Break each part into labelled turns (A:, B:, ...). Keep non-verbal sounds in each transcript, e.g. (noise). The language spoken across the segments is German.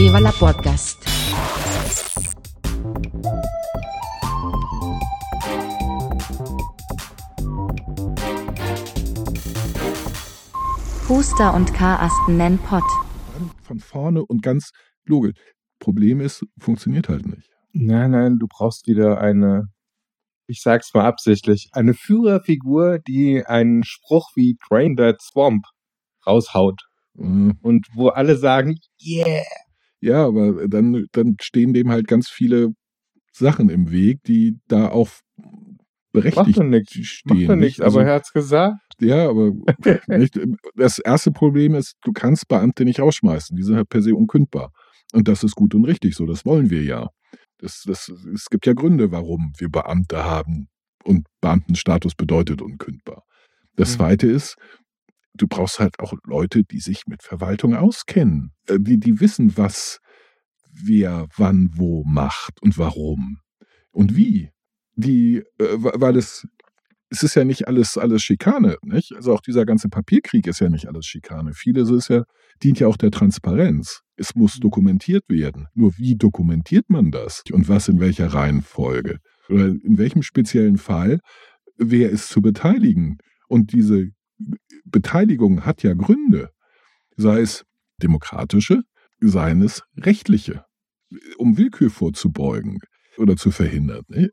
A: Viva la Podcast. Huster und Karasten nennen Pott.
B: Von vorne und ganz logisch. Problem ist, funktioniert halt nicht.
C: Nein, nein, du brauchst wieder eine, ich sag's mal absichtlich, eine Führerfigur, die einen Spruch wie Drain That Swamp raushaut.
B: Mhm.
C: Und wo alle sagen, yeah.
B: Ja, aber dann, dann stehen dem halt ganz viele Sachen im Weg, die da auch berechtigt
C: Macht nichts.
B: stehen.
C: Macht
B: nicht? Also,
C: aber er hat's gesagt.
B: ja, aber (laughs) nicht, das erste Problem ist, du kannst Beamte nicht rausschmeißen. Die sind halt per se unkündbar. Und das ist gut und richtig so. Das wollen wir ja. Das, das, es gibt ja Gründe, warum wir Beamte haben. Und Beamtenstatus bedeutet unkündbar. Das
C: Mhm.
B: zweite ist, du brauchst halt auch Leute, die sich mit Verwaltung auskennen. Äh, Die, die wissen, was wer wann wo macht und warum und wie. Die, äh, weil es, es ist ja nicht alles, alles Schikane, nicht? Also auch dieser ganze Papierkrieg ist ja nicht alles Schikane. Vieles ist ja, dient ja auch der Transparenz. Es muss dokumentiert werden. Nur wie dokumentiert man das? Und was in welcher Reihenfolge? Oder in welchem speziellen Fall, wer ist zu beteiligen? Und diese Beteiligung hat ja Gründe. Sei es demokratische, sei es rechtliche, um Willkür vorzubeugen oder zu verhindern. ne?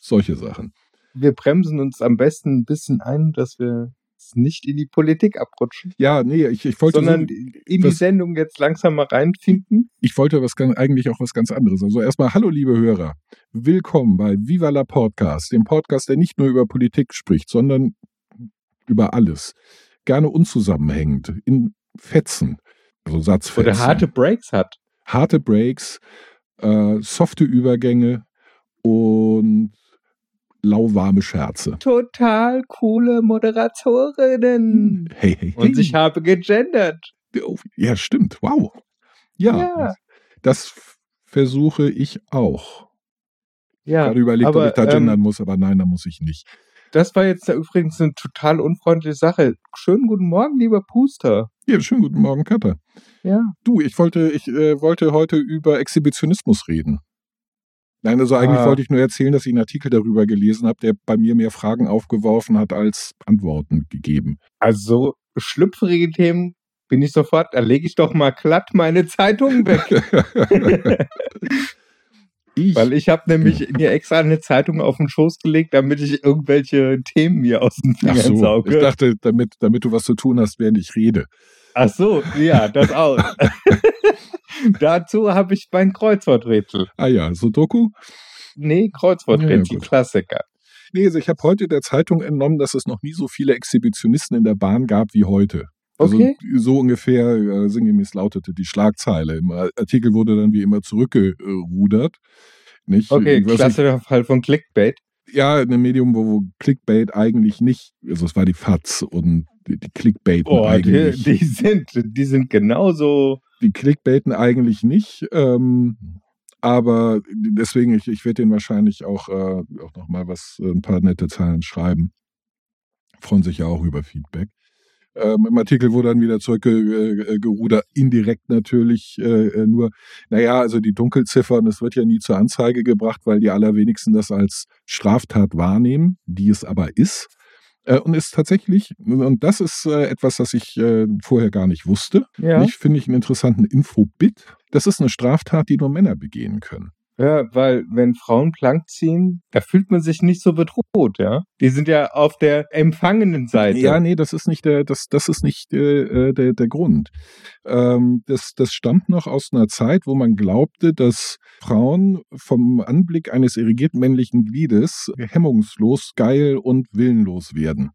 B: Solche Sachen.
C: Wir bremsen uns am besten ein bisschen ein, dass wir nicht in die Politik abrutschen,
B: Ja, nee, ich, ich wollte
C: sondern
B: so,
C: in die
B: was-
C: Sendung jetzt langsam mal reinfinden.
B: ich wollte was eigentlich auch was ganz anderes. Also erstmal, hallo liebe Hörer, willkommen bei Viva la Podcast, dem Podcast, der nicht nur über Politik spricht, sondern über alles. Gerne unzusammenhängend, in Fetzen, also Satzfetzen.
C: Oder harte Breaks hat.
B: harte Breaks, äh, softe Übergänge und lauwarme Scherze.
C: Total coole Moderatorinnen.
B: Hey, hey, hey.
C: Und ich habe gegendert.
B: Oh, ja, stimmt. Wow. Ja,
C: Ja.
B: das versuche ich auch.
C: Ja,
B: Gerade überlegt, ob
C: aber,
B: ich da
C: ähm,
B: gendern muss, aber nein, da muss ich nicht.
C: Das war jetzt übrigens eine total unfreundliche Sache. Schönen guten Morgen, lieber Puster.
B: Ja, schönen guten Morgen, Katha.
C: Ja.
B: Du, ich wollte, ich äh, wollte heute über Exhibitionismus reden. Nein, also eigentlich
C: Ah.
B: wollte ich nur erzählen, dass ich einen Artikel darüber gelesen habe, der bei mir mehr Fragen aufgeworfen hat als Antworten gegeben.
C: Also so schlüpfrige Themen bin ich sofort, da lege ich doch mal glatt meine Zeitung weg. (laughs) (laughs)
B: ich,
C: Weil ich habe nämlich mir extra eine Zeitung auf den Schoß gelegt, damit ich irgendwelche Themen mir aus den
B: ach
C: Fingern
B: so, ich
C: sauge.
B: dachte, damit, damit du was zu tun hast, während ich rede.
C: Ach so, ja, das auch. (laughs) Dazu habe ich mein Kreuzworträtsel.
B: Ah ja, Sudoku?
C: Nee,
B: Ja, ja,
C: Kreuzworträtsel,
B: gut.
C: Klassiker.
B: Nee, also ich habe heute der Zeitung entnommen, dass es noch nie so viele Exhibitionisten in der Bahn gab wie heute.
C: Okay.
B: Also so ungefähr äh, sinngemäß lautete die Schlagzeile. Im Artikel wurde dann wie immer zurückgerudert. Nicht?
C: Okay, klassischer Fall von Clickbait.
B: ja, in einem Medium, wo, wo Clickbait eigentlich nicht, also es war die FATS und die, die Clickbaiten
C: Oh, die,
B: eigentlich.
C: die sind, die sind genauso.
B: die Clickbaiten eigentlich nicht. Ähm, aber deswegen, ich, ich werde denen wahrscheinlich auch, äh, auch nochmal was, äh, ein paar nette Zeilen schreiben. Freuen sich ja auch über Feedback. Ähm, Im Artikel wurde dann wieder zurückgerudert, indirekt natürlich äh, äh, nur, naja, also die Dunkelziffern, es wird ja nie zur Anzeige gebracht, weil die allerwenigsten das als Straftat wahrnehmen, die es aber ist. Äh, und ist tatsächlich, und das ist äh, etwas, das ich äh, vorher gar nicht wusste,
C: Ja.
B: nicht finde ich einen interessanten Infobit. Das ist eine Straftat, die nur Männer begehen können.
C: Ja, weil wenn Frauen Plank ziehen, da fühlt man sich nicht so bedroht, ja. Die sind ja auf der empfangenen Seite.
B: Ja, nee, das ist nicht der, das, das ist nicht äh, der, der Grund. Ähm, das, das stammt noch aus einer Zeit, wo man glaubte, dass Frauen vom Anblick eines irrigierten männlichen Gliedes hemmungslos, geil und willenlos werden.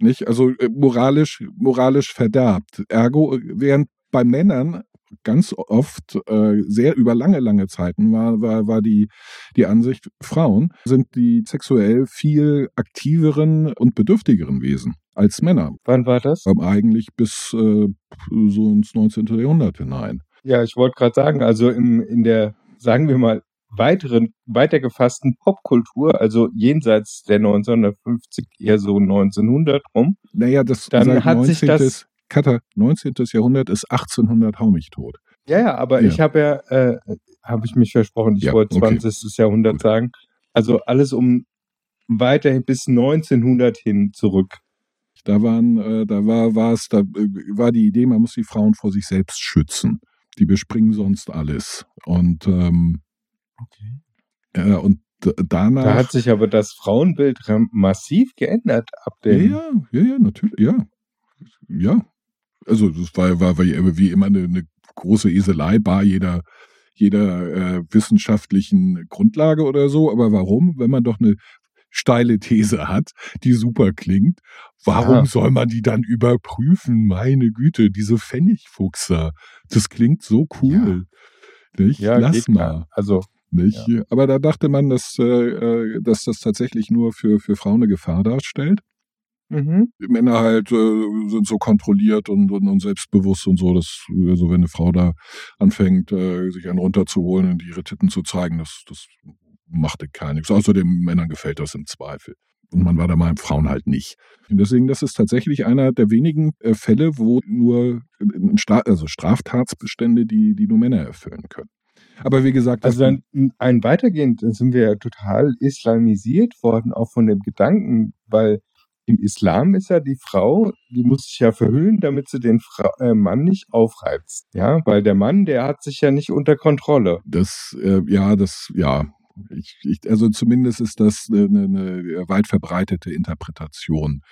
B: Nicht? Also äh, moralisch, moralisch verderbt. Ergo, äh, während bei Männern ganz oft äh, sehr über lange, lange Zeiten war, war, war die, die Ansicht, Frauen sind die sexuell viel aktiveren und bedürftigeren Wesen als Männer.
C: Wann war das?
B: Ähm, eigentlich bis äh, so ins 19. Jahrhundert hinein.
C: Ja, ich wollte gerade sagen, also im, in der, sagen wir mal, weiteren, weitergefassten Popkultur, also jenseits der 1950, eher so 1900 rum,
B: Naja, das
C: Dann
B: seit
C: hat sich
B: 19.
C: das-
B: Katar, 19. Jahrhundert ist 1800 hau mich tot.
C: Ja, ja, aber
B: Ja.
C: ich habe ja, äh, habe ich mich versprochen, ich
B: Ja,
C: wollte
B: okay.
C: 20. Jahrhundert
B: Gut.
C: sagen. Also alles um weiterhin bis 1900 hin zurück.
B: Da waren, äh, da war, war es, da äh, war die Idee, man muss die Frauen vor sich selbst schützen. Die bespringen sonst alles. Und, ähm, äh, und danach.
C: Da hat sich aber das Frauenbild massiv geändert ab dem.
B: ja, ja, ja, natürlich, ja. Ja. Also, das war, war, wie immer eine, eine große Eselei bei jeder, jeder äh, wissenschaftlichen Grundlage oder so. Aber warum? Wenn man doch eine steile These hat, die super klingt, warum
C: Ja.
B: soll man die dann überprüfen? Meine Güte, diese Pfennigfuchser. Das klingt so cool. Nicht?
C: Ja,
B: Lass mal.
C: Also
B: Nicht? Aber da dachte man, dass, äh, äh, dass das tatsächlich nur für, für Frauen eine Gefahr darstellt.
C: Mhm.
B: Die Männer halt äh, sind so kontrolliert und, und, und selbstbewusst und so, dass also wenn eine Frau da anfängt, äh, sich einen runterzuholen und ihre Titten zu zeigen, das, das machte gar nichts. Außerdem Männern gefällt das im Zweifel. Und man war da mal Frauen halt nicht. Und deswegen, das ist tatsächlich einer der wenigen äh, Fälle, wo nur äh, Stra also Straftatsbestände, die, die nur Männer erfüllen können. Aber wie gesagt,
C: Also dann ein weitergehend, dann sind wir ja total islamisiert worden, auch von dem Gedanken, weil im Islam ist ja die Frau, die muss sich ja verhüllen, damit sie den Fra äh, Mann nicht aufreizt. Ja, weil der Mann, der hat sich ja nicht unter Kontrolle.
B: Das, äh, ja, das, ja. Ich, ich, also zumindest ist das eine, eine weit verbreitete Interpretation.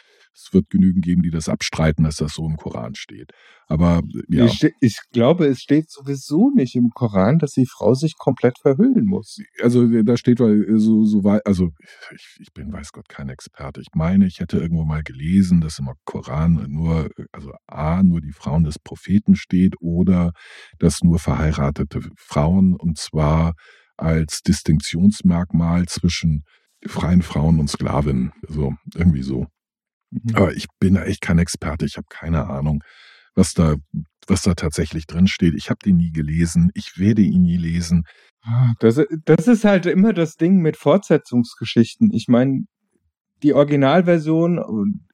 B: Es wird genügend geben, die das abstreiten, dass das so im Koran steht. Aber ja,
C: Ich, ich glaube, es steht sowieso nicht im Koran, dass die Frau sich komplett verhüllen muss.
B: also da steht weil so, so weit, also ich, ich bin, weiß Gott, kein Experte. Ich meine, ich hätte irgendwo mal gelesen, dass im Koran nur, also A, nur die Frauen des Propheten steht oder dass nur verheiratete Frauen und zwar als Distinktionsmerkmal zwischen freien Frauen und Sklavinnen. So, irgendwie so. Aber ich bin da echt kein Experte. Ich habe keine Ahnung, was da, was da tatsächlich drin steht. Ich habe den nie gelesen. Ich werde ihn nie lesen.
C: Ah, Das, das ist halt immer das Ding mit Fortsetzungsgeschichten. Ich meine, die Originalversion,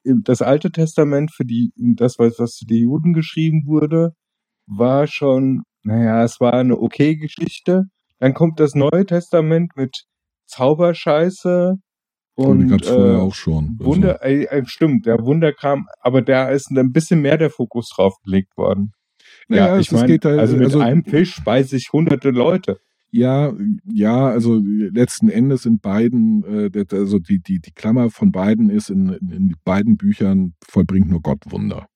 C: das Alte Testament für die, das, was, was für die Juden geschrieben wurde, war schon, naja, es war eine okay Geschichte. Dann kommt das Neue Testament mit Zauberscheiße
B: Und,
C: und
B: die gab es vorher
C: äh,
B: auch schon. Also,
C: Wunder, äh, stimmt, der Wunderkram, aber da ist ein bisschen mehr der Fokus drauf gelegt worden. ja,
B: es,
C: ich meine,
B: da,
C: also mit
B: also,
C: einem Fisch speise ich hunderte Leute.
B: Ja, ja, also letzten Endes in beiden, äh, also die, die, die Klammer von beiden ist, in, in, beiden Büchern vollbringt nur Gott Wunder.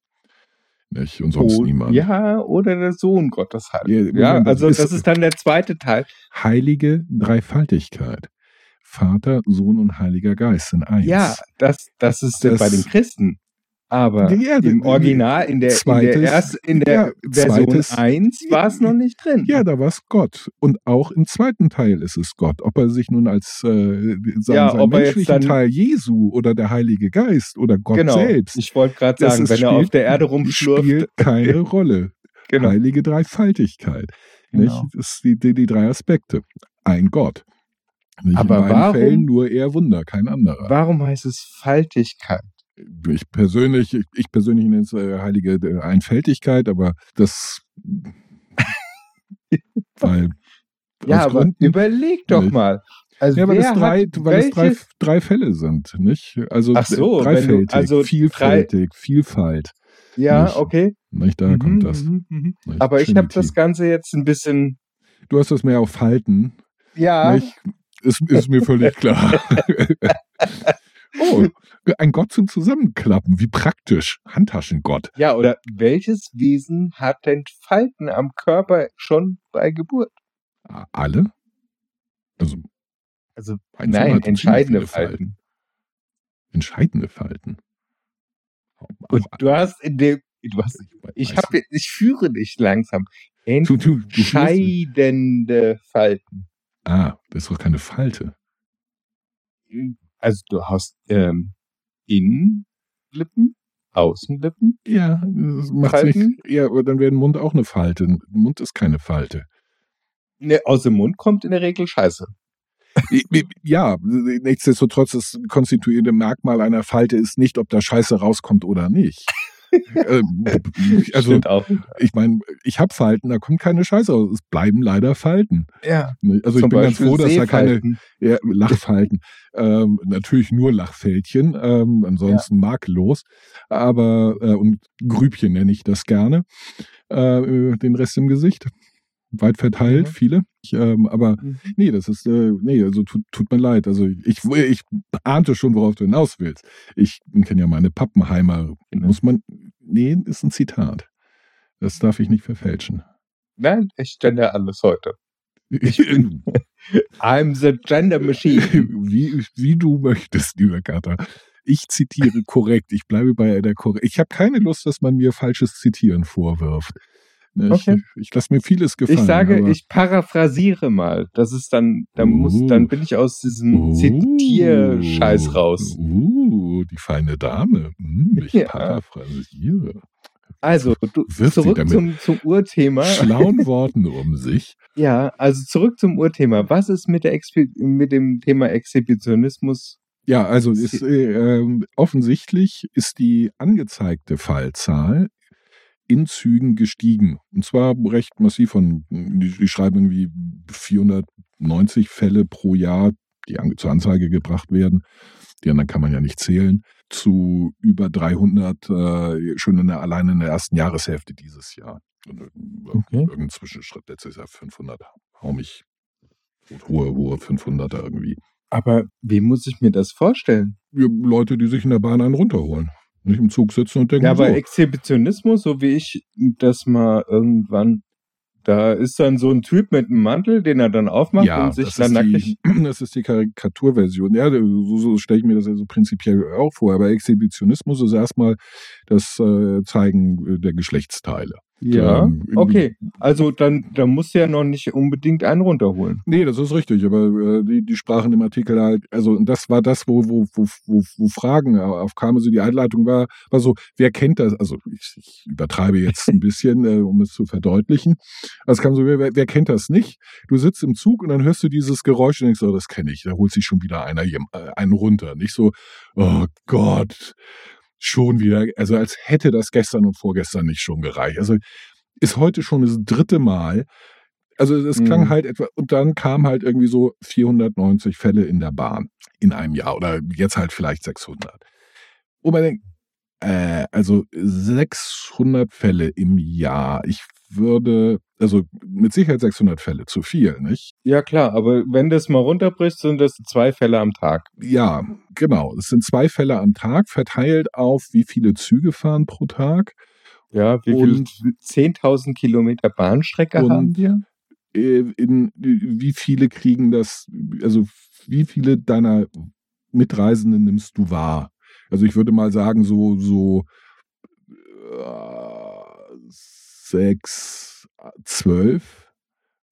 B: Nicht? Und sonst
C: Oh,
B: niemand.
C: Ja, oder der Sohn Gottes halt.
B: Ja,
C: Ja, also
B: das
C: das
B: ist-
C: ist dann der zweite Teil.
B: Heilige Dreifaltigkeit. Vater, Sohn und Heiliger Geist sind eins.
C: Ja, das, das ist
B: Das-
C: bei den Christen. Aber
B: Ja,
C: im Original, in der, in
B: Zweites-
C: der, erst, in der
B: ja,
C: Version
B: zweites-
C: 1 war es noch nicht drin.
B: Ja, da war es Gott. Und auch im zweiten Teil ist es Gott. Ob er sich nun als äh, sein,
C: Ja,
B: sein
C: er
B: menschlichen
C: dann-
B: Teil Jesu oder der Heilige Geist oder Gott
C: genau.
B: selbst
C: Ich wollte gerade sagen,
B: ist-
C: wenn er auf
B: spielt-
C: der Erde rumschlurft.
B: spielt keine (laughs) Rolle.
C: Genau.
B: Heilige Dreifaltigkeit. Nicht?
C: Genau.
B: Das sind die, die, die drei Aspekte. Ein Gott. Nicht?
C: Aber
B: In beiden
C: warum-
B: Fällen nur eher Wunder, kein anderer.
C: Warum heißt es Faltigkeit?
B: Ich persönlich, ich, ich persönlich nenne es äh, heilige äh, Einfältigkeit, aber das, (laughs) weil
C: Ja, aber
B: Gründen,
C: überleg doch
B: Nicht.
C: mal. Also
B: ja, weil es drei,
C: hat
B: weil es drei, drei Fälle sind, nicht? Also
C: Ach so, wenn du-
B: dreifältig,
C: also
B: vielfältig, Vielfalt.
C: Ja,
B: nicht.
C: okay.
B: Nicht? Da
C: Mhm,
B: kommt das.
C: mhm, mhm.
B: Nicht?
C: Aber ich habe das Ganze jetzt ein bisschen.
B: Du hast das mehr auf Falten,
C: Ja,
B: nicht? Ist, ist mir völlig klar. (laughs) oh, ein Gott zum Zusammenklappen, wie praktisch. Handtaschengott.
C: ja, oder welches Wesen hat denn Falten am Körper schon bei Geburt?
B: Alle? Also
C: Also
B: ein
C: nein, entscheidende
B: viele
C: Falten.
B: Entscheidende Falten.
C: Und du hast in dem, du hast, ich habe, ich führe dich langsam. Entscheidende Falten.
B: Ah, das ist doch keine Falte.
C: Also du hast ähm, Innenlippen, Außenlippen.
B: Ja, das macht
C: Falten?
B: nicht. Ja, aber dann wäre ein Mund auch eine Falte. Ein Mund ist keine Falte.
C: Ne, aus dem Mund kommt in der Regel Scheiße.
B: Ja, nichtsdestotrotz, das konstituierende Merkmal einer Falte ist nicht, ob da Scheiße rauskommt oder nicht. Ähm, also, ich meine, ich habe Falten, da kommt keine Scheiße raus. Es bleiben leider Falten.
C: Ja.
B: Ne? Also ich
C: Zum
B: bin ganz
C: Beispiel
B: froh, dass da keine ja, Lachfalten, ähm, natürlich nur Lachfältchen, ähm, ansonsten makellos, aber äh, und Grübchen nenne ich das gerne, äh, den Rest im Gesicht. Weit verteilt,
C: Mhm.
B: viele. Ich, ähm, aber
C: Mhm.
B: nee, das ist, äh, nee, also tut, tut mir leid. Also ich, ich ahnte schon, worauf du hinaus willst. Ich kenne ja meine Pappenheimer.
C: Genau.
B: Muss man, nee, ist ein Zitat. Das darf ich nicht verfälschen.
C: Nein, ich gender alles heute. (laughs) I'm the gender machine. (laughs)
B: wie, wie du möchtest, lieber Kater. Ich zitiere korrekt. Ich bleibe bei der korrekt. Ich habe keine Lust, dass man mir falsches Zitieren vorwirft. Ne, Ich,
C: Okay.
B: ich lasse mir vieles gefallen.
C: Ich sage, ich paraphrasiere mal. Das ist dann, dann muss,
B: Uh.
C: dann bin ich aus diesem
B: Uh,
C: Zitierscheiß raus.
B: Uh, die feine Dame. Hm, ich
C: Ja.
B: paraphrasiere.
C: Also, du, zurück zum, zum Urthema.
B: Schlauen (laughs) Worten um sich.
C: Ja, also zurück zum Urthema. Was ist mit, der Expi mit dem Thema Exhibitionismus?
B: Ja, also ist, äh, ähm, offensichtlich ist die angezeigte Fallzahl in Zügen gestiegen. Und zwar recht massiv von, die, die schreiben irgendwie 490 Fälle pro Jahr, die an, zur Anzeige gebracht werden. Die anderen kann man ja nicht zählen. Zu über 300 äh, schon in der, allein in der ersten Jahreshälfte dieses Jahr. Und, äh,
C: Okay.
B: Irgendein Zwischenschritt letztes Jahr 500. Hau mich hohe, hohe 500er irgendwie.
C: Aber wie muss ich mir das vorstellen?
B: Leute, die sich in der Bahn einen runterholen. Nicht im Zug sitzen und denken,
C: Ja, aber
B: so,
C: Exhibitionismus, so wie ich das mal irgendwann, da ist dann so ein Typ mit einem Mantel, den er dann aufmacht
B: ja,
C: und sich dann nackig. (clears throat)
B: das ist die Karikaturversion. Ja, so, so stelle ich mir das also prinzipiell auch vor. Aber Exhibitionismus ist erstmal das äh, Zeigen der Geschlechtsteile.
C: Ja,
B: Ähm,
C: okay. Also dann, dann musst du ja noch nicht unbedingt einen runterholen.
B: Nee, das ist richtig, aber äh, die, die sprachen im Artikel halt, also das war das, wo, wo, wo, wo, wo Fragen aufkamen. Also die Einleitung war, war so, wer kennt das? Also ich, ich übertreibe jetzt ein bisschen, (laughs) äh, um es zu verdeutlichen. Also es kam so, wer, wer kennt das nicht? Du sitzt im Zug und dann hörst du dieses Geräusch und denkst, oh, das kenne ich, da holt sich schon wieder einer äh, einen runter. Nicht so, oh Gott, schon wieder, also als hätte das gestern und vorgestern nicht schon gereicht. Also ist heute schon das dritte Mal. Also es klang
C: Mhm.
B: halt etwa, und dann kam halt irgendwie so 490 Fälle in der Bahn in einem Jahr oder jetzt halt vielleicht 600. Wo man denkt, äh, also 600 Fälle im Jahr. Ich würde, also mit Sicherheit 600 Fälle zu viel, nicht?
C: Ja klar, aber wenn du es mal runterbrichst, sind das zwei Fälle am Tag.
B: Ja, genau. Es sind zwei Fälle am Tag, verteilt auf wie viele Züge fahren pro Tag.
C: Ja, wie?
B: Und-
C: 10.000 Kilometer Bahnstrecke haben wir?
B: äh, in, wie viele kriegen das, also wie viele deiner Mitreisenden nimmst du wahr? Also ich würde mal sagen, so, so äh, sechs, zwölf.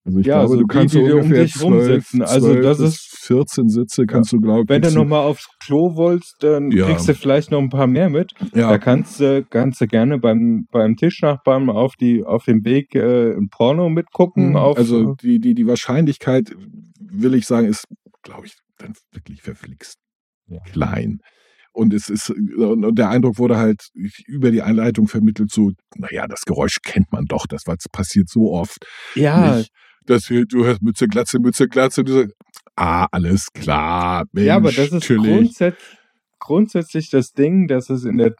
B: Also ich
C: Ja,
B: glaube,
C: also
B: du
C: die,
B: kannst
C: die
B: so
C: um
B: ungefähr
C: dich rum
B: zwölf,
C: sitzen. Also das ist-
B: 14 Sitze kannst du, glaube ich.
C: Wenn du nochmal aufs Klo wolltest, dann
B: Ja.
C: kriegst du vielleicht noch ein paar mehr mit.
B: ja,
C: Da kannst du, kannst du gerne beim, beim Tischnachbarn auf, die, auf dem Weg äh, ein Porno mitgucken.
B: Mhm.
C: Auf,
B: also die, die, die Wahrscheinlichkeit, will ich sagen, ist, glaube ich, dann wirklich verflixt
C: Ja.
B: klein. Und es ist, und der Eindruck wurde halt über die Einleitung vermittelt, so, naja, das Geräusch kennt man doch, das passiert so oft.
C: ja,
B: Nicht, dass wir, du hörst Mütze, Glatze, Mütze, Glatze, und du sagst, ah, alles klar, Mensch,
C: ja, aber das ist grundsätzlich, grundsätzlich das Ding, dass es in, der,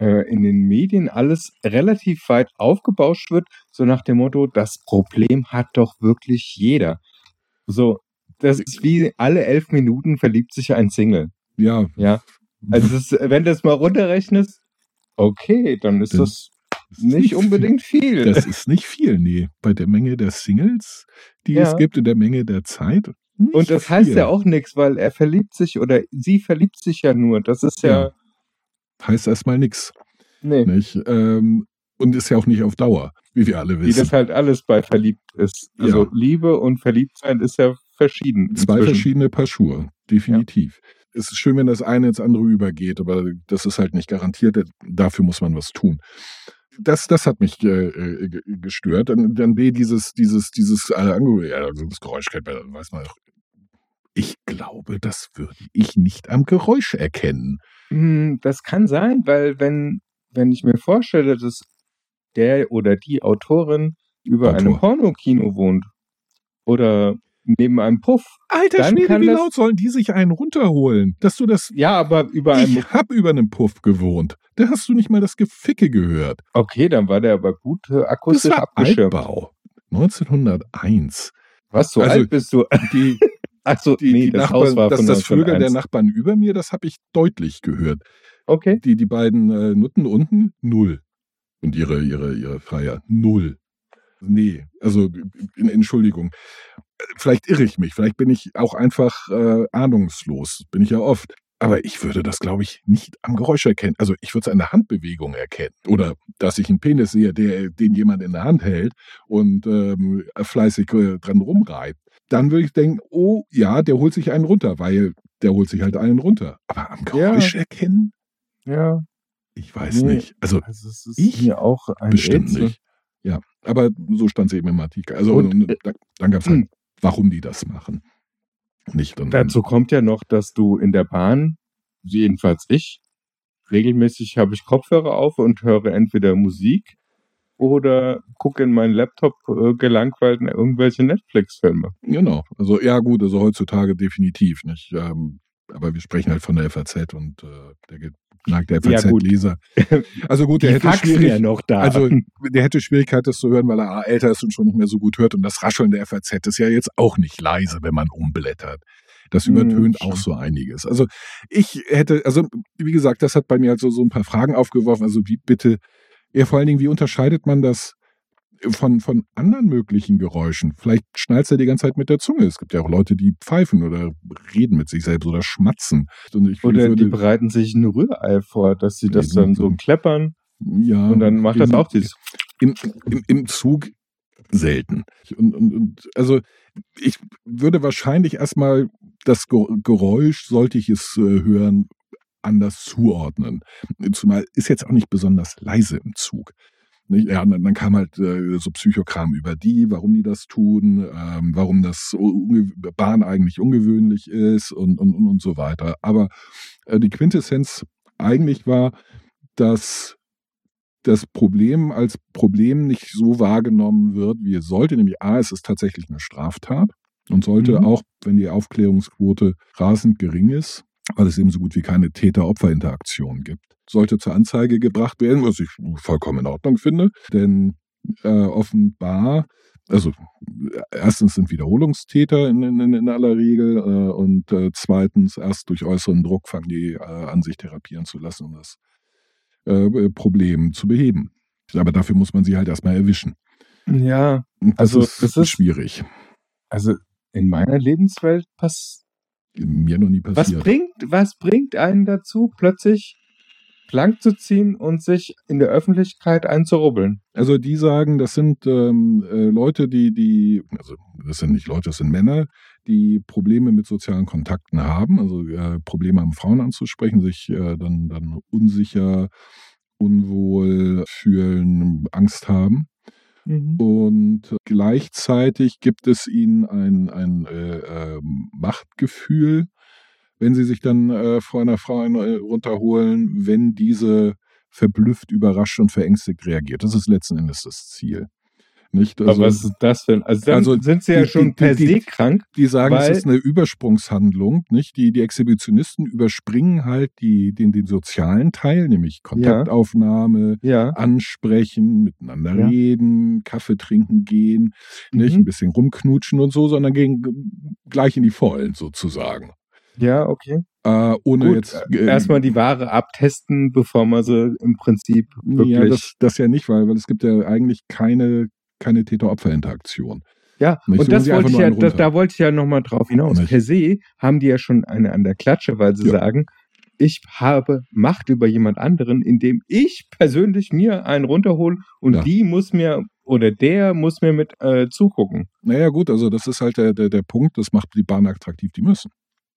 C: äh, in den Medien alles relativ weit aufgebauscht wird, so nach dem Motto, das Problem hat doch wirklich jeder. So, das ist wie alle elf Minuten verliebt sich ein Single.
B: Ja,
C: Ja. Also ist- wenn du es mal runterrechnest, okay, dann ist
B: Dann
C: das
B: ist
C: nicht unbedingt viel.
B: Das ist nicht viel, nee. Bei der Menge der Singles, die
C: Ja.
B: es gibt, in der Menge der Zeit. nicht
C: Und das heißt
B: viel.
C: ja auch nichts, weil er verliebt sich oder sie verliebt sich ja nur. Das ist ja,
B: Ja. Heißt erstmal nichts.
C: nee,
B: Nicht? Ähm, und ist ja auch nicht auf Dauer, wie wir alle
C: wie
B: wissen.
C: das halt alles bei verliebt ist. Also
B: Ja.
C: Liebe und Verliebtsein ist ja verschieden.
B: Zwei
C: inzwischen.
B: verschiedene Paar Schuhe, definitiv. Es ist schön, wenn das eine ins andere übergeht, aber das ist halt nicht garantiert. Dafür muss man was tun. Das, das hat mich äh, äh, ge- gestört. Dann, dann B, dieses, dieses, dieses, äh, Ange- ja, also das Geräusch kennt man, weiß man. Ich glaube, das würde ich nicht am Geräusch erkennen.
C: Hm, Das kann sein, weil wenn wenn ich mir vorstelle, dass der oder die Autorin über einem
B: Autor.
C: Pornokino wohnt oder neben einem Puff.
B: Alter Schwede, wie
C: das-
B: laut sollen die sich einen runterholen? Dass du das.
C: Ja, aber über einem.
B: Ich hab über einem Puff gewohnt. Da hast du nicht mal das Geficke gehört.
C: Okay, dann war der aber gut äh,
B: Das
C: akustisch
B: war
C: abgeschirmt.
B: Altbau. 1901.
C: Was, so
B: Also,
C: alt bist du?
B: Die, (laughs)
C: Achso,
B: die,
C: nee,
B: die
C: das
B: Nachbarn,
C: Haus war
B: dass das Vögel der
C: 1901.
B: Nachbarn über mir, das habe ich deutlich gehört.
C: Okay.
B: Die, die beiden äh, Nutten unten, null. Und ihre, ihre, ihre Freier, null. Nee, also in, Entschuldigung. Vielleicht irre ich mich, vielleicht bin ich auch einfach äh, ahnungslos, bin ich ja oft. Aber ich würde das, glaube ich, nicht am Geräusch erkennen. Also ich würde es an der Handbewegung erkennen. Oder dass ich einen Penis sehe, der, den jemand in der Hand hält und ähm, fleißig äh, dran rumreibt. Dann würde ich denken, oh ja, der holt sich einen runter, weil der holt sich halt einen runter. Aber am
C: Ja.
B: Geräusch erkennen?
C: Ja.
B: Ich weiß
C: Nee.
B: nicht. Also
C: Also es ist
B: Ich
C: mir auch ein
B: bestimmt
C: Rätsel.
B: nicht. Ja, aber so stand es eben im Artikel. Also
C: Und,
B: und, da, dann gab es halt,
C: hm.
B: warum die das machen. Nicht und,
C: Dazu kommt ja noch, dass du in der Bahn, jedenfalls ich, regelmäßig habe ich Kopfhörer auf und höre entweder Musik oder gucke in meinen Laptop äh, gelangweilt irgendwelche Netflix-Filme.
B: Genau. Also ja gut, also heutzutage definitiv nicht. Ähm, aber wir sprechen halt von der FAZ und äh, der
C: Ja, gut.
B: FAZ-Leser. (laughs) Also gut, der
C: Die
B: hätte
C: Faxen
B: schwierig,
C: ja noch da.
B: Also (laughs) der hätte Schwierigkeit, das zu hören, weil er älter ist und schon nicht mehr so gut hört. Und das Rascheln der FAZ ist ja jetzt auch nicht leise, wenn man umblättert. Das
C: Hm,
B: übertönt auch
C: stimmt.
B: so einiges. Also ich hätte, also wie gesagt, das hat bei mir halt so, so ein paar Fragen aufgeworfen. Also wie bitte, ja vor allen Dingen, wie unterscheidet man das von, von anderen möglichen Geräuschen? Vielleicht schnalzt er die ganze Zeit mit der Zunge. Es gibt ja auch Leute, die pfeifen oder reden mit sich selbst oder schmatzen.
C: Oder die
B: würde,
C: bereiten sich ein Rührei vor, dass sie das
B: Die
C: dann so kleppern
B: ja,
C: und dann macht das auch dieses.
B: im, im, im Zug selten. Und, und, und also ich würde wahrscheinlich erstmal das Ge- Geräusch, sollte ich es äh, hören, anders zuordnen. Zumal ist jetzt auch nicht besonders leise im Zug. Nicht? Ja, und dann, kam halt äh, so Psychokram über die, warum die das tun, ähm, warum das Bahn eigentlich ungewöhnlich ist und, und, und, und so weiter. Aber äh, die Quintessenz eigentlich war, dass das Problem als Problem nicht so wahrgenommen wird, wie es sollte. Nämlich A, es ist tatsächlich eine Straftat und sollte
C: Mhm.
B: auch, wenn die Aufklärungsquote rasend gering ist, weil es eben so gut wie keine Täter-Opfer-Interaktion gibt, sollte zur Anzeige gebracht werden, was ich vollkommen in Ordnung finde. Denn äh, offenbar, also äh, erstens sind Wiederholungstäter in, in, in aller Regel äh, und äh, zweitens erst durch äußeren Druck fangen die äh, an, sich therapieren zu lassen, um das äh, Problem zu beheben. Aber dafür muss man sie halt erstmal erwischen.
C: Ja,
B: das
C: Also,
B: ist,
C: das ist-
B: schwierig.
C: also in meiner Lebenswelt pass
B: Mir noch nie
C: was
B: passiert.
C: bringt, was bringt einen dazu, plötzlich blank zu ziehen und sich in der Öffentlichkeit einzurubbeln?
B: Also die sagen, das sind ähm, äh, Leute, die, die, also das sind nicht Leute, das sind Männer, die Probleme mit sozialen Kontakten haben, also äh, Probleme haben, Frauen anzusprechen, sich äh, dann, dann unsicher, unwohl fühlen, Angst haben. Und gleichzeitig gibt es ihnen ein, ein äh, ähm, Machtgefühl, wenn sie sich dann äh, vor einer Frau äh, runterholen, wenn diese verblüfft, überrascht und verängstigt reagiert. Das ist letzten Endes das Ziel. Nicht?
C: Aber was ist das denn? Also dann
B: Also
C: sind sie ja
B: die-
C: schon per
B: die-
C: se krank.
B: die sagen, es ist eine Übersprungshandlung, nicht? Die, die Exhibitionisten überspringen halt die, den, den sozialen Teil, nämlich Kontaktaufnahme,
C: Ja.
B: ansprechen, miteinander
C: Ja.
B: reden, Kaffee trinken gehen, nicht
C: Mhm.
B: ein bisschen rumknutschen und so, sondern gehen gleich in die Vollen sozusagen.
C: Ja, okay.
B: Äh, ohne
C: Gut,
B: jetzt
C: äh, erstmal die Ware abtesten, bevor man sie im Prinzip wirklich.
B: Ja, das, das ja nicht, weil, weil es gibt ja eigentlich keine, keine Täter-Opfer-Interaktion.
C: Ja,
B: Nicht?
C: und das wollte ich ja, das, da wollte ich ja nochmal drauf hinaus.
B: Nicht?
C: Per se haben die ja schon eine an der Klatsche, weil sie
B: Ja.
C: sagen, ich habe Macht über jemand anderen, indem ich persönlich mir einen runterhole und
B: Ja.
C: die muss mir oder der muss mir mit äh, zugucken.
B: Naja, gut, also das ist halt der, der, der Punkt, das macht die Bahn attraktiv, die müssen.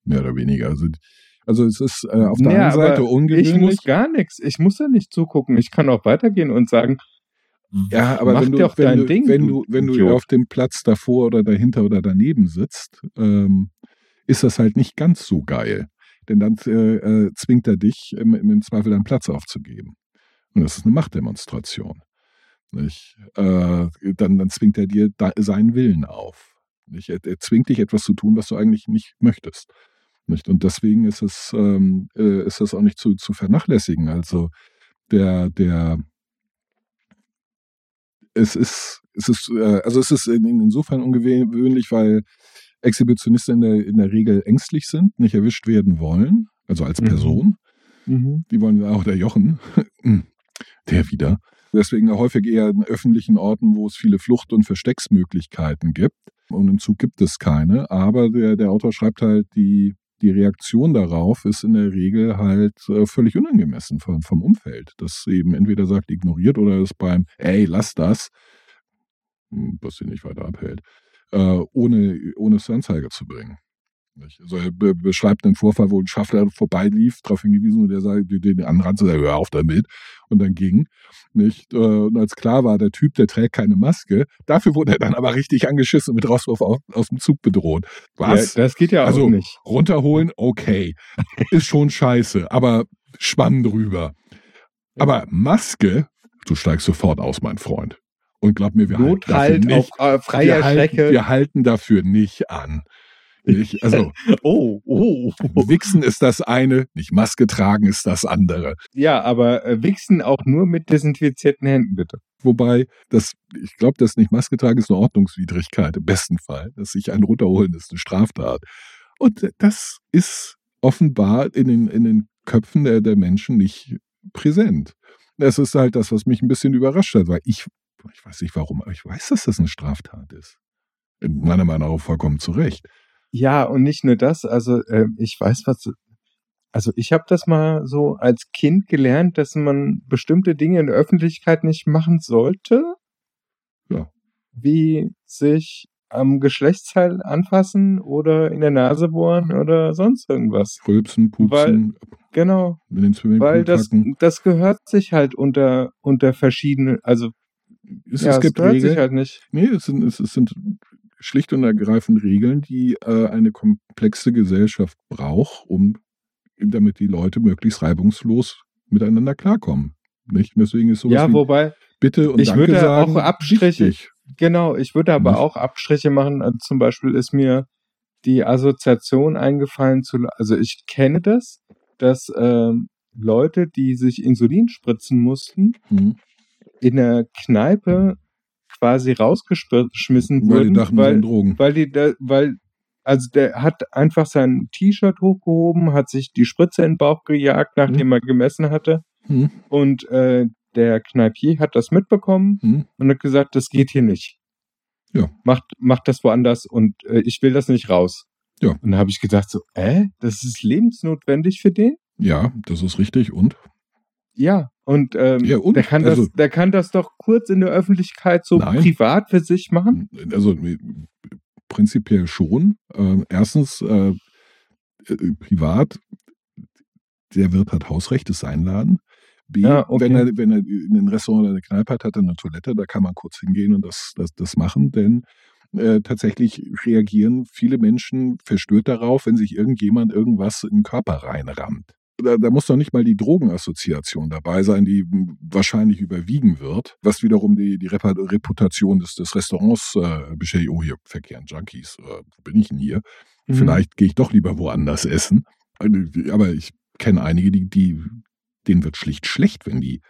B: Mehr oder weniger. Also, also es ist äh, auf der
C: Ja,
B: einen Seite ungewöhnlich.
C: Ich muss gar nichts. Ich muss ja nicht zugucken. Ich kann auch weitergehen und sagen,
B: Ja, aber
C: Mach
B: wenn du, wenn,
C: dein
B: du,
C: Ding,
B: wenn
C: du
B: wenn du
C: Idiot.
B: auf dem Platz davor oder dahinter oder daneben sitzt, ähm, ist das halt nicht ganz so geil. Denn dann äh, äh, zwingt er dich, im, im Zweifel deinen Platz aufzugeben. Und das ist eine Machtdemonstration. Nicht? Äh, dann, dann zwingt er dir da, seinen Willen auf. Nicht? Er, er, zwingt dich etwas zu tun, was du eigentlich nicht möchtest. Nicht? Und deswegen ist es, ähm, äh, ist das auch nicht zu, zu vernachlässigen. Also der, der, es ist, es ist, äh, also es ist insofern ungewöhnlich, weil Exhibitionisten in der, in der Regel ängstlich sind, nicht erwischt werden wollen, also als mhm. Person. Mhm. Die wollen auch der Jochen, (clears throat) der wieder. Deswegen häufig eher in öffentlichen Orten, wo es viele Flucht- und Verstecksmöglichkeiten gibt. Und im Zug gibt es keine. Aber der, der Autor schreibt halt, die, die Reaktion darauf ist in der Regel halt äh, völlig unangemessen vom, vom Umfeld. Das eben entweder sagt, ignoriert oder ist beim, ey, lass das, hm, was sie nicht weiter abhält, äh, ohne, ohne es zur Anzeige zu bringen. Also er be beschreibt einen Vorfall, wo ein Schaffner vorbeilief, darauf hingewiesen und der sagt, den anrannte, sagt, hör auf damit und dann ging. Nicht? Äh, und als klar war, der Typ, der trägt keine Maske, dafür wurde er dann aber richtig angeschissen und mit Rauswurf aus, aus dem Zug bedroht.
C: Was? Ja, das geht ja auch also, nicht.
B: Runterholen, okay. Ist schon scheiße, aber spannend drüber. Aber Maske, du steigst sofort aus, mein Freund. Und glaub mir, wir
C: Not halten dafür nicht, auf äh, freier
B: wir
C: Strecke.
B: Halten, wir halten dafür nicht an. Ich, also, (laughs)
C: oh, oh.
B: Wichsen ist das eine, nicht Maske tragen ist das andere.
C: Ja, aber äh, Wichsen auch nur mit desinfizierten Händen, bitte.
B: Wobei, das, ich glaube, das nicht Maske tragen ist eine Ordnungswidrigkeit im besten Fall. Dass sich ein runterholen ist eine Straftat. Und das ist offenbar in den, in den Köpfen der, der Menschen nicht präsent. Das ist halt das, was mich ein bisschen überrascht hat, weil ich, ich weiß nicht warum, aber ich weiß, dass das eine Straftat ist. Meiner Meinung nach vollkommen zu Recht.
C: Ja, und nicht nur das, also äh, ich weiß was, also ich habe das mal so als Kind gelernt, dass man bestimmte Dinge in der Öffentlichkeit nicht machen sollte.
B: Ja.
C: Wie sich am Geschlechtsteil anfassen oder in der Nase bohren oder sonst irgendwas.
B: Rülpsen, pupsen.
C: Weil, genau. Weil das, das gehört sich halt unter, unter verschiedene, also
B: es, ja, es, gibt
C: gehört Regeln. sich halt nicht.
B: Nee, es sind, es, es sind schlicht und ergreifend Regeln, die äh, eine komplexe Gesellschaft braucht, um damit die Leute möglichst reibungslos miteinander klarkommen. Nicht? Deswegen ist sowas
C: ja, wobei
B: Bitte und
C: ich
B: Danke
C: würde
B: sagen,
C: auch Abstriche.
B: Wichtig.
C: Genau, ich würde aber nicht? auch Abstriche machen. Also zum Beispiel ist mir die Assoziation eingefallen zu, also ich kenne das, dass ähm, Leute, die sich Insulin spritzen mussten, hm. in der Kneipe quasi rausgeschmissen weil wurden,
B: die weil, Drogen.
C: weil die, da, weil, also der hat einfach sein T-Shirt hochgehoben, hat sich die Spritze in den Bauch gejagt, nachdem mhm. er gemessen hatte. Mhm. Und äh, der Kneipier hat das mitbekommen mhm. und hat gesagt, das geht hier nicht.
B: Ja.
C: Macht, macht das woanders und äh, ich will das nicht raus.
B: Ja.
C: Und dann habe ich gedacht so, äh, das ist lebensnotwendig für den?
B: Ja, das ist richtig. Und?
C: Ja, und, ähm,
B: ja, und?
C: Der, kann also, das, der kann das doch kurz in der Öffentlichkeit so nein. privat für sich machen?
B: Also prinzipiell schon. Ähm, erstens, äh, äh, privat, der Wirt hat Hausrecht, ist sein Laden. B, ja, okay. wenn, er, wenn er in ein Restaurant oder eine Kneipe hat, hat er eine Toilette, da kann man kurz hingehen und das, das, das machen, denn äh, tatsächlich reagieren viele Menschen verstört darauf, wenn sich irgendjemand irgendwas in den Körper reinrammt da, da muss doch nicht mal die Drogenassoziation dabei sein, die wahrscheinlich überwiegen wird, was wiederum die, die Reputation des, des Restaurants äh, beschädigt. Oh, hier verkehren Junkies, äh, wo bin ich denn hier? Mhm. Vielleicht gehe ich doch lieber woanders essen. Äh, aber ich kenne einige, die, die, denen wird schlicht schlecht, wenn die,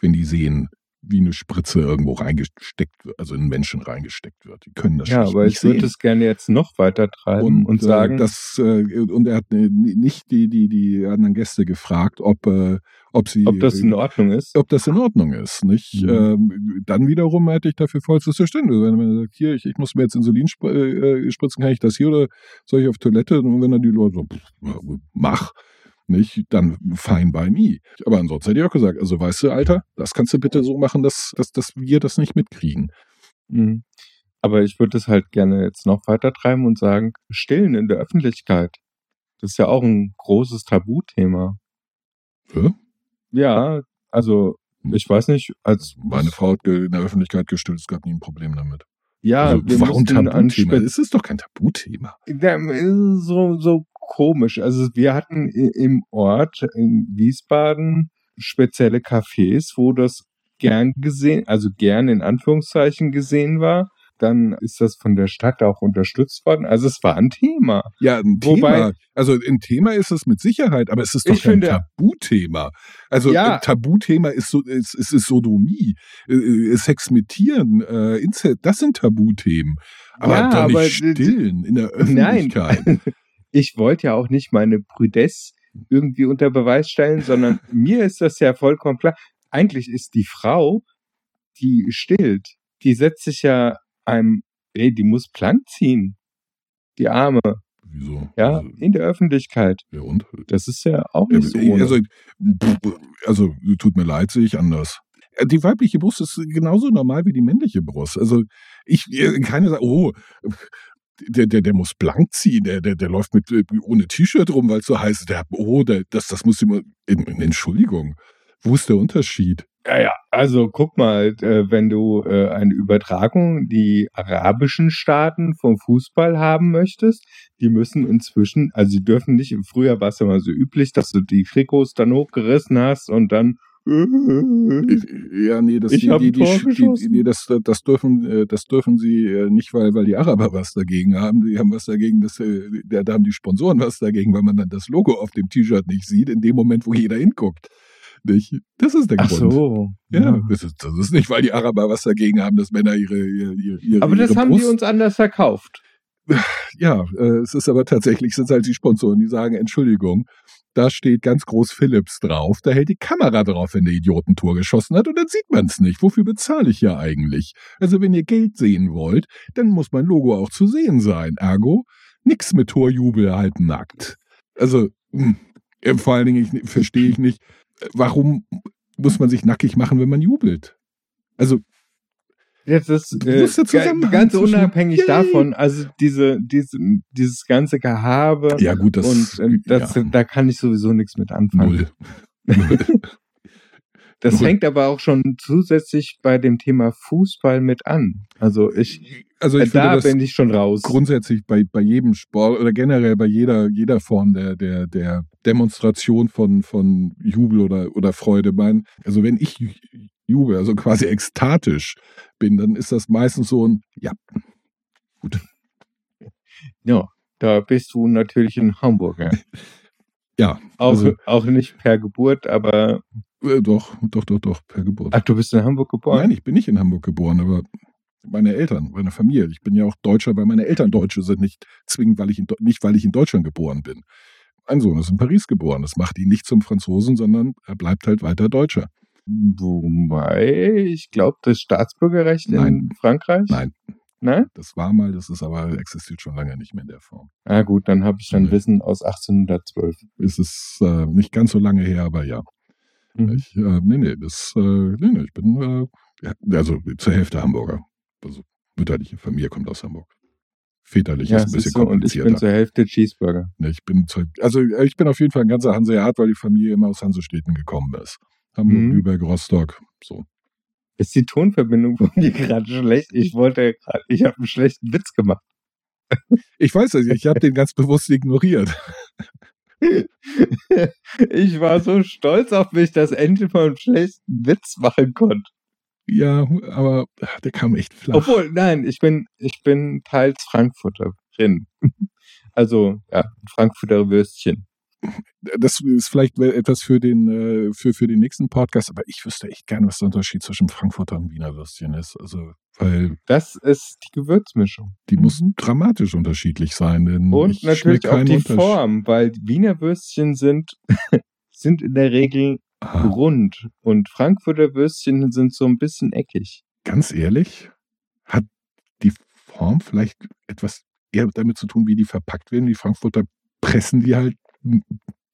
B: wenn die sehen, wie eine Spritze irgendwo reingesteckt wird, also in Menschen reingesteckt wird. Die können das
C: Ja, aber ich würde es gerne jetzt noch weiter treiben und, und äh, sagen.
B: Äh, das, äh, und er hat äh, nicht die, die, die anderen Gäste gefragt, ob, ob sie.
C: Ob das in Ordnung ist.
B: Ob das in Ordnung ist, nicht? Mhm. Ähm, dann wiederum hätte ich dafür vollstes Verständnis. Wenn man sagt, hier, ich, ich muss mir jetzt Insulin sp spritzen, kann ich das hier oder soll ich auf Toilette? Und wenn dann die Leute so, pff, mach nicht, dann fein bei me. Aber ansonsten hätte ich auch gesagt, also weißt du, Alter, das kannst du bitte so machen, dass, dass, dass wir das nicht mitkriegen.
C: Mhm. Aber ich würde es halt gerne jetzt noch weiter treiben und sagen, stillen in der Öffentlichkeit. Das ist ja auch ein großes Tabuthema.
B: Ja?
C: Ja, also ich weiß nicht, als
B: meine Frau hat in der Öffentlichkeit gestillt, es gab nie ein Problem damit.
C: Ja,
B: also, wir warum Tabuthema? Es ist doch kein Tabuthema.
C: So, so komisch. Also wir hatten im Ort in Wiesbaden spezielle Cafés, wo das gern gesehen, also gern in Anführungszeichen gesehen war. Dann ist das von der Stadt auch unterstützt worden. Also es war ein Thema.
B: Ja, ein
C: Wobei-
B: Thema. Also ein Thema ist es mit Sicherheit, aber es ist doch kein
C: finde-
B: Tabuthema. Also
C: Ja.
B: ein Tabuthema ist so, ist, ist, ist Sodomie, äh, äh, Sex mit Tieren, äh, Inzest, das sind Tabuthemen. Aber
C: Ja,
B: doch
C: aber
B: nicht
C: d-
B: stillen in der
C: Nein. (laughs) Ich wollte ja auch nicht meine Prüdess irgendwie unter Beweis stellen, sondern (laughs) mir ist das ja vollkommen klar. Eigentlich ist die Frau, die stillt, die setzt sich ja einem, ey, die muss Plank ziehen. Die Arme,
B: Wieso?
C: ja,
B: Also,
C: in der Öffentlichkeit.
B: ja und?
C: Das ist ja auch nicht so.
B: Also, also, tut mir leid, sehe ich anders. Äh, Die weibliche Brust ist genauso normal wie die männliche Brust. Also, ich, äh, keiner sagt, oh, der, der, der muss blank ziehen, der, der, der läuft mit, äh, ohne T-Shirt rum, weil es so heiß ist. Der, oh, der, das, das muss immer, Entschuldigung, wo ist der Unterschied?
C: Ja, ja, also guck mal, äh, wenn du äh, eine Übertragung die arabischen Staaten vom Fußball haben möchtest, die müssen inzwischen, also sie dürfen nicht, früher war es ja mal so üblich, dass du die Trikots dann hochgerissen hast und dann
B: Ja, nee, das, die, die, die, nee, das, das dürfen, äh, das dürfen sie äh, nicht, weil, weil die Araber was dagegen haben. Die haben was dagegen, dass, äh, da haben die Sponsoren was dagegen, weil man dann das Logo auf dem T-Shirt nicht sieht, in dem Moment, wo jeder hinguckt. Nicht? Das ist der
C: Ach
B: Grund.
C: so.
B: Ja, Das, ist, das ist nicht, weil die Araber was dagegen haben, dass Männer ihre, ihre, ihre
C: Aber das
B: ihre
C: haben
B: Brust,
C: die uns anders verkauft.
B: Ja, äh, es ist aber tatsächlich, sind halt die Sponsoren, die sagen, Entschuldigung, da steht ganz groß Philips drauf, da hält die Kamera drauf, wenn der Idiotentor geschossen hat und dann sieht man es nicht. Wofür bezahle ich ja eigentlich? Also wenn ihr Geld sehen wollt, dann muss mein Logo auch zu sehen sein. Ergo, nix mit Torjubel halbnackt. Also, mh, äh, vor allen Dingen verstehe ich nicht, warum muss man sich nackig machen, wenn man jubelt? Also,
C: Jetzt ist äh, ganz unabhängig
B: Yay.
C: davon, also diese, diese, dieses ganze Gehabe
B: ja gut, das,
C: und äh, das,
B: ja,
C: da kann ich sowieso nichts mit anfangen.
B: null. Null. (laughs)
C: Das
B: Null.
C: hängt aber auch schon zusätzlich bei dem Thema Fußball mit an. Also ich,
B: Also
C: äh,
B: ich finde
C: da
B: das
C: bin ich schon raus.
B: grundsätzlich bei, bei jedem Sport oder generell bei jeder, jeder Form der, der, der Demonstration von, von Jubel oder, oder Freude. Mein, also wenn ich jubel, also quasi ekstatisch bin, dann ist das meistens so ein, ja,
C: Ja, da bist du natürlich ein Hamburger. (laughs)
B: ja,
C: Auch,
B: Also-
C: auch nicht per Geburt, aber
B: äh, doch, doch, doch, doch, per Geburt.
C: ach, du bist in Hamburg geboren.
B: Nein, ich bin nicht in Hamburg geboren, aber meine Eltern, meine Familie. Ich bin ja auch Deutscher, weil meine Eltern Deutsche sind, nicht zwingend, weil ich in, nicht weil ich in Deutschland geboren bin. Mein Sohn ist in Paris geboren. Das macht ihn nicht zum Franzosen, sondern er bleibt halt weiter Deutscher.
C: Wobei, ich glaube, das Staatsbürgerrecht in
B: Nein.
C: Frankreich?
B: Nein.
C: Nein?
B: Das war mal, das ist aber existiert schon lange nicht mehr in der Form.
C: Ah gut, dann habe ich dann
B: Nee.
C: Wissen aus 1812.
B: Es ist äh, nicht ganz so lange her, aber ja.
C: Mhm.
B: Ich, äh, nee, nee, das, äh, nee, nee, ich bin, äh, also zur Hälfte Hamburger. Also mütterliche Familie kommt aus Hamburg. Väterlich
C: Ja,
B: ist ein bisschen
C: siehst du, und ich
B: komplizierter.
C: bin zur Hälfte Cheeseburger.
B: Ne, Ich bin, zu- also äh, ich bin auf jeden Fall ein ganzer Hanseat, weil die Familie immer aus Hansestädten gekommen ist. Hamburg,
C: Mhm.
B: Lübeck, Rostock, so.
C: Ist die Tonverbindung von dir gerade (laughs) schlecht? Ich wollte gerade, ich habe einen schlechten Witz gemacht.
B: Ich weiß es, ich habe den ganz bewusst ignoriert. (laughs)
C: Ich war so stolz auf mich, dass endlich mal einen schlechten Witz machen konnte.
B: Ja, aber der kam echt flach.
C: Obwohl, nein, ich bin, ich bin teils Frankfurterin. Also, ja, ein Frankfurter Würstchen.
B: Das ist vielleicht etwas für den, äh, für, für den nächsten Podcast, aber ich wüsste echt gerne, was der Unterschied zwischen Frankfurter und Wiener Würstchen ist. Also, weil
C: Das ist die Gewürzmischung.
B: die
C: Mhm.
B: muss dramatisch unterschiedlich sein. Denn
C: Und
B: ich
C: natürlich auch die. Form, weil Wiener Würstchen sind, (laughs) sind in der Regel
B: Ah,
C: rund und Frankfurter Würstchen sind so ein bisschen eckig.
B: ganz ehrlich, hat die Form vielleicht etwas eher damit zu tun, wie die verpackt werden. Die Frankfurter pressen die halt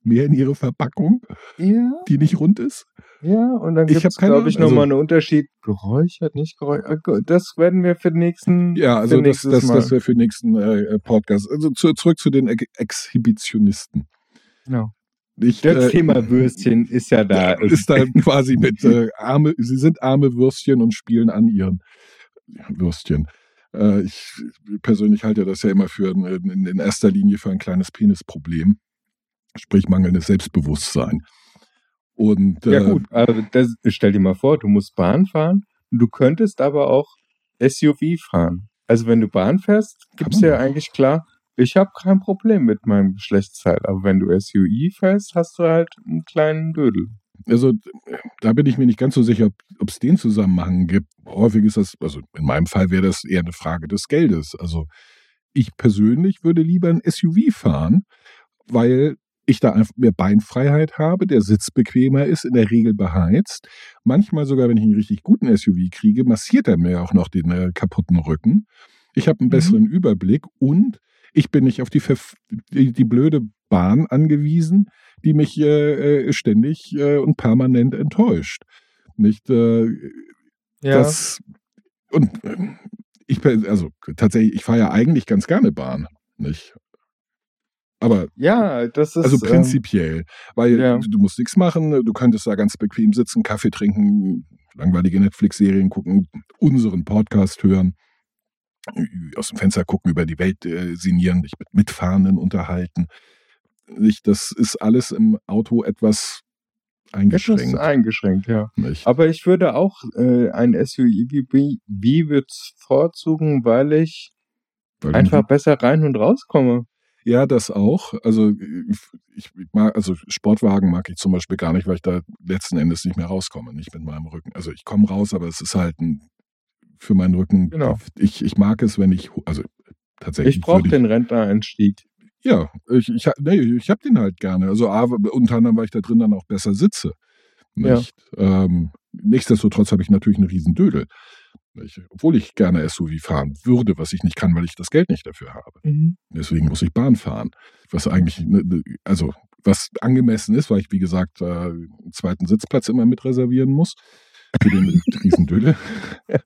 B: mehr in ihre Verpackung,
C: Ja,
B: die nicht rund ist.
C: ja, und dann
B: Ich
C: gibt es, glaube ich,
B: Ahnung, also-
C: nochmal einen Unterschied. Geräuchert, nicht geräuchert. Das werden wir für den nächsten.
B: Ja, also das, das,
C: Mal.
B: das wäre für den nächsten äh, Podcast. Also zu, zurück zu den Ex Exhibitionisten.
C: Genau.
B: Ich,
C: Das
B: äh,
C: Thema Würstchen ist ja da. (laughs)
B: ist da (laughs) quasi mit äh, arme, sie sind arme Würstchen und spielen an ihren Würstchen. Äh, ich persönlich halte das ja immer für in, in erster Linie für ein kleines Penisproblem, sprich mangelndes Selbstbewusstsein. Und,
C: Ja
B: äh,
C: gut, aber das, stell dir mal vor, du musst Bahn fahren, du könntest aber auch SUV fahren. Also wenn du Bahn fährst, gibt's
B: man
C: ja eigentlich klar, ich habe kein Problem mit meinem Geschlechtsteil, aber wenn du SUV fährst, hast du halt einen kleinen Dödel.
B: Also da bin ich mir nicht ganz so sicher, ob es den Zusammenhang gibt. Häufig ist das, also in meinem Fall wäre das eher eine Frage des Geldes. Also ich persönlich würde lieber ein SUV fahren, weil ich da einfach mehr Beinfreiheit habe, der Sitz bequemer ist, in der Regel beheizt. Manchmal sogar, wenn ich einen richtig guten SUV kriege, massiert er mir auch noch den äh, kaputten Rücken. Ich habe einen
C: Mhm.
B: besseren Überblick und ich bin nicht auf die, Verf die, die blöde Bahn angewiesen, die mich äh, äh, ständig äh, und permanent enttäuscht. Nicht äh,
C: Ja,
B: das und äh, ich also tatsächlich, ich fahre ja eigentlich ganz gerne Bahn, nicht? Aber
C: ja, das ist
B: also
C: ähm,
B: prinzipiell, weil
C: ja.
B: du, musst nichts machen, du könntest da ganz bequem sitzen, Kaffee trinken, langweilige Netflix-Serien gucken, unseren Podcast hören, aus dem Fenster gucken, über die Welt äh, sinnieren, dich mit Mitfahrenden unterhalten. Nicht, das ist alles im Auto etwas
C: etwas
B: eingeschränkt.
C: eingeschränkt, ja.
B: Nicht?
C: Aber ich würde auch äh, ein SUV bevorzugen, weil ich
B: Weil
C: einfach besser rein und rauskomme.
B: Ja, das auch. Also ich, ich mag, also Sportwagen mag ich zum Beispiel gar nicht, weil ich da letzten Endes nicht mehr rauskomme, nicht mit meinem Rücken. Also ich komme raus, aber es ist halt ein, für meinen Rücken.
C: Genau.
B: Ich, ich mag es, wenn ich, also tatsächlich.
C: Ich brauche den Rentnereinstieg.
B: Ja, ich, ich, hab- nee, ich habe den halt gerne. Also A, unter anderem, weil ich da drin dann auch besser sitze.
C: Ja.
B: Nicht? Ähm, nichtsdestotrotz habe ich natürlich einen riesen Dödel. Nicht? Obwohl ich gerne SUV fahren würde, was ich nicht kann, weil ich das Geld nicht dafür habe. Deswegen muss ich Bahn fahren. Was eigentlich, ne, ne, also was angemessen ist, weil ich, wie gesagt, äh, einen zweiten Sitzplatz immer mit reservieren muss. Für den (laughs) Riesendödel. (laughs)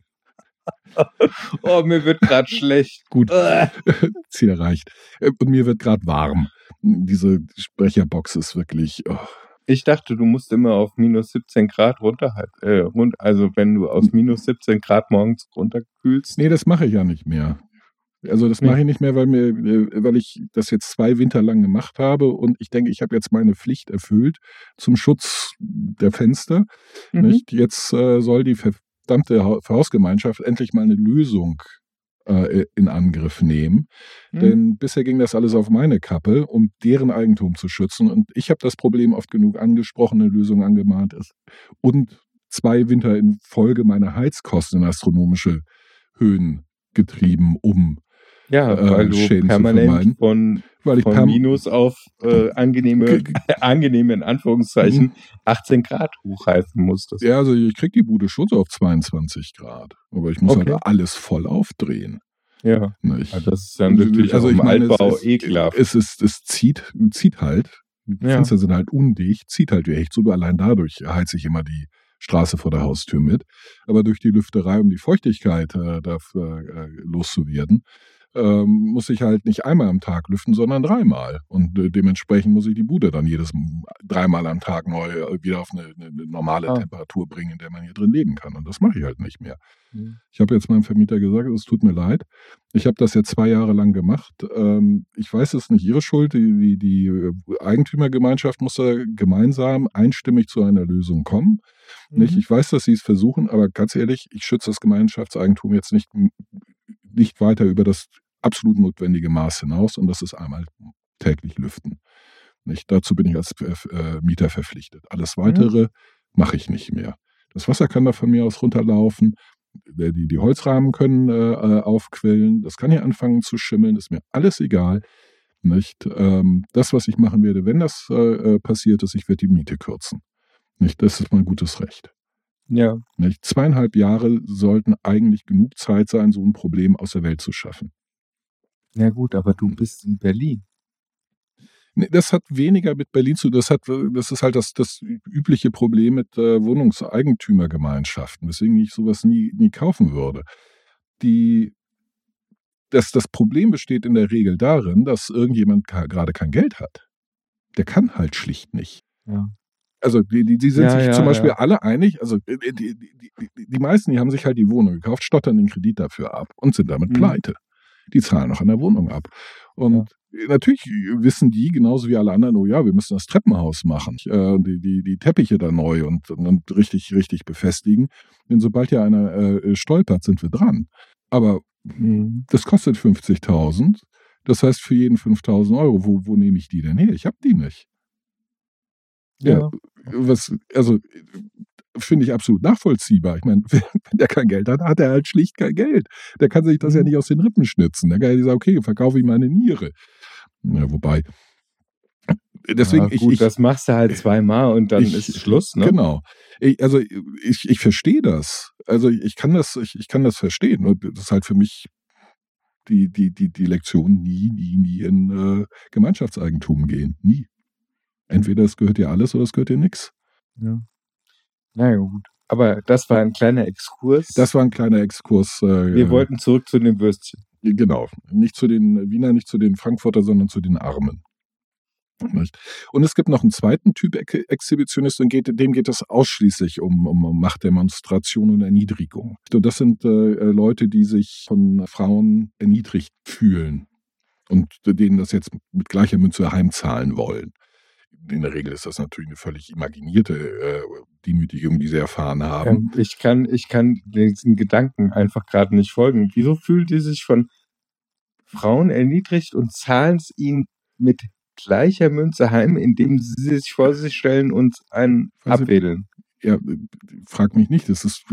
C: Oh, mir wird gerade schlecht.
B: Gut,
C: Äh. (laughs)
B: Ziel erreicht. Äh, Und mir wird gerade warm. Diese Sprecherbox ist wirklich. Oh.
C: Ich dachte, du musst immer auf minus 17 Grad runter, äh, rund, also wenn du aus minus 17 Grad morgens runterkühlst.
B: Nee, das mache ich ja nicht mehr. Also das
C: Nee.
B: mache ich nicht mehr, weil mir, äh, weil ich das jetzt zwei Winter lang gemacht habe und ich denke, ich habe jetzt meine Pflicht erfüllt zum Schutz der Fenster.
C: Mhm.
B: Nicht? Jetzt äh, soll die verdammte Ha- Hausgemeinschaft endlich mal eine Lösung äh, in Angriff nehmen.
C: Mhm.
B: Denn bisher ging das alles auf meine Kappe, um deren Eigentum zu schützen. Und ich habe das Problem oft genug angesprochen, eine Lösung angemahnt ist. Und zwei Winter in Folge meine Heizkosten in astronomische Höhen getrieben, um,
C: Ja,
B: äh,
C: weil du
B: Schäden
C: permanent von,
B: weil ich
C: von
B: perm-
C: Minus auf äh, angenehme,
B: Ge- (laughs) ge-
C: angenehme in Anführungszeichen 18 Grad hochheizen musstest.
B: Ja, also ich krieg die Bude schon so auf 22 Grad. Aber ich muss
C: Okay.
B: halt alles voll aufdrehen.
C: Ja,
B: Nicht?
C: Ja, das ist dann natürlich
B: also
C: auch
B: ich
C: im
B: meine,
C: Altbau
B: es,
C: ekelhaft.
B: es ist, es zieht, zieht halt. Die
C: Ja.
B: Fenster sind halt undicht, zieht halt wie echt so. Allein dadurch heizt ich immer die Straße vor der Haustür mit. Aber durch die Lüfterei, um die Feuchtigkeit äh, dafür äh, loszuwerden, ähm, muss ich halt nicht einmal am Tag lüften, sondern dreimal. Und äh, dementsprechend muss ich die Bude dann jedes dreimal am Tag neu äh, wieder auf eine, eine, eine normale
C: Ah.
B: Temperatur bringen, in der man hier drin leben kann. Und das mache ich halt nicht mehr.
C: Mhm.
B: Ich habe jetzt meinem Vermieter gesagt, es tut mir leid. Ich habe das jetzt zwei Jahre lang gemacht. Ähm, ich weiß, es ist nicht Ihre Schuld. Die, die, die äh, Eigentümergemeinschaft muss da gemeinsam einstimmig zu einer Lösung kommen. Nicht?
C: Mhm.
B: Ich weiß, dass Sie es versuchen, aber ganz ehrlich, ich schütze das Gemeinschaftseigentum jetzt nicht, nicht weiter über das absolut notwendige Maß hinaus und das ist einmal täglich lüften. Nicht? Dazu bin ich als äh, Mieter verpflichtet. Alles weitere mache ich nicht mehr. Das Wasser kann da von mir aus runterlaufen. Die, die Holzrahmen können äh, äh, aufquellen. Das kann hier anfangen zu schimmeln. Ist mir alles egal. Nicht? Ähm, das, was ich machen werde, wenn das äh, äh, passiert ist, ich werde die Miete kürzen. Nicht? Das ist mein gutes Recht.
C: Ja,
B: Nicht? Zweieinhalb Jahre sollten eigentlich genug Zeit sein, so ein Problem aus der Welt zu schaffen.
C: Ja gut, aber du bist in Berlin.
B: Nee, das hat weniger mit Berlin zu, das hat, das ist halt das, das übliche Problem mit äh, Wohnungseigentümergemeinschaften, weswegen ich sowas nie, nie kaufen würde. Die, das, das Problem besteht in der Regel darin, dass irgendjemand gerade kein Geld hat. Der kann halt schlicht nicht.
C: Ja.
B: Also die, die, die sind
C: Ja,
B: sich
C: ja,
B: zum Beispiel
C: ja.
B: alle einig, also die, die, die meisten, die haben sich halt die Wohnung gekauft, stottern den Kredit dafür ab und sind damit
C: Mhm.
B: pleite. Die zahlen noch an der Wohnung ab. Und ja. natürlich wissen die genauso wie alle anderen, oh ja, wir müssen das Treppenhaus machen, äh, die, die, die Teppiche da neu und, und richtig, richtig befestigen. Denn sobald ja einer äh, stolpert, sind wir dran. Aber mhm. das kostet 50.000. Das heißt, für jeden 5.000 Euro, wo, wo nehme ich die denn her? Ich habe die nicht. Ja. ja. Was, also, finde ich absolut nachvollziehbar. Ich meine, (laughs) wenn der kein Geld hat, hat er halt schlicht kein Geld. Der kann sich das ja mhm. nicht aus den Rippen schnitzen. Der kann ja sagen, okay, verkaufe ich meine Niere. Ja, wobei, deswegen,
C: ja, gut,
B: ich,
C: das machst du halt zweimal und dann ich, ist Schluss, ne?
B: Genau. Ich, also ich, ich verstehe das. Also ich kann das, ich, ich kann das verstehen. Und das ist halt für mich die, die, die, die Lektion nie, nie, nie in äh, Gemeinschaftseigentum gehen. Nie. Entweder es gehört dir alles oder es gehört dir nichts.
C: Ja. Na gut. Aber das war ein kleiner Exkurs.
B: Das war ein kleiner Exkurs.
C: Äh, Wir wollten zurück zu den Würstchen.
B: Genau. Nicht zu den Wiener, nicht zu den Frankfurter, sondern zu den Armen. Und es gibt noch einen zweiten Typ Exhibitionist, und geht, dem geht es ausschließlich um, um Machtdemonstration und Erniedrigung. Das sind äh, Leute, die sich von Frauen erniedrigt fühlen und denen das jetzt mit gleicher Münze heimzahlen wollen in der Regel ist das natürlich eine völlig imaginierte äh, Demütigung, die sie erfahren haben.
C: Ähm, ich, kann, ich kann diesen Gedanken einfach gerade nicht folgen. Wieso fühlt die sich von Frauen erniedrigt und zahlen es ihnen mit gleicher Münze heim, indem sie sich vor sich stellen und einen also, abwedeln?
B: Ja, frag mich nicht. Das ist,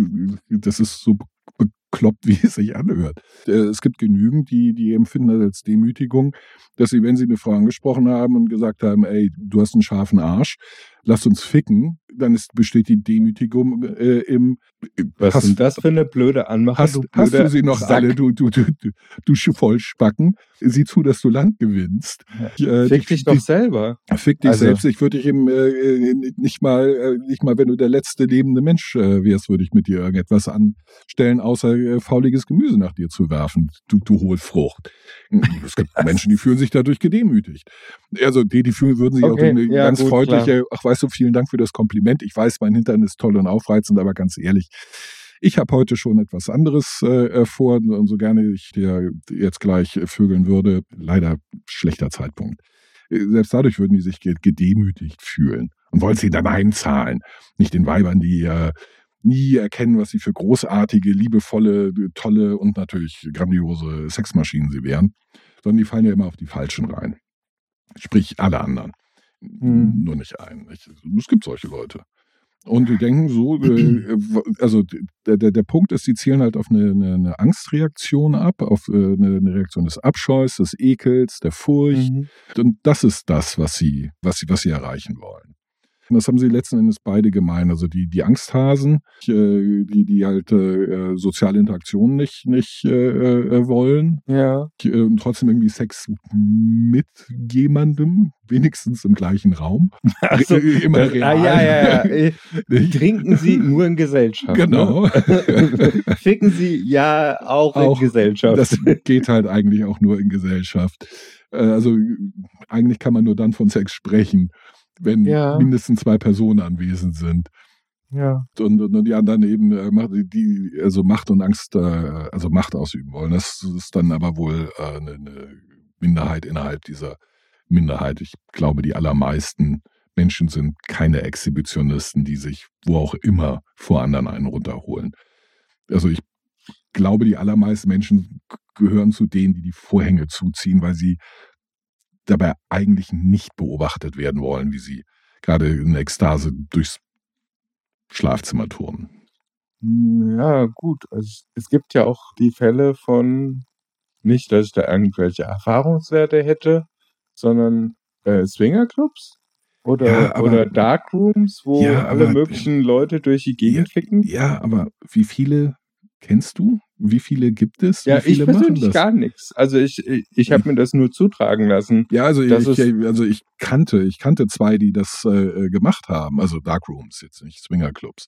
B: das ist so bekloppt, (laughs) wie es sich anhört. Äh, es gibt genügend, die, die empfinden das als Demütigung, dass sie, wenn sie eine Frau angesprochen haben und gesagt haben, ey, du hast einen scharfen Arsch, lass uns ficken, dann ist, besteht die Demütigung äh, im.
C: Was hast, ist das für eine blöde Anmache?
B: Hast
C: du,
B: hast du sie noch Sack. alle, du, du, du, du, du Vollspacken? Sieh zu, dass du Land gewinnst.
C: Ja, äh, fick dich doch selber.
B: Fick dich also. selbst. Ich würde dich eben äh, nicht mal, äh, nicht mal, wenn du der letzte lebende Mensch äh, wärst, würde ich mit dir irgendetwas anstellen, außer fauliges Gemüse nach dir zu werfen. Du, du Hohlfrucht. Es gibt (laughs) Menschen, die fühlen sich dadurch gedemütigt. Also die, die fühlen, würden sich okay. auch eine ja, ganz gut, freundliche, klar. ach weißt du, vielen Dank für das Kompliment. Ich weiß, mein Hintern ist toll und aufreizend, aber ganz ehrlich, ich habe heute schon etwas anderes äh, vor und so gerne ich dir jetzt gleich vögeln würde. Leider schlechter Zeitpunkt. Selbst dadurch würden die sich gedemütigt fühlen und wollen sie dann einzahlen. Nicht den Weibern, die äh, nie erkennen, was sie für großartige, liebevolle, tolle und natürlich grandiose Sexmaschinen sie wären, sondern die fallen ja immer auf die Falschen rein. Sprich, alle anderen. Hm. Nur nicht einen. Es gibt solche Leute. Und die denken so, (clears throat) äh, also der, der, der Punkt ist, sie zielen halt auf eine, eine, eine Angstreaktion ab, auf äh, eine, eine, Reaktion des Abscheus, des Ekels, der Furcht. Mhm. Und das ist das, was sie, was sie, was sie erreichen wollen. Und das haben sie letzten Endes beide gemein. Also die, die Angsthasen, äh, die, die halt äh, soziale Interaktionen nicht, nicht äh, äh wollen.
C: Ja.
B: Äh, und trotzdem irgendwie Sex mit jemandem, wenigstens im gleichen Raum.
C: Also, Immer das, real. Ah, ja, ja, ja. (laughs) Trinken Sie nur in Gesellschaft.
B: Ne? Genau.
C: Ne? (laughs) Ficken Sie ja auch, auch in Gesellschaft.
B: Das geht halt eigentlich auch nur in Gesellschaft. Also eigentlich kann man nur dann von Sex sprechen, wenn ja. mindestens zwei Personen anwesend sind.
C: Ja.
B: Und, und die anderen eben äh, die also Macht und Angst, äh, also Macht ausüben wollen. Das ist dann aber wohl äh, eine, eine Minderheit innerhalb dieser Minderheit. Ich glaube, die allermeisten Menschen sind keine Exhibitionisten, die sich wo auch immer vor anderen einen runterholen. Also ich glaube, die allermeisten Menschen gehören zu denen, die die Vorhänge zuziehen, weil sie dabei eigentlich nicht beobachtet werden wollen, wie sie gerade in Ekstase durchs Schlafzimmer turnen.
C: Ja, gut. Also es gibt ja auch die Fälle von, nicht, dass ich da irgendwelche Erfahrungswerte hätte, sondern äh, Swingerclubs oder, ja, aber, oder Darkrooms, wo ja, alle aber, möglichen Leute durch die Gegend
B: ja,
C: ficken.
B: Ja, aber wie viele kennst du? Wie viele gibt es?
C: Ja, ich persönlich gar nichts. Also ich, ich, ich habe mir das nur zutragen lassen.
B: Ja, also ich, also ich kannte, ich kannte zwei, die das äh, gemacht haben. Also Darkrooms, jetzt nicht Swingerclubs.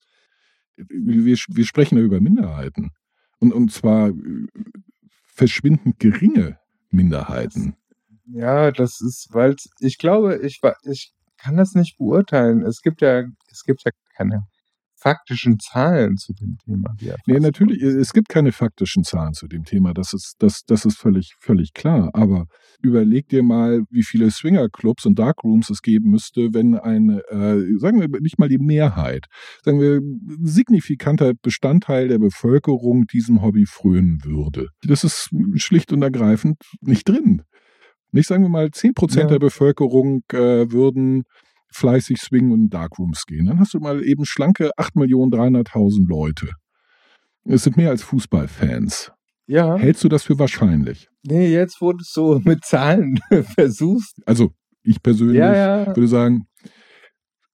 B: Wir, wir sprechen ja über Minderheiten. Und, und zwar äh, verschwindend geringe Minderheiten.
C: Ja, das ist, weil ich glaube, ich, ich kann das nicht beurteilen. Es gibt ja, es gibt ja keine faktischen Zahlen zu dem Thema. Die
B: Nee, natürlich, es gibt keine faktischen Zahlen zu dem Thema, das ist, das, das ist völlig, völlig klar. Aber überleg dir mal, wie viele Swingerclubs und Darkrooms es geben müsste, wenn ein, äh, sagen wir nicht mal die Mehrheit, sagen wir, signifikanter Bestandteil der Bevölkerung diesem Hobby frönen würde. Das ist schlicht und ergreifend nicht drin. Nicht sagen wir mal, 10%
C: Ja.
B: der Bevölkerung äh, würden fleißig swingen und in Darkrooms gehen. Dann hast du mal eben schlanke 8.300.000 Leute. Es sind mehr als Fußballfans.
C: Ja,
B: Hältst du das für wahrscheinlich?
C: nee, jetzt wo du es so (laughs) mit Zahlen (laughs) versuchst.
B: Also, ich persönlich
C: Ja, ja.
B: würde sagen,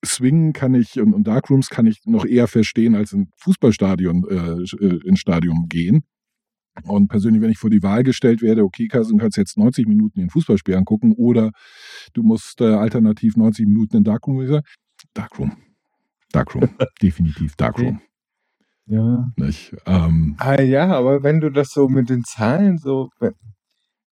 B: Swingen kann ich und, und Darkrooms kann ich noch eher verstehen, als in Fußballstadion äh, äh, ins Stadion gehen. Und persönlich, wenn ich vor die Wahl gestellt werde, okay, Carsten, du kannst jetzt 90 Minuten den Fußballspiel angucken oder du musst äh, alternativ 90 Minuten in Darkroom, ich sagen, Darkroom. Darkroom. (laughs) Definitiv Darkroom.
C: Ja.
B: Nicht? Ähm,
C: Ah, ja, aber wenn du das so mit den Zahlen so,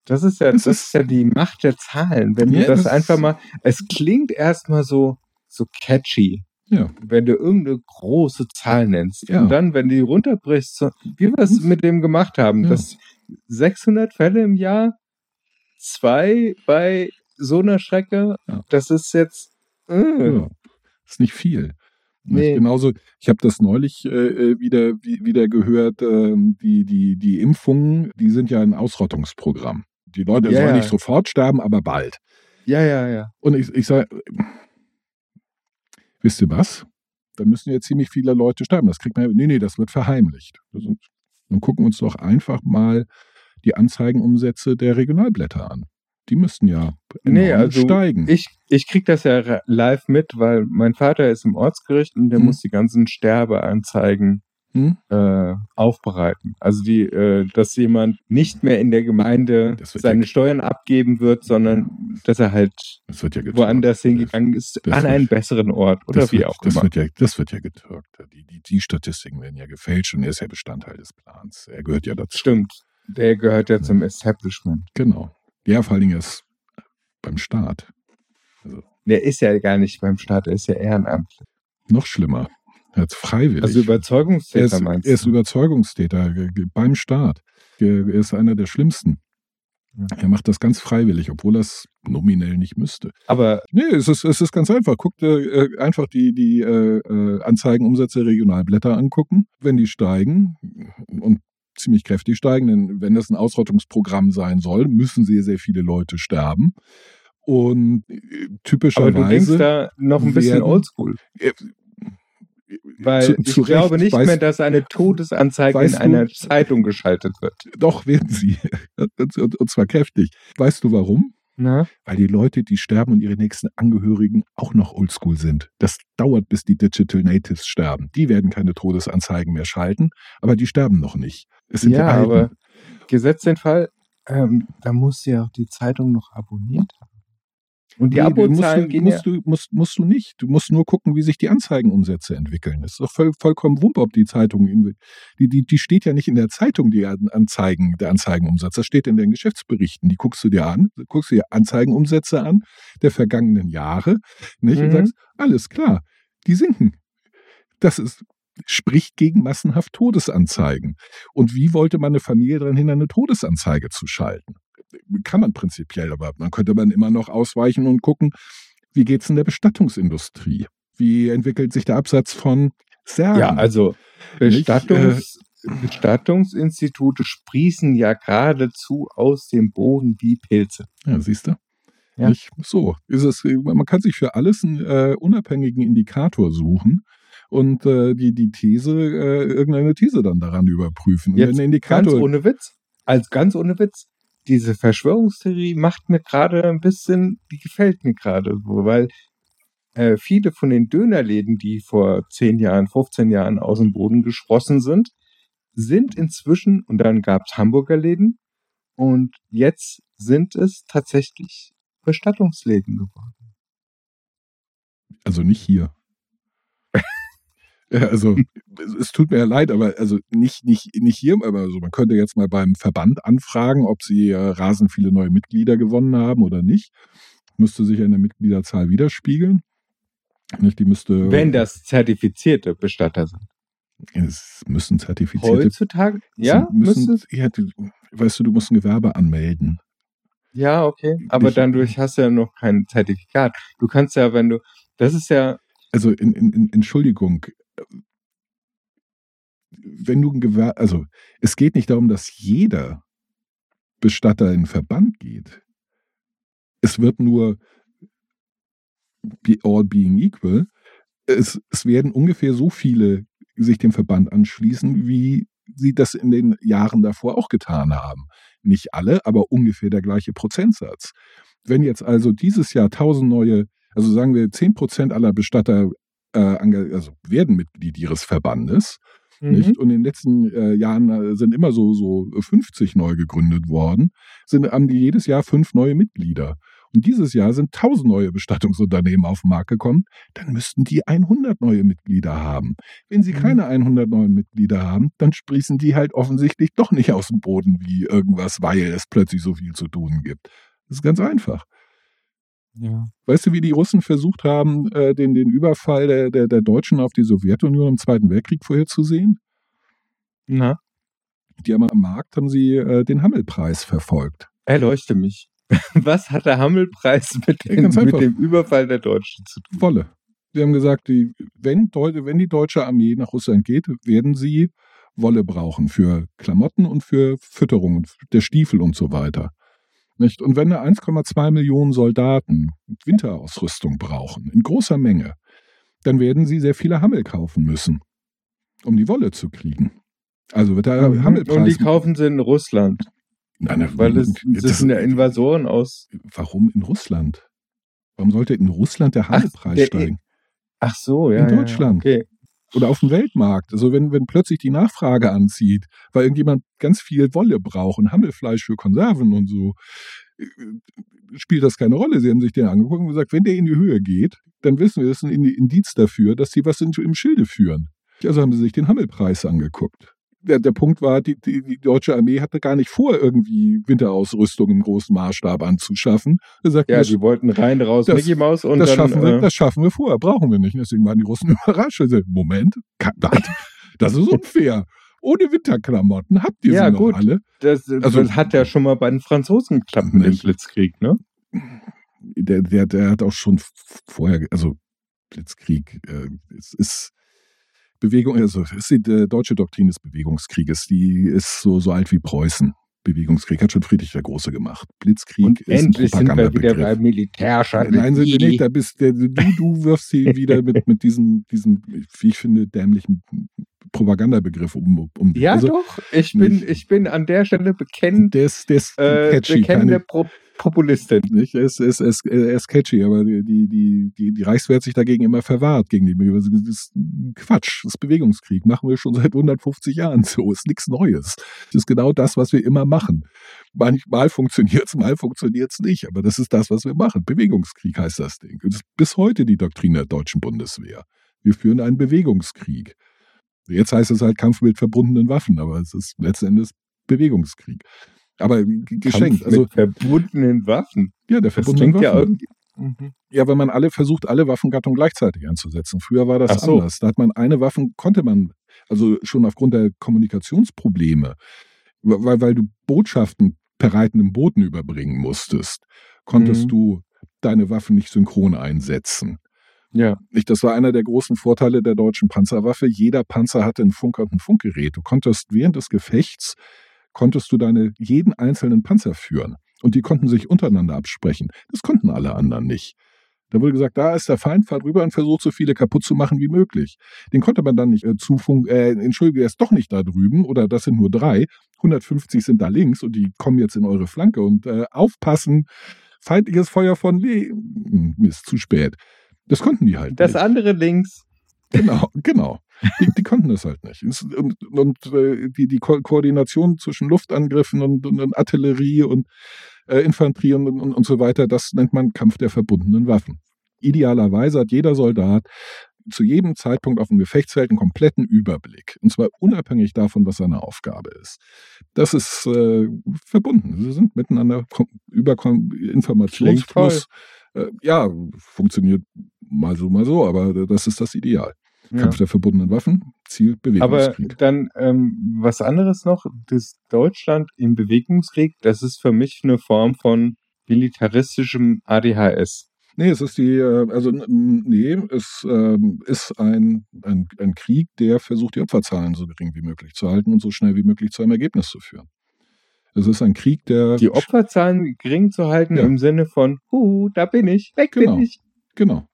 C: das ist ja,
B: Das ist
C: ja die Macht der Zahlen. Wenn
B: Ja,
C: du das,
B: das-
C: einfach mal, es klingt erstmal so, so catchy,
B: ja.
C: wenn du irgendeine große Zahl nennst.
B: Ja.
C: Und dann, wenn du die runterbrichst, so, wie wir es mit dem gemacht haben,
B: Ja.
C: dass 600 Fälle im Jahr, zwei bei so einer Strecke,
B: Ja.
C: das ist jetzt, äh,
B: Ja, ist nicht viel.
C: Nee.
B: Genauso, ich habe das neulich äh, äh, wieder, wie, wieder gehört, ähm, die, die, die Impfungen, die sind ja ein Ausrottungsprogramm. Die Leute
C: Ja,
B: sollen nicht sofort sterben, aber bald.
C: ja, ja, ja.
B: Und ich, ich sage, wisst ihr was? Da müssen ja ziemlich viele Leute sterben. Das kriegt man, nee, nee, das wird verheimlicht. Sind- Dann gucken wir uns doch einfach mal die Anzeigenumsätze der Regionalblätter an. Die müssten ja
C: Nee, also
B: steigen.
C: Ich, ich krieg das ja live mit, weil mein Vater ist im Ortsgericht und der
B: Hm.
C: muss die ganzen Sterbeanzeigen
B: Hm?
C: äh, aufbereiten. Also die, äh, dass jemand nicht mehr in der Gemeinde
B: Das
C: seine
B: ja-
C: Steuern abgeben wird, sondern dass er halt
B: Das ja
C: woanders hingegangen ist,
B: das
C: an einen besseren Ort oder
B: das
C: wie
B: wird,
C: auch
B: das
C: immer.
B: Wird ja, das wird ja getürkt. Die, die, die Statistiken werden ja gefälscht und er ist ja Bestandteil des Plans. Er gehört ja dazu.
C: Stimmt. Der gehört ja zum Establishment.
B: Genau. Ja, vor allen Dingen erst beim Staat.
C: Der ist ja gar nicht beim Staat, der ist ja ehrenamtlich.
B: Noch schlimmer. Er ist freiwillig.
C: Also
B: er
C: Überzeugungstäter
B: ist,
C: meinst
B: er ist
C: du?
B: Überzeugungstäter beim Staat. Er ist einer der schlimmsten. Er macht das ganz freiwillig, obwohl er es nominell nicht müsste.
C: Aber
B: Nee, es ist, es ist ganz einfach. Guckt äh, einfach die, die äh, äh, Anzeigenumsätze Regionalblätter angucken. Wenn die steigen und ziemlich kräftig steigen, denn wenn das ein Ausrottungsprogramm sein soll, müssen sehr, sehr viele Leute sterben. Und äh,
C: aber du denkst
B: typischerweise.
C: da noch ein bisschen oldschool. Weil
B: zu-
C: ich
B: zu Recht,
C: glaube nicht
B: weißt-
C: mehr, dass eine Todesanzeige in
B: weißt du-
C: einer Zeitung geschaltet wird.
B: Doch, werden sie. (laughs) Und, zwar kräftig. Weißt du warum?
C: Na?
B: Weil die Leute, die sterben und ihre nächsten Angehörigen auch noch oldschool sind. Das dauert, bis die Digital Natives sterben. Die werden keine Todesanzeigen mehr schalten, aber die sterben noch nicht. Es sind
C: Ja,
B: die Alten.
C: aber gesetzt den Fall, ähm, da muss ja auch die Zeitung noch abonniert haben. Und die
B: musst,
C: Abozahlen
B: du,
C: gehen ja,
B: musst, musst, musst du nicht. Du musst nur gucken, wie sich die Anzeigenumsätze entwickeln. Das ist doch voll, vollkommen wumpe, ob die Zeitung, die, die, die steht ja nicht in der Zeitung, die An- Anzeigen, der Anzeigenumsatz. Das steht in den Geschäftsberichten. Die guckst du dir an, guckst du dir Anzeigenumsätze an der vergangenen Jahre, nicht? Und
C: Mhm.
B: sagst, alles klar, die sinken. Das ist, spricht gegen massenhaft Todesanzeigen. Und wie wollte man eine Familie daran hindern, eine Todesanzeige zu schalten? Kann man prinzipiell, aber man könnte man immer noch ausweichen und gucken, wie geht's in der Bestattungsindustrie? Wie entwickelt sich der Absatz von Särgen?
C: ja, also
B: Nicht,
C: Bestattungs, Bestattungsinstitute sprießen ja geradezu aus dem Boden wie Pilze.
B: Ja, siehst du?
C: Ja.
B: Nicht? So ist es. Man kann sich für alles einen äh, unabhängigen Indikator suchen und äh, die, die These, äh, irgendeine These dann daran überprüfen. Und
C: Jetzt Ganz
B: Indikator,
C: ohne Witz. Als ganz ohne Witz. Diese Verschwörungstheorie macht mir gerade ein bisschen, die gefällt mir gerade so, weil äh, viele von den Dönerläden, die vor 10 Jahren, 15 Jahren aus dem Boden gesprossen sind, sind inzwischen, und dann gab es Hamburger Läden, und jetzt sind es tatsächlich Bestattungsläden geworden.
B: also nicht hier. Ja, also es, tut mir ja leid, aber also nicht nicht nicht hier, aber also man könnte jetzt mal beim Verband anfragen, ob sie äh, rasend viele neue Mitglieder gewonnen haben oder nicht. Müsste sich ja in der Mitgliederzahl widerspiegeln. Nicht, die müsste.
C: Wenn das zertifizierte Bestatter sind.
B: Es müssen zertifizierte.
C: Heutzutage? Ja,
B: müssen,
C: müsste
B: ja, du, weißt du, du musst ein Gewerbe anmelden.
C: Ja, okay. Aber
B: Ich-
C: dann hast du ja noch kein Zertifikat. Du kannst ja, wenn du, das ist ja,
B: Also in, in, in Entschuldigung, wenn du ein Gewerbe, also es geht nicht darum, dass jeder Bestatter in den Verband geht. Es wird nur all being equal. Es, es werden ungefähr so viele sich dem Verband anschließen, wie sie das in den Jahren davor auch getan haben. Nicht alle, aber ungefähr der gleiche Prozentsatz. Wenn jetzt also dieses Jahr tausend neue, also sagen wir zehn Prozent aller Bestatter äh, also werden Mitglied ihres Verbandes,
C: mhm.
B: nicht? Und in den letzten äh, Jahren äh, sind immer so, so 50 neu gegründet worden, sind, haben die jedes Jahr fünf neue Mitglieder. Und dieses Jahr sind 1000 neue Bestattungsunternehmen auf den Markt gekommen, dann müssten die 100 neue Mitglieder haben. Wenn sie
C: Mhm.
B: keine 100 neuen Mitglieder haben, dann sprießen die halt offensichtlich doch nicht aus dem Boden wie irgendwas, weil es plötzlich so viel zu tun gibt. Das ist ganz einfach.
C: Ja.
B: Weißt du, wie die Russen versucht haben, äh, den, den Überfall der, der, der Deutschen auf die Sowjetunion im Zweiten Weltkrieg vorherzusehen?
C: Na,
B: Die haben am Markt haben sie äh, den Hammelpreis verfolgt.
C: erleuchte mich. (laughs) Was hat der Hammelpreis mit,
B: Ja,
C: dem-
B: ganz
C: mit dem Überfall der Deutschen zu tun?
B: Wolle. Sie haben gesagt, die, wenn, wenn die deutsche Armee nach Russland geht, werden sie Wolle brauchen für Klamotten und für Fütterung und der Stiefel und so weiter. Nicht? Und wenn da 1,2 Millionen Soldaten Winterausrüstung brauchen, in großer Menge, dann werden sie sehr viele Hammel kaufen müssen, um die Wolle zu kriegen. Also wird der
C: Mhm.
B: Hammelpreis.
C: Und die kaufen sie in Russland,
B: Nein,
C: weil es,
B: das-
C: sind ja Invasoren aus.
B: Warum in Russland? Warum sollte in Russland der Hammelpreis
C: der-
B: steigen?
C: Ach so, ja.
B: In
C: ja,
B: Deutschland.
C: Okay.
B: Oder auf dem Weltmarkt. Also wenn, wenn plötzlich die Nachfrage anzieht, weil irgendjemand ganz viel Wolle braucht und Hammelfleisch für Konserven und so, äh, spielt das keine Rolle. Sie haben sich den angeguckt und gesagt, wenn der in die Höhe geht, dann wissen wir, das ist ein Indiz dafür, dass sie was im Schilde führen. Also haben sie sich den Hammelpreis angeguckt. Der, der Punkt war, die, die, die deutsche Armee hatte gar nicht vor, irgendwie Winterausrüstung im großen Maßstab anzuschaffen. Er sagt,
C: Ja,
B: das,
C: die wollten rein, raus,
B: das-
C: Mickey Maus und
B: das,
C: dann.
B: schaffen wir,
C: äh,
B: das schaffen wir vorher, brauchen wir nicht. Deswegen waren die Russen (laughs) überrascht. Also, Moment, das, ist unfair. Ohne Winterklamotten habt ihr
C: Ja,
B: sie noch
C: gut.
B: alle.
C: das,
B: also-
C: das hat ja schon mal bei den Franzosen geklappt mit dem. Blitzkrieg, ne?
B: Der, der, der hat auch schon vorher, also Blitzkrieg, äh, es ist Bewegung, also die äh, deutsche Doktrin des Bewegungskrieges, die ist so, so alt wie Preußen. Bewegungskrieg hat schon Friedrich der Große gemacht. Blitzkrieg
C: Und
B: ist ein
C: endlich sind wir wieder bei Militärstrategie.
B: Nein, sind wir nicht. Da bist der, du, du wirfst sie (laughs) wieder mit, mit diesem, diesem, wie ich finde, dämlichen Propagandabegriff um, um.
C: Ja,
B: also,
C: doch. Ich bin,
B: nicht.
C: ich bin an der Stelle bekennt,
B: der ist, der ist
C: äh,
B: catchy.
C: bekennende Pro Populistin.
B: nicht? Er, ist, ist, er ist catchy, aber die, die, die, die, Reichswehr hat sich dagegen immer verwahrt. Gegen die, das ist Quatsch. Das ist Bewegungskrieg. Machen wir schon seit 150 Jahren so. Ist nichts Neues. Das ist genau das, was wir immer machen. Manchmal funktioniert's, mal funktioniert's nicht. Aber das ist das, was wir machen. Bewegungskrieg heißt das Ding. Das ist bis heute die Doktrin der deutschen Bundeswehr. Wir führen einen Bewegungskrieg. Jetzt heißt es halt Kampf mit verbundenen Waffen, aber es ist letzten Endes Bewegungskrieg. Aber geschenkt. Also,
C: verbundenen Waffen.
B: ja, der verbundenen
C: klingt ja
B: Waffen.
C: irgendwie. Mhm.
B: Ja, wenn man alle versucht, alle Waffengattungen gleichzeitig einzusetzen. Früher war das
C: so.
B: anders. Da hat man eine Waffen, konnte man, also schon aufgrund der Kommunikationsprobleme, weil, weil du Botschaften per reitendem Boten überbringen musstest, konntest
C: Mhm.
B: du deine Waffen nicht synchron einsetzen.
C: Ja.
B: Nicht, das war einer der großen Vorteile der deutschen Panzerwaffe. Jeder Panzer hatte einen Funker und ein Funkgerät. Du konntest während des Gefechts konntest du deine jeden einzelnen Panzer führen und die konnten sich untereinander absprechen. Das konnten alle anderen nicht. Da wurde gesagt, da ist der Feind, fahr drüber und versucht so viele kaputt zu machen wie möglich. Den konnte man dann nicht äh, zufunk, äh, entschuldige, er ist doch nicht da drüben oder das sind nur drei, 150 sind da links und die kommen jetzt in eure Flanke und äh, aufpassen, feindliches Feuer von Le Hm, Mist, zu spät. Das konnten die halt
C: Das
B: nicht.
C: andere links.
B: Genau, genau. Die, die konnten das halt nicht. Es- Und, und äh, die, die Ko Koordination zwischen Luftangriffen und, und, Artillerie und äh, Infanterie und, und, so weiter, das nennt man Kampf der verbundenen Waffen. Idealerweise hat jeder Soldat zu jedem Zeitpunkt auf dem Gefechtsfeld einen kompletten Überblick. Und zwar unabhängig davon, was seine Aufgabe ist. Das ist äh, verbunden. Sie sind miteinander über Informationsfluss. Äh, ja, funktioniert mal so, mal so, aber das ist das Ideal.
C: Ja.
B: Kampf der verbundenen Waffen, Ziel
C: Aber
B: Bewegungskrieg.
C: dann ähm, was anderes noch, das Deutschland im Bewegungskrieg, das ist für mich eine Form von militaristischem ADHS.
B: Nee, es ist die, äh, also nee, es ähm, ist ein, ein, ein Krieg, der versucht, die Opferzahlen so gering wie möglich zu halten und so schnell wie möglich zu einem Ergebnis zu führen. Es ist ein Krieg, der
C: Die Opferzahlen gering zu halten
B: Ja.
C: im Sinne von, hu, da bin ich, weg
B: Genau.
C: bin ich.
B: genau.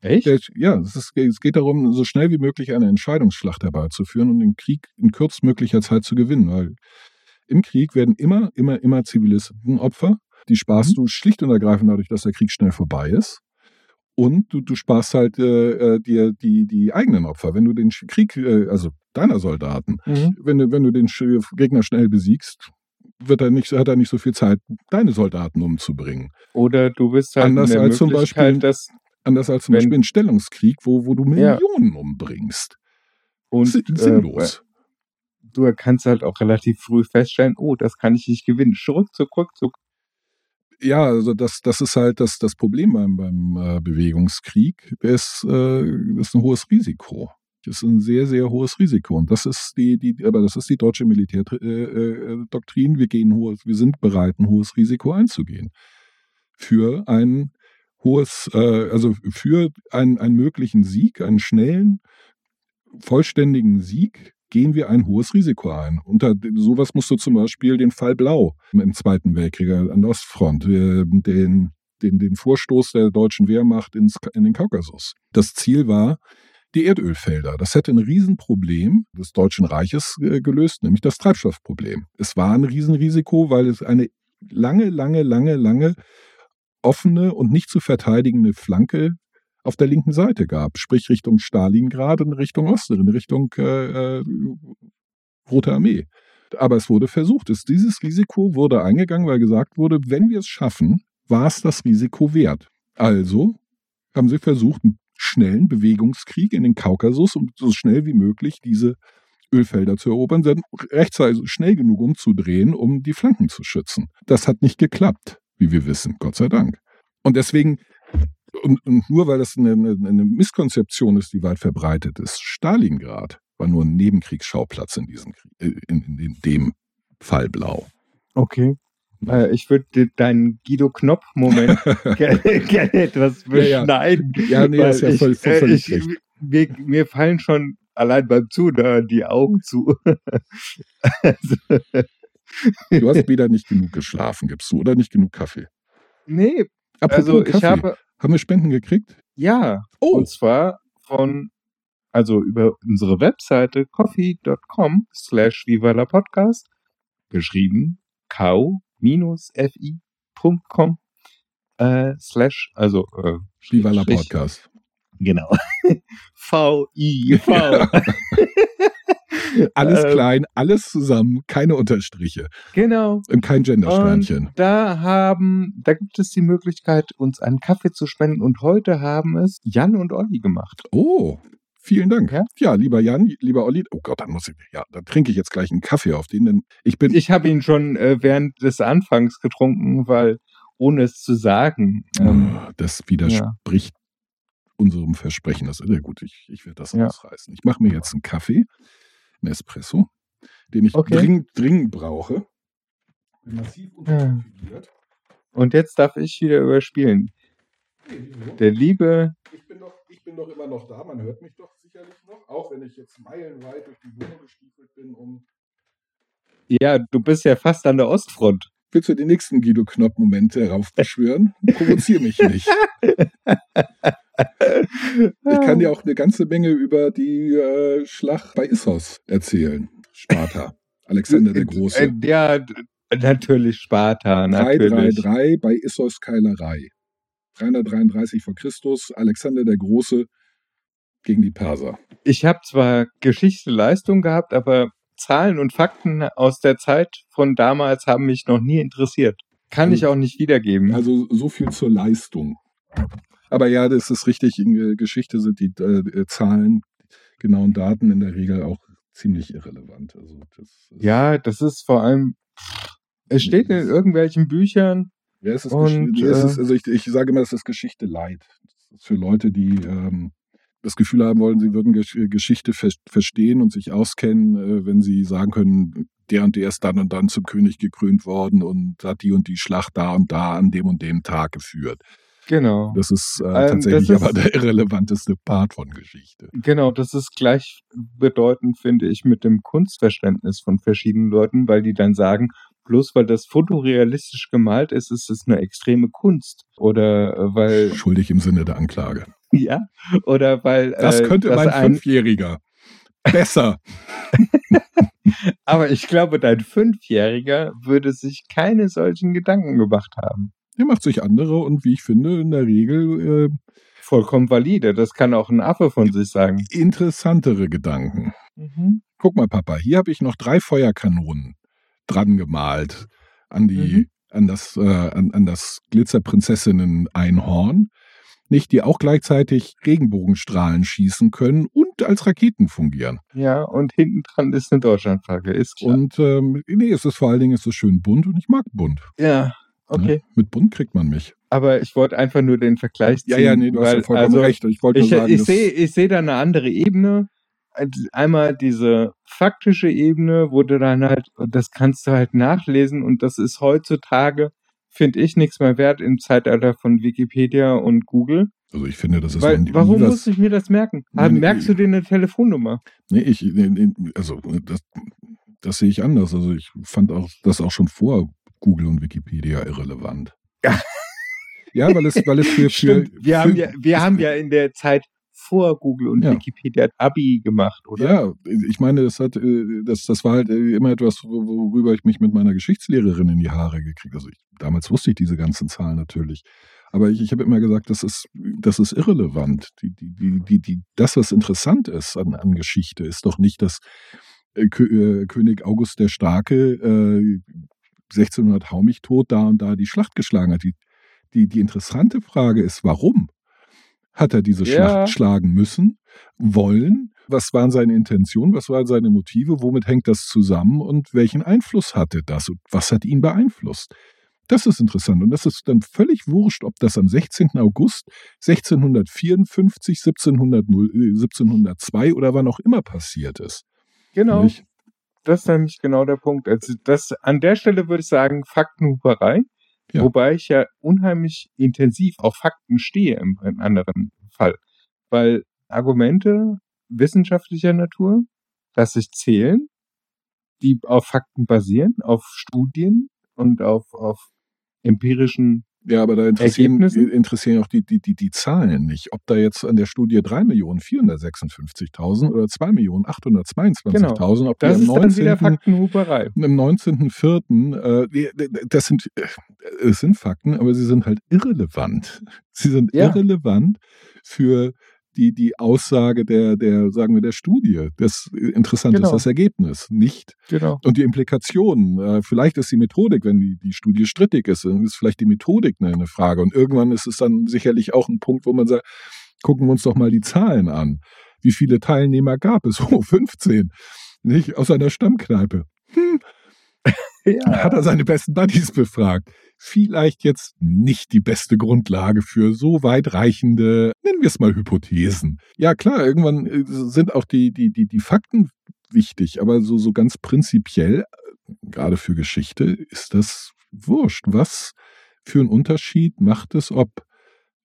C: Echt?
B: Der, ja, es, ist, es geht darum, so schnell wie möglich eine Entscheidungsschlacht herbeizuführen und den Krieg in kürztmöglicher Zeit zu gewinnen, weil im Krieg werden immer, immer, immer Zivilisten Opfer. Die sparst du schlicht und ergreifend dadurch, dass der Krieg schnell vorbei ist. Und du, du sparst halt äh, äh, dir die, die eigenen Opfer. Wenn du den Krieg, äh, also deiner Soldaten,
C: Mhm.
B: wenn du, wenn du den Gegner schnell besiegst, wird er nicht, hat er nicht so viel Zeit, deine Soldaten umzubringen.
C: Oder du bist halt
B: Anders
C: in der
B: als zum
C: Möglichkeit,
B: Beispiel-
C: dass
B: Anders als zum
C: Wenn-
B: Beispiel ein Stellungskrieg, wo, wo du
C: Ja.
B: Millionen umbringst.
C: und
B: Sin-
C: äh,
B: Sinnlos.
C: du kannst halt auch relativ früh feststellen, oh, das kann ich nicht gewinnen. Rückzug, Rückzug.
B: Ja, also das, das ist halt das, das Problem beim, beim äh, Bewegungskrieg. Ist, äh, das ist ein hohes Risiko. Das ist ein sehr, sehr hohes Risiko. Und das ist die, die, aber das ist die deutsche Militärdoktrin. Äh, äh, wir gehen hohes, wir sind bereit, ein hohes Risiko einzugehen. Für ein hohes, äh, also für einen, einen möglichen Sieg, einen schnellen, vollständigen Sieg, gehen wir ein hohes Risiko ein. Unter sowas musst du zum Beispiel den Fall Blau im Zweiten Weltkrieg an der Ostfront, äh, den, den, den Vorstoß der deutschen Wehrmacht ins, in den Kaukasus. Das Ziel war, die Erdölfelder. Das hätte ein Riesenproblem des Deutschen Reiches äh, gelöst, nämlich das Treibstoffproblem. Es war ein Riesenrisiko, weil es eine lange, lange, lange, lange offene und nicht zu verteidigende Flanke auf der linken Seite gab, sprich Richtung Stalingrad und Richtung Osten, in Richtung äh, äh, Rote Armee. Aber es wurde versucht. Es, dieses Risiko wurde eingegangen, weil gesagt wurde, wenn wir es schaffen, war es das Risiko wert. Also haben sie versucht, einen schnellen Bewegungskrieg in den Kaukasus, um so schnell wie möglich diese Ölfelder zu erobern, rechtzeitig schnell genug umzudrehen, um die Flanken zu schützen. Das hat nicht geklappt, wie wir wissen, Gott sei Dank. Und deswegen, und, und nur weil das eine, eine, Misskonzeption ist, die weit verbreitet ist, Stalingrad war nur ein Nebenkriegsschauplatz in diesem Krieg, äh, in, in, in dem Fall Blau.
C: Okay. Äh, ich würde deinen Guido Knopp-Moment (laughs) gerne, etwas
B: Ja, ja.
C: beschneiden.
B: Ja, nee,
C: weil
B: ist ja
C: ich,
B: voll- voll-
C: äh,
B: völlig
C: ich,
B: recht.
C: mir, mir fallen schon allein beim Zuhören die Augen zu. (laughs) also,
B: Du hast (laughs) wieder nicht genug geschlafen, gibst du, oder nicht genug Kaffee.
C: nee,
B: Apropos
C: also ich
B: Kaffee.
C: habe,
B: Haben wir Spenden gekriegt?
C: ja,
B: Oh,
C: und zwar von, also über unsere Webseite coffee.com slash podcast, geschrieben kau-fi.com äh, slash, also äh,
B: Viva la
C: Strich.
B: Podcast.
C: Genau. (laughs) V-I-V. (laughs)
B: Alles
C: Ähm,
B: klein, alles zusammen, keine Unterstriche
C: Genau.
B: und kein Gendersternchen.
C: Und da haben, da gibt es die Möglichkeit, uns einen Kaffee zu spenden. Und heute haben es Jan und Olli gemacht.
B: Oh, vielen Dank.
C: Ja?
B: Ja, lieber Jan, lieber Olli. Oh Gott, dann muss ich, ja, dann trinke ich jetzt gleich einen Kaffee auf den, denn ich bin,
C: Ich habe ihn schon äh, während des Anfangs getrunken, weil ohne es zu sagen. Ähm,
B: Oh, das widerspricht unserem Versprechen. Das ist ja gut, ich, ich werde das
C: Ja.
B: ausreißen. Ich mache mir jetzt einen Kaffee, einen Espresso, den ich
C: Okay.
B: dringend, dringend brauche. Bin massiv
C: Ja.
B: unterkonfiguriert.
C: und jetzt darf ich wieder überspielen.
B: Nee?
C: Der liebe,
B: Ich bin, doch, ich bin doch immer noch da, man hört mich doch sicherlich noch, auch wenn ich jetzt meilenweit durch die Wohnung gestiefelt bin, um.
C: ja, du bist ja fast an der Ostfront.
B: Willst du den nächsten Guido Knopp-Moment heraufbeschwören? Provozier mich nicht. (laughs) (laughs) Ich kann dir auch eine ganze Menge über die äh, Schlacht bei Issos erzählen. Sparta. (laughs) Alexander der Große.
C: Ja, natürlich Sparta, natürlich.
B: 333 bei Issos Keilerei. 333 vor Christus, Alexander der Große gegen die Perser.
C: Ich habe zwar Geschichte Leistung gehabt, aber Zahlen und Fakten aus der Zeit von damals haben mich noch nie interessiert. Kann ich auch nicht wiedergeben.
B: Also so viel zur Leistung. Aber ja, das ist richtig. In äh, Geschichte sind die äh, Zahlen, genauen Daten in der Regel auch ziemlich irrelevant. Also das ist,
C: ja, das ist vor allem, es steht in irgendwelchen Büchern,
B: ja, es ist,
C: und,
B: es ist
C: äh,
B: also ich, ich sage immer, es ist Geschichte leid. ist für Leute, die ähm, das Gefühl haben wollen, sie würden Gesch Geschichte ver verstehen und sich auskennen, äh, wenn sie sagen können, der und der ist dann und dann zum König gekrönt worden und hat die und die Schlacht da und da an dem und dem Tag geführt.
C: Genau.
B: Das ist äh, ähm, tatsächlich das ist, aber der irrelevanteste Part von Geschichte.
C: Genau, das ist gleichbedeutend, finde ich, mit dem Kunstverständnis von verschiedenen Leuten, weil die dann sagen, bloß weil das fotorealistisch gemalt ist, ist es eine extreme Kunst. Oder äh, weil.
B: Schuldig im Sinne der Anklage.
C: Ja. Oder weil.
B: Das äh, könnte mein ein Fünfjähriger. Besser. (laughs)
C: Aber ich glaube, dein Fünfjähriger würde sich keine solchen Gedanken gemacht haben.
B: Er macht sich andere und wie ich finde, in der Regel. Äh,
C: Vollkommen valide. Das kann auch ein Affe von sich sagen.
B: Interessantere Gedanken. Mhm. Guck mal, Papa, hier habe ich noch drei Feuerkanonen dran gemalt an die, mhm. an das, äh, an, an das Glitzerprinzessinnen-Einhorn. Nicht, die auch gleichzeitig Regenbogenstrahlen schießen können und als Raketen fungieren.
C: Ja, und hinten dran ist eine Deutschlandflagge, ist klar.
B: Und ähm, nee, es ist vor allen Dingen es ist schön bunt und ich mag bunt.
C: Ja, Okay.
B: Mit bunt kriegt man mich.
C: Aber ich wollte einfach nur den Vergleich
B: ziehen. Ja, ja, nee, du weil, hast ja vollkommen also, recht. Ich wollte
C: ich,
B: sagen,
C: ich sehe ich seh da eine andere Ebene. Einmal diese faktische Ebene, wo du dann halt, das kannst du halt nachlesen und das ist heutzutage, finde ich, nichts mehr wert im Zeitalter von Wikipedia und Google.
B: Also ich finde, das ist
C: Weil, Warum was, muss ich mir das merken? Nee, Merkst nee, du dir eine Telefonnummer?
B: Nee, ich, nee, also das, das sehe ich anders. Also ich fand auch das auch schon vor Google und Wikipedia irrelevant.
C: Ja,
B: ja weil, es, weil es für. (laughs) für
C: wir,
B: für,
C: haben ja, wir haben ja in der Zeit vor Google und ja. Wikipedia Abi gemacht, oder?
B: Ja, ich meine, das hat, äh, das, das war halt äh, immer etwas, worüber ich mich mit meiner Geschichtslehrerin in die Haare gekriegt. Also ich, damals wusste ich diese ganzen Zahlen natürlich. Aber ich, ich habe immer gesagt, das ist, das ist irrelevant. Die, die, die, die, die, das, was interessant ist an, an Geschichte, ist doch nicht, dass äh, König August der Starke äh, 1600 hau mich tot, da und da die Schlacht geschlagen hat. Die, die, die interessante Frage ist, warum hat er diese ja. Schlacht schlagen müssen, wollen? Was waren seine Intentionen? Was waren seine Motive? Womit hängt das zusammen? Und welchen Einfluss hatte das? Und was hat ihn beeinflusst? Das ist interessant. Und das ist dann völlig wurscht, ob das am 16. August 1654, 1700, 1702 oder wann auch immer passiert ist.
C: Genau. Nicht? Das ist nämlich genau der Punkt. Also das, an der Stelle würde ich sagen, Faktenhuberei. Ja. Wobei ich ja unheimlich intensiv auf Fakten stehe im, im anderen Fall. Weil Argumente wissenschaftlicher Natur, dass sich zählen, die auf Fakten basieren, auf Studien und auf, auf empirischen
B: ja, aber da interessieren, interessieren auch die, die, die, die Zahlen nicht. Ob da jetzt an der Studie 3.456.000 oder 2.822.000, genau. ob
C: das die am 19. Faktenhuberei.
B: Im 19.04. Äh, das sind, äh, es sind Fakten, aber sie sind halt irrelevant. Sie sind ja. irrelevant für die, die Aussage der, der, sagen wir, der Studie. Das Interessante genau. ist das Ergebnis, nicht.
C: Genau.
B: Und die Implikationen. Äh, vielleicht ist die Methodik, wenn die, die Studie strittig ist, dann ist vielleicht die Methodik eine, eine Frage. Und irgendwann ist es dann sicherlich auch ein Punkt, wo man sagt, gucken wir uns doch mal die Zahlen an. Wie viele Teilnehmer gab es? (laughs) Oh, 15. Nicht? Aus einer Stammkneipe. Hm. (laughs) Ja. Hat er seine besten Buddies befragt vielleicht jetzt nicht die beste Grundlage für so weitreichende, nennen wir es mal Hypothesen. Ja klar, irgendwann äh, sind auch die, die, die, die Fakten wichtig, aber so, so ganz prinzipiell, äh, gerade für Geschichte, ist das wurscht. Was für einen Unterschied macht es, ob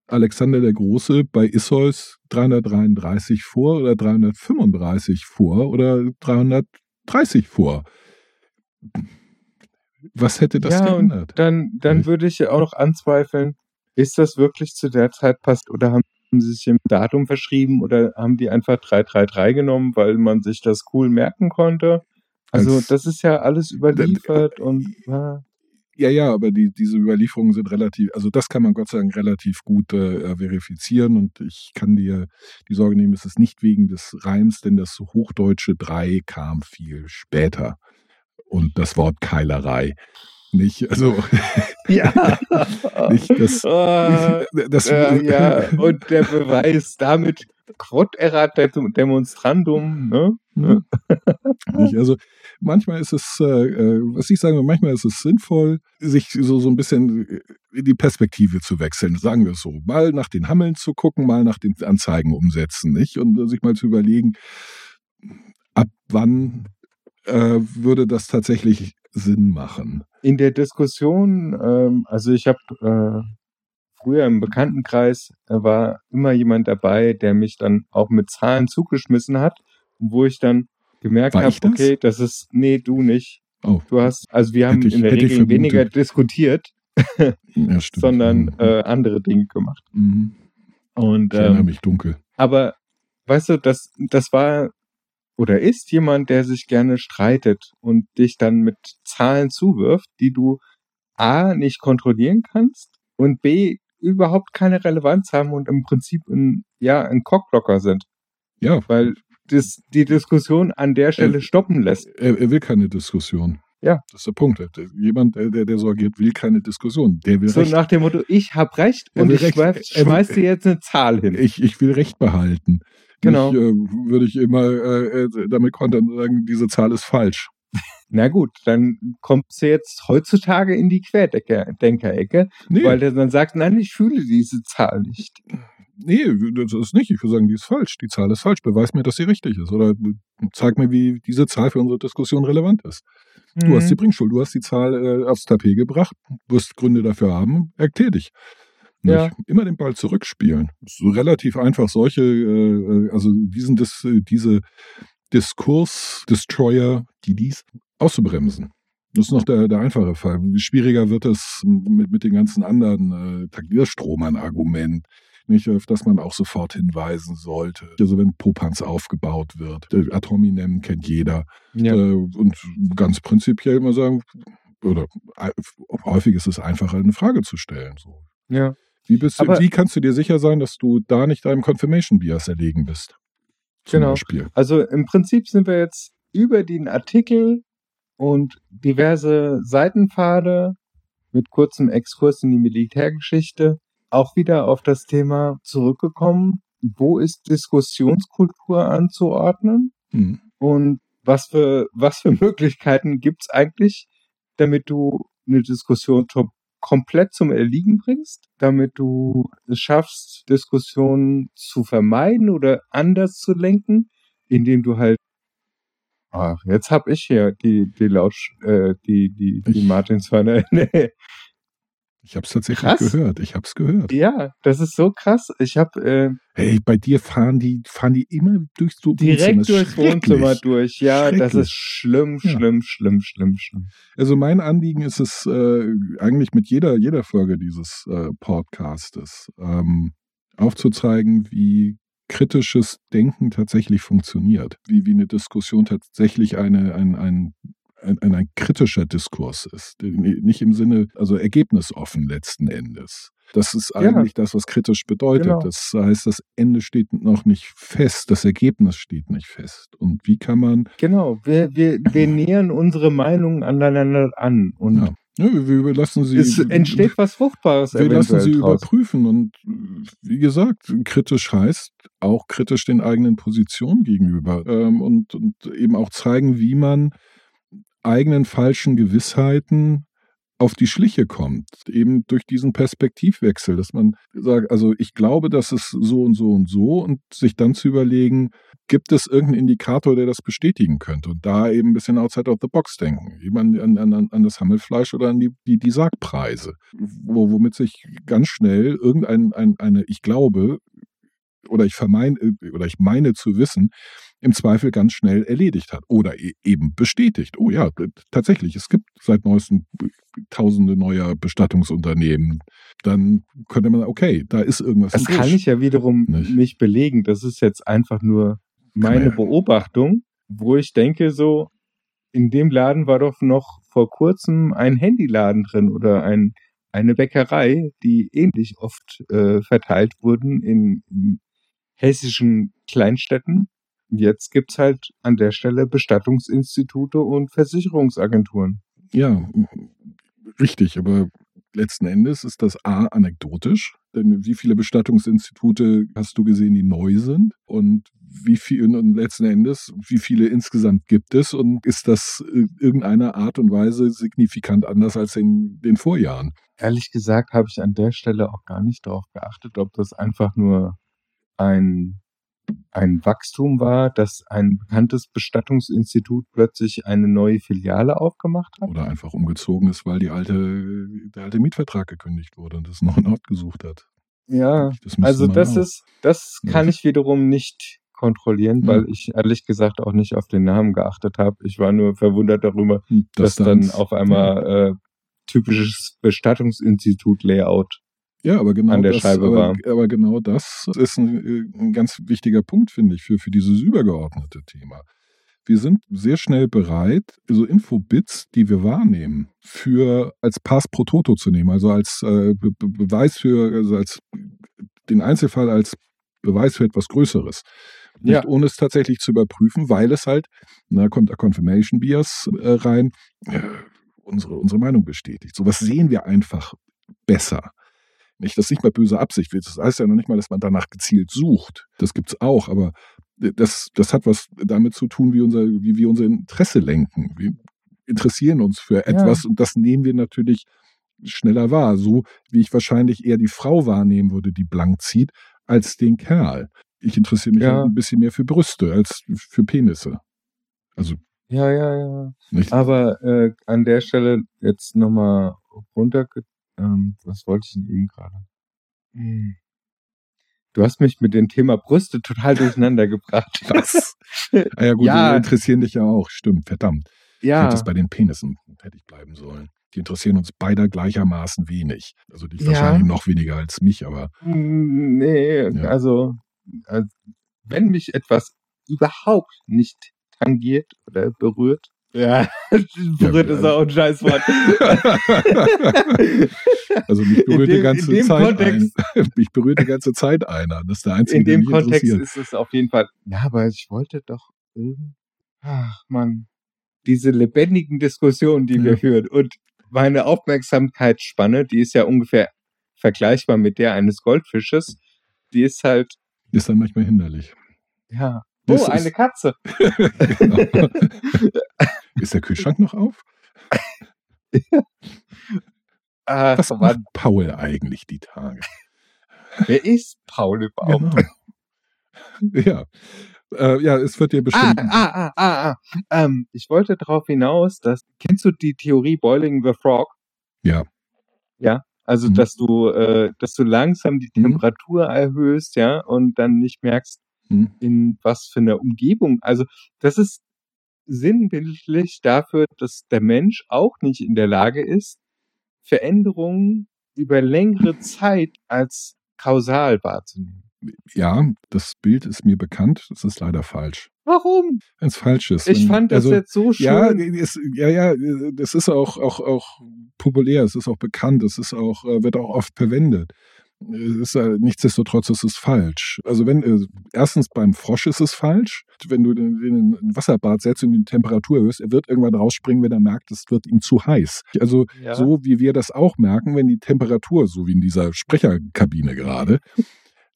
B: Alexander der Große bei Isseus 333 vor oder 335 vor oder 330 vor? Was hätte das ja, geändert?
C: Dann, dann würde ich auch noch anzweifeln, ist das wirklich zu der Zeit passt oder haben sie sich im Datum verschrieben oder haben die einfach 333 genommen, weil man sich das cool merken konnte? Also Als, das ist ja alles überliefert äh, und
B: äh, ja, ja, aber die, diese Überlieferungen sind relativ, also das kann man Gott sei Dank relativ gut äh, verifizieren und ich kann dir die Sorge nehmen, es ist nicht wegen des Reims, denn das Hochdeutsche 3 kam viel später und das Wort Keilerei. Nicht, also
C: ja, (laughs)
B: nicht das,
C: uh, das äh, ja, und der Beweis damit quod erat demonstrandum, ne?
B: nicht, also manchmal ist es, äh, äh, was ich sage, manchmal ist es sinnvoll, sich so, so ein bisschen in die Perspektive zu wechseln, sagen wir es so. Mal nach den Hammeln zu gucken, mal nach den Anzeigen umsetzen, nicht? Und sich mal zu überlegen, ab wann äh, würde das tatsächlich Sinn machen?
C: In der Diskussion, ähm, also ich habe äh, früher im Bekanntenkreis äh, war immer jemand dabei, der mich dann auch mit Zahlen zugeschmissen hat, wo ich dann gemerkt habe, okay, das ist, nee, du nicht. Oh. Du hast, also wir haben ich, in der Regel weniger diskutiert, (laughs) ja, sondern mhm. äh, andere Dinge gemacht.
B: Mhm.
C: Und,
B: ich erinnere ähm, mich dunkel.
C: Aber weißt du, das, das war oder ist jemand, der sich gerne streitet und dich dann mit Zahlen zuwirft, die du A nicht kontrollieren kannst und B überhaupt keine Relevanz haben und im Prinzip ein, ja, ein Cockblocker sind.
B: Ja.
C: Weil das die Diskussion an der Stelle er, stoppen lässt.
B: Er, er, will keine Diskussion.
C: Ja.
B: Das ist der Punkt. Jemand, der, der so agiert, will keine Diskussion. Der will
C: so
B: Recht.
C: nach dem Motto, ich habe Recht und ich recht, schmeiß dir jetzt eine Zahl hin.
B: Ich, ich will Recht behalten.
C: Genau.
B: Ich, äh, würde ich immer äh, äh damit kontern und sagen, diese Zahl ist falsch.
C: Na gut, dann kommt sie jetzt heutzutage in die Querdenker-Ecke, nee. weil er dann sagt, nein, ich fühle diese Zahl nicht.
B: Nee, das ist nicht. Ich würde sagen, die ist falsch. Die Zahl ist falsch. Beweis mir, dass sie richtig ist. Oder zeig mir, wie diese Zahl für unsere Diskussion relevant ist. Mhm. Du hast die mhm. Bringschuld, du hast die Zahl äh, aufs Tapet gebracht, wirst Gründe dafür haben, erklär dich. Ja. Immer den Ball zurückspielen. So relativ einfach solche, äh, also diesen, dis, diese Diskurs-Destroyer, die dies auszubremsen. Das ist noch der, der einfache Fall. Schwieriger wird es mit, mit den ganzen anderen äh, Taglierstromern-Argument nicht, auf das man auch sofort hinweisen sollte. Also wenn Popanz aufgebaut wird. Atominem kennt jeder. Ja. Äh, und ganz prinzipiell immer sagen, oder äh, häufig ist es einfacher, eine Frage zu stellen. So.
C: Ja.
B: Wie, bist du, wie kannst du dir sicher sein, dass du da nicht einem Confirmation Bias erlegen bist?
C: genau. Beispiel. Also im Prinzip sind wir jetzt über den Artikel und diverse Seitenpfade mit kurzem Exkurs in die Militärgeschichte auch wieder auf das Thema zurückgekommen, wo ist Diskussionskultur anzuordnen?
B: Hm.
C: und was für, was für Möglichkeiten gibt's eigentlich, damit du eine Diskussion komplett zum Erliegen bringst, damit du es schaffst, Diskussionen zu vermeiden oder anders zu lenken, indem du halt Ach, jetzt hab ich hier die die Lautsch äh, die die die Martinshörner (laughs)
B: Ich habe es tatsächlich krass. gehört. Ich habe es gehört.
C: Ja, das ist so krass. Ich habe. Äh,
B: hey, bei dir fahren die fahren die immer durchs
C: Wohnzimmer. Direkt durchs Wohnzimmer durch. Ja, das ist schlimm, schlimm, ja. schlimm, schlimm, schlimm.
B: Also mein Anliegen ist es äh, eigentlich mit jeder jeder Folge dieses äh, Podcastes ähm, aufzuzeigen, wie kritisches Denken tatsächlich funktioniert, wie, wie eine Diskussion tatsächlich eine, ein, ein ein, ein, ein kritischer Diskurs ist. Nicht im Sinne, also ergebnisoffen letzten Endes. Das ist eigentlich ja. das, was kritisch bedeutet. Genau. Das heißt, das Ende steht noch nicht fest, das Ergebnis steht nicht fest. Und wie kann man.
C: Genau, wir, wir, wir (clears throat) nähern unsere Meinungen aneinander an. Und
B: ja. Ja, wir, wir lassen sie.
C: Es entsteht was Fruchtbares.
B: Wir lassen sie draus. überprüfen. Und wie gesagt, kritisch heißt auch kritisch den eigenen Positionen gegenüber. Ähm, und, und eben auch zeigen, wie man eigenen falschen Gewissheiten auf die Schliche kommt, eben durch diesen Perspektivwechsel, dass man sagt, also ich glaube, das ist so und so und so und sich dann zu überlegen, gibt es irgendeinen Indikator, der das bestätigen könnte und da eben ein bisschen outside of the box denken, eben an, an, an das Hammelfleisch oder an die, die, die Sargpreise, wo, womit sich ganz schnell irgendein, ein, eine, ich glaube, oder ich vermeine, oder ich meine zu wissen, im Zweifel ganz schnell erledigt hat oder e eben bestätigt. Oh ja, tatsächlich, es gibt seit neuestem tausende neuer Bestattungsunternehmen. Dann könnte man, okay, da ist irgendwas.
C: Das kann ich ja wiederum nicht? nicht belegen. Das ist jetzt einfach nur meine Beobachtung, wo ich denke so, in dem Laden war doch noch vor kurzem ein Handyladen drin oder ein, eine Bäckerei, die ähnlich oft äh, verteilt wurden in, in hessischen Kleinstädten Jetzt gibt's halt an der Stelle Bestattungsinstitute und Versicherungsagenturen.
B: Ja, richtig, aber letzten Endes ist das A anekdotisch, denn wie viele Bestattungsinstitute hast du gesehen, die neu sind? Und wie viel und letzten Endes, wie viele insgesamt gibt es und ist das irgendeiner Art und Weise signifikant anders als in den Vorjahren?
C: Ehrlich gesagt habe ich an der Stelle auch gar nicht darauf geachtet, ob das einfach nur ein, ein Wachstum war, dass ein bekanntes Bestattungsinstitut plötzlich eine neue Filiale aufgemacht hat.
B: Oder einfach umgezogen ist, weil die alte, der alte Mietvertrag gekündigt wurde und es noch einen Ort gesucht hat.
C: Ja, das also das auch. ist, das kann ja. ich wiederum nicht kontrollieren, ja. weil ich ehrlich gesagt auch nicht auf den Namen geachtet habe. Ich war nur verwundert darüber, hm, das dass dann auf einmal äh, typisches Bestattungsinstitut-Layout
B: ja, aber genau
C: an der
B: das,
C: Scheibe
B: aber,
C: war.
B: aber genau das ist ein, ein ganz wichtiger Punkt, finde ich, für, für dieses übergeordnete Thema. Wir sind sehr schnell bereit, so Infobits, die wir wahrnehmen, für als Pass pro Toto zu nehmen, also als äh, Be Beweis für, also als den Einzelfall als Beweis für etwas Größeres. Nicht ja. ohne es tatsächlich zu überprüfen, weil es halt, da kommt der Confirmation Bias äh, rein, äh, unsere, unsere Meinung bestätigt. Sowas sehen wir einfach besser. Nicht, das ist nicht mal böse Absicht. Das heißt ja noch nicht mal, dass man danach gezielt sucht. Das gibt es auch, aber das, das hat was damit zu tun, wie, unser, wie wir unser Interesse lenken. Wir interessieren uns für etwas ja. und das nehmen wir natürlich schneller wahr. So wie ich wahrscheinlich eher die Frau wahrnehmen würde, die blank zieht, als den Kerl. Ich interessiere mich ja. ein bisschen mehr für Brüste als für Penisse. Also.
C: Ja, ja, ja. Nicht? Aber äh, an der Stelle jetzt nochmal runter. Ähm, was wollte ich denn eben gerade? Hm. Du hast mich mit dem Thema Brüste total durcheinander gebracht. (laughs)
B: Was? Ah (laughs) ja gut, ja. die interessieren dich ja auch. Stimmt, verdammt. Ja. Ich hätte es bei den Penissen hätte ich bleiben sollen. Die interessieren uns beide gleichermaßen wenig. Also dich ja. wahrscheinlich noch weniger als mich, aber.
C: Nee, ja. also, also wenn mich etwas überhaupt nicht tangiert oder berührt, (laughs) ja, berührt ja, ist auch ein Scheißwort. (laughs)
B: also mich berührt dem, die ganze Zeit Kontext, ein. (laughs) mich berührt die ganze Zeit einer. Das ist der einzige,
C: In dem Kontext ist es auf jeden Fall. Ja, aber ich wollte doch Ach man, diese lebendigen Diskussionen, die ja. wir führen und meine Aufmerksamkeitsspanne, die ist ja ungefähr vergleichbar mit der eines Goldfisches. Die ist halt.
B: Ist dann manchmal hinderlich.
C: Ja. Oh, eine Katze.
B: genau. Ist der Kühlschrank noch auf? Ach, (laughs) Was macht Paul eigentlich die Tage?
C: Wer ist Paul überhaupt?
B: Genau. Ja. Äh, ja, es wird dir ah, bestimmt.
C: Ah, ah, ah, ah, ah. Ähm, ich wollte darauf hinaus, dass. Kennst du die Theorie Boiling the Frog?
B: Ja.
C: Ja. Also, mhm. dass du, äh, dass du langsam die mhm. Temperatur mhm. erhöhst, ja, und dann nicht merkst, mhm. in was für einer Umgebung. Also, das ist sinnbildlich dafür, dass der Mensch auch nicht in der Lage ist, Veränderungen über längere Zeit als kausal wahrzunehmen.
B: Ja, das Bild ist mir bekannt, das ist leider falsch.
C: Warum?
B: Wenn es falsch ist.
C: Ich wenn, fand das also, jetzt so schön.
B: Ja, ist, ja, ja, das ist auch, auch, auch populär, es ist auch bekannt, es ist auch, äh, wird auch oft verwendet ist, äh, nichtsdestotrotz ist es falsch. Also wenn, äh, erstens beim Frosch ist es falsch. Wenn du den, in ein Wasserbad setzt und die Temperatur erhöhst, er wird irgendwann rausspringen, wenn er merkt, es wird ihm zu heiß. Also ja. so wie wir das auch merken, wenn die Temperatur, so wie in dieser Sprecherkabine gerade,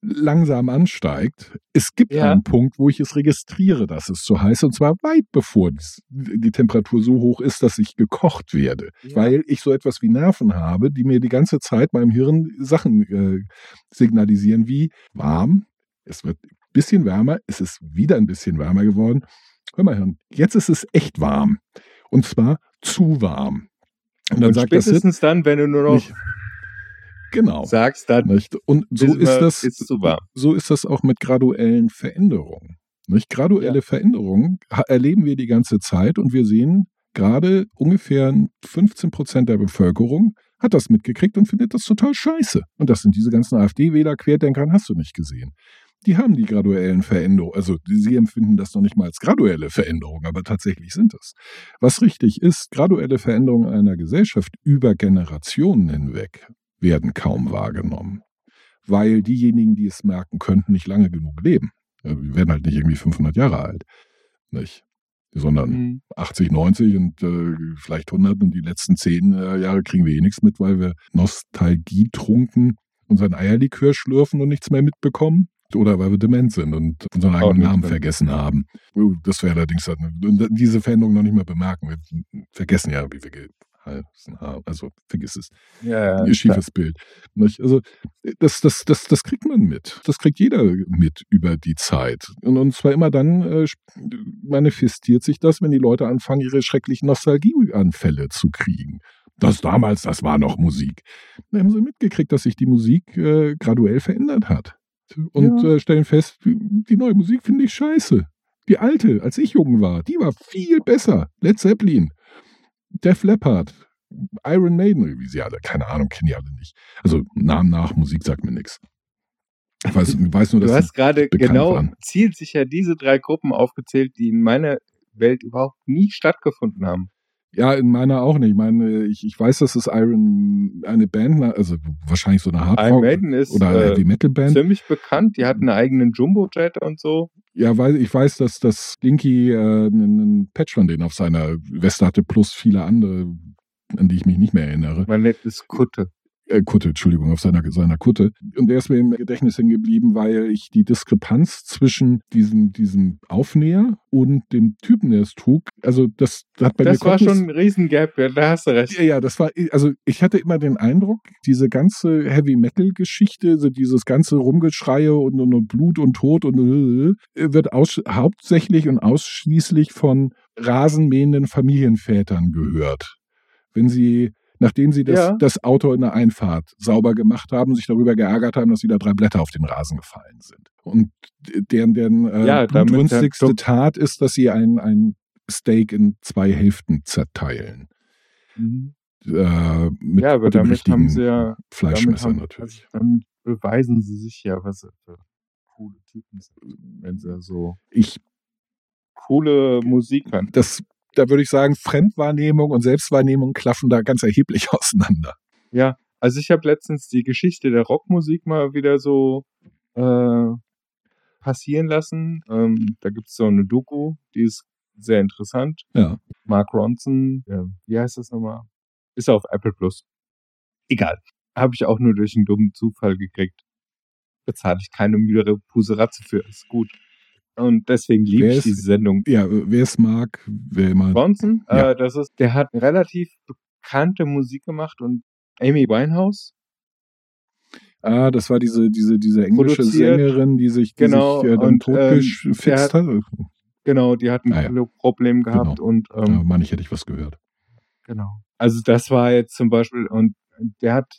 B: langsam ansteigt. Es gibt ja. einen Punkt, wo ich es registriere, dass es zu heiß, und zwar weit bevor die Temperatur so hoch ist, dass ich gekocht werde. Ja. Weil ich so etwas wie Nerven habe, die mir die ganze Zeit meinem Hirn Sachen äh, signalisieren wie warm, es wird ein bisschen wärmer, es ist wieder ein bisschen wärmer geworden. Hör mal, Hirn, jetzt ist es echt warm. Und zwar zu warm.
C: Und dann und sagt spätestens das dann, wenn du nur noch
B: genau.
C: sagst, dann
B: nicht? Und so ist, das, so ist das auch mit graduellen Veränderungen. Nicht? Graduelle ja. Veränderungen erleben wir die ganze Zeit und wir sehen gerade ungefähr 15 Prozent der Bevölkerung hat das mitgekriegt und findet das total scheiße. Und das sind diese ganzen AfD-Wähler, Querdenkern, hast du nicht gesehen. Die haben die graduellen Veränderungen, also sie empfinden das noch nicht mal als graduelle Veränderung, aber tatsächlich sind es. Was richtig ist, graduelle Veränderungen einer Gesellschaft über Generationen hinweg werden kaum wahrgenommen, weil diejenigen, die es merken könnten, nicht lange genug leben. Wir werden halt nicht irgendwie 500 Jahre alt, nicht? sondern mhm. 80, 90 und äh, vielleicht 100 und die letzten 10 äh, Jahre kriegen wir eh nichts mit, weil wir Nostalgie trunken unseren Eierlikör schlürfen und nichts mehr mitbekommen. Oder weil wir dement sind und unseren eigenen Namen
C: dement.
B: vergessen haben. Oh, Das wäre allerdings halt diese Veränderung noch nicht mal bemerken. Wir vergessen ja, wie wir geheißen haben. Also vergiss es.
C: Ja,
B: Ein schiefes Bild. Nicht? Also das, das, das, das kriegt man mit. Das kriegt jeder mit über die Zeit. Und, und zwar immer dann äh, manifestiert sich das, wenn die Leute anfangen, ihre schrecklichen Nostalgieanfälle zu kriegen. Das damals, das war noch Musik. Dann haben sie mitgekriegt, dass sich die Musik äh, graduell verändert hat. Und
C: Ja.
B: äh, stellen fest, die neue Musik finde ich scheiße. Die alte, als ich jung war, die war viel besser. Led Zeppelin, Def Leppard, Iron Maiden, wie sie alle, keine Ahnung, kenne ich alle nicht. Also Namen nach, Musik sagt mir nichts. Ich weiß, ich weiß nur,
C: Du
B: dass
C: hast gerade genau
B: waren.
C: zielsicher diese drei Gruppen aufgezählt, die in meiner Welt überhaupt nie stattgefunden haben.
B: Ja, in meiner auch nicht. Ich meine, ich, ich weiß, dass es Iron eine Band, also wahrscheinlich so eine
C: ist
B: oder
C: äh,
B: Heavy Metal Band.
C: ziemlich bekannt. Die hatten einen eigenen Jumbo-Jet und so.
B: Ja, weil ich weiß, dass das Dinky äh, einen, einen Patch von denen auf seiner Weste hatte, plus viele andere, an die ich mich nicht mehr erinnere.
C: Man nennt es Kutte.
B: Äh, Kutte, Entschuldigung, auf seiner, seiner Kutte. Und der ist mir im Gedächtnis hängen geblieben, weil ich die Diskrepanz zwischen diesem, diesem Aufnäher und dem Typen, der es trug, also das hat bei
C: das
B: mir
C: war
B: Kognis-
C: schon ein Riesengap, ja, da hast du recht.
B: ja, ja, das war, also ich hatte immer den Eindruck, diese ganze Heavy Metal Geschichte, so dieses ganze Rumgeschreie und, und, und Blut und Tod und äh, wird aus, hauptsächlich und ausschließlich von rasenmähenden Familienvätern gehört. Wenn sie, nachdem sie das,
C: Ja.
B: das Auto in der Einfahrt sauber gemacht haben, sich darüber geärgert haben, dass wieder drei Blätter auf den Rasen gefallen sind. Und deren, deren äh,
C: Ja,
B: blutrünstigste Tat ist, dass sie ein, ein Steak in zwei Hälften zerteilen
C: Mhm.
B: äh, mit,
C: Ja, aber
B: mit
C: damit haben sie ja-
B: Fleischmesser
C: haben-
B: natürlich.
C: Also, dann beweisen sie sich ja, was sie für coole Typen sind, wenn sie so
B: Ich,
C: coole Musik hören.
B: das, da würde ich sagen, Fremdwahrnehmung und Selbstwahrnehmung klaffen da ganz erheblich (laughs) auseinander.
C: Ja, also ich habe letztens die Geschichte der Rockmusik mal wieder so äh, passieren lassen. Ähm, da gibt es so eine Doku, die ist sehr interessant.
B: Ja.
C: Mark Ronson, äh, wie heißt das nochmal? Ist auf Apple Plus. Egal. Habe ich auch nur durch einen dummen Zufall gekriegt. Bezahle ich keine müdere Puseratze für. Ist gut. Und deswegen liebe ich
B: ist-
C: diese Sendung.
B: Ja, wer es mag, wer immer.
C: Bronson,
B: Ja.
C: äh, das ist, der hat relativ bekannte Musik gemacht und Amy Winehouse.
B: Ah, das war diese, diese, diese englische
C: Produziert.
B: Sängerin, die sich, die
C: Genau,
B: sich äh, dann
C: und, ähm,
B: totgefixt
C: hat-
B: hat.
C: Genau, die hatten
B: Ah, ja.
C: viele Probleme gehabt
B: Genau.
C: und ähm,
B: Ja, meine ich, hätte ich was gehört.
C: genau. Also das war jetzt zum Beispiel und der hat,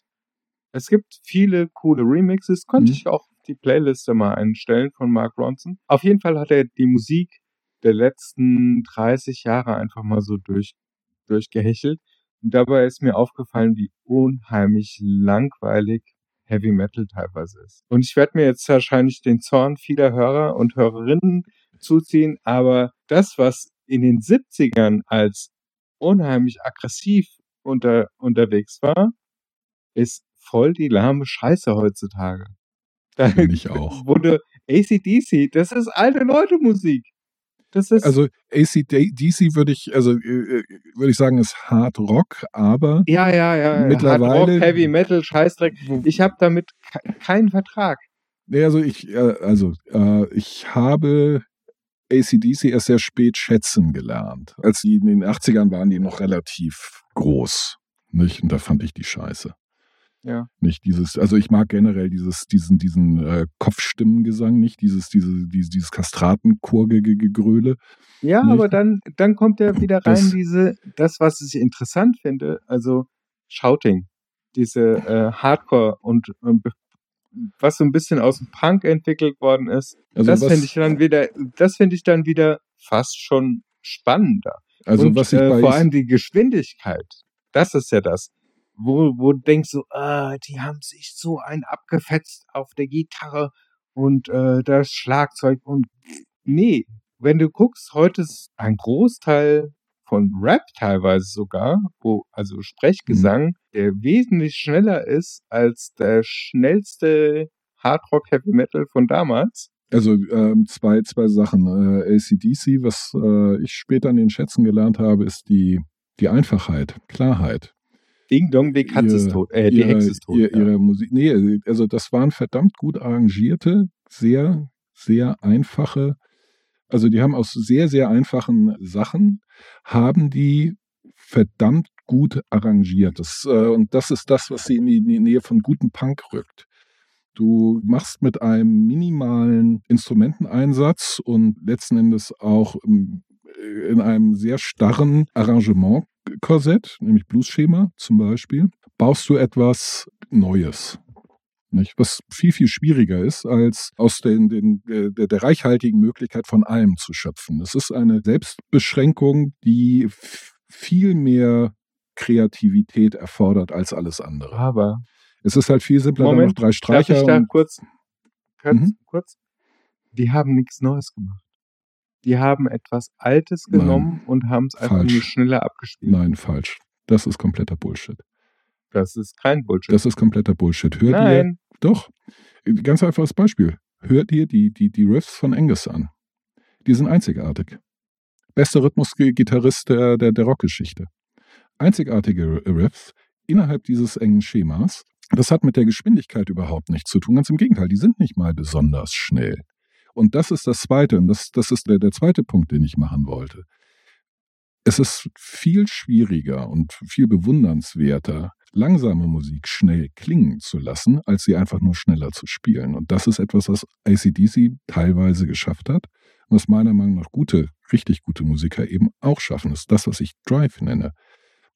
C: es gibt viele coole Remixes, könnte
B: Mhm.
C: ich auch die Playliste mal einstellen von Mark Ronson. Auf jeden Fall hat er die Musik der letzten 30 Jahre einfach mal so durch, durchgehechelt. Und dabei ist mir aufgefallen, wie unheimlich langweilig Heavy Metal teilweise ist. Und ich werde mir jetzt wahrscheinlich den Zorn vieler Hörer und Hörerinnen zuziehen, aber das, was in den 70ern als unheimlich aggressiv unter, unterwegs war, ist voll die lahme Scheiße heutzutage. Da
B: Finde ich auch. (laughs)
C: wurde ACDC, das ist alte Leute Musik. Das ist,
B: Also ACDC würde ich, also äh, würde ich sagen, ist Hard Rock, aber
C: ja, ja, ja.
B: mittlerweile-
C: Hard Rock, Heavy Metal, Scheißdreck. Ich habe damit ke keinen Vertrag.
B: Nee, also ich, äh, also äh, ich habe ACDC erst sehr spät schätzen gelernt. Als die in den 80ern waren, die noch relativ groß. Nicht? Und da fand ich die scheiße.
C: Ja.
B: Nicht dieses, also ich mag generell dieses, diesen, diesen äh, Kopfstimmengesang, nicht dieses, diese, dieses, dieses Kastratenchorgegröle.
C: Ja,
B: Nicht?
C: aber dann, dann kommt ja wieder rein
B: Das-
C: diese, das, was ich interessant finde, also Shouting, diese äh, Hardcore und ähm, was so ein bisschen aus dem Punk entwickelt worden ist.
B: Also
C: das finde ich dann wieder, das finde ich dann wieder fast schon spannender.
B: also
C: und
B: was ich
C: äh, vor allem die Geschwindigkeit, das ist ja das, wo, wo du denkst so, ah, die haben sich so ein abgefetzt auf der Gitarre und äh, das Schlagzeug und nee, wenn du guckst, heute ist ein Großteil von Rap teilweise sogar, wo also Sprechgesang,
B: Mhm.
C: der wesentlich schneller ist als der schnellste Hardrock Heavy Metal von damals.
B: Also ähm, zwei, zwei Sachen. Äh, ACDC, was äh, ich später an den Schätzen gelernt habe, ist die, die Einfachheit, Klarheit.
C: Ding Dong, die Katze ist
B: Ihre-
C: tot, äh, die
B: ihre,
C: Hexe ist tot.
B: ihr-
C: ja.
B: Ihre Musik, nee, also das waren verdammt gut arrangierte, sehr, sehr einfache, also die haben aus sehr, sehr einfachen Sachen, haben die verdammt gut arrangiert. Das, äh, und das ist das, was sie in die, in die Nähe von guten Punk rückt. Du machst mit einem minimalen Instrumenteneinsatz und letzten Endes auch im, in einem sehr starren Arrangementkorsett, nämlich Blues-Schema zum Beispiel, baust du etwas Neues. Nicht? Was viel, viel schwieriger ist, als aus den, den, der, der reichhaltigen Möglichkeit von allem zu schöpfen. Es ist eine Selbstbeschränkung, die viel mehr Kreativität erfordert als alles andere.
C: Aber
B: Es ist halt viel simpler,
C: Moment,
B: dann noch drei
C: darf
B: Streicher.
C: ich da kurz, kurz,
B: Mhm.
C: kurz? Die haben nichts Neues gemacht. Die haben etwas Altes
B: Nein,
C: genommen und haben es einfach
B: falsch.
C: nur schneller abgespielt.
B: nein, falsch. Das ist kompletter Bullshit.
C: Das ist kein Bullshit.
B: Das ist kompletter Bullshit. Hört ihr,
C: Nein,
B: doch, ganz einfaches Beispiel. Hört ihr die, die, die Riffs von Angus an. Die sind einzigartig. Bester Rhythmusgitarrist der, der, der Rockgeschichte. Einzigartige Riffs innerhalb dieses engen Schemas. Das hat mit der Geschwindigkeit überhaupt nichts zu tun. Ganz im Gegenteil, die sind nicht mal besonders schnell. Und das ist das Zweite, und das, das ist der, der zweite Punkt, den ich machen wollte. Es ist viel schwieriger und viel bewundernswerter, langsame Musik schnell klingen zu lassen, als sie einfach nur schneller zu spielen. Und das ist etwas, was ACDC teilweise geschafft hat, was meiner Meinung nach gute, richtig gute Musiker eben auch schaffen. Das ist das, was ich Drive nenne.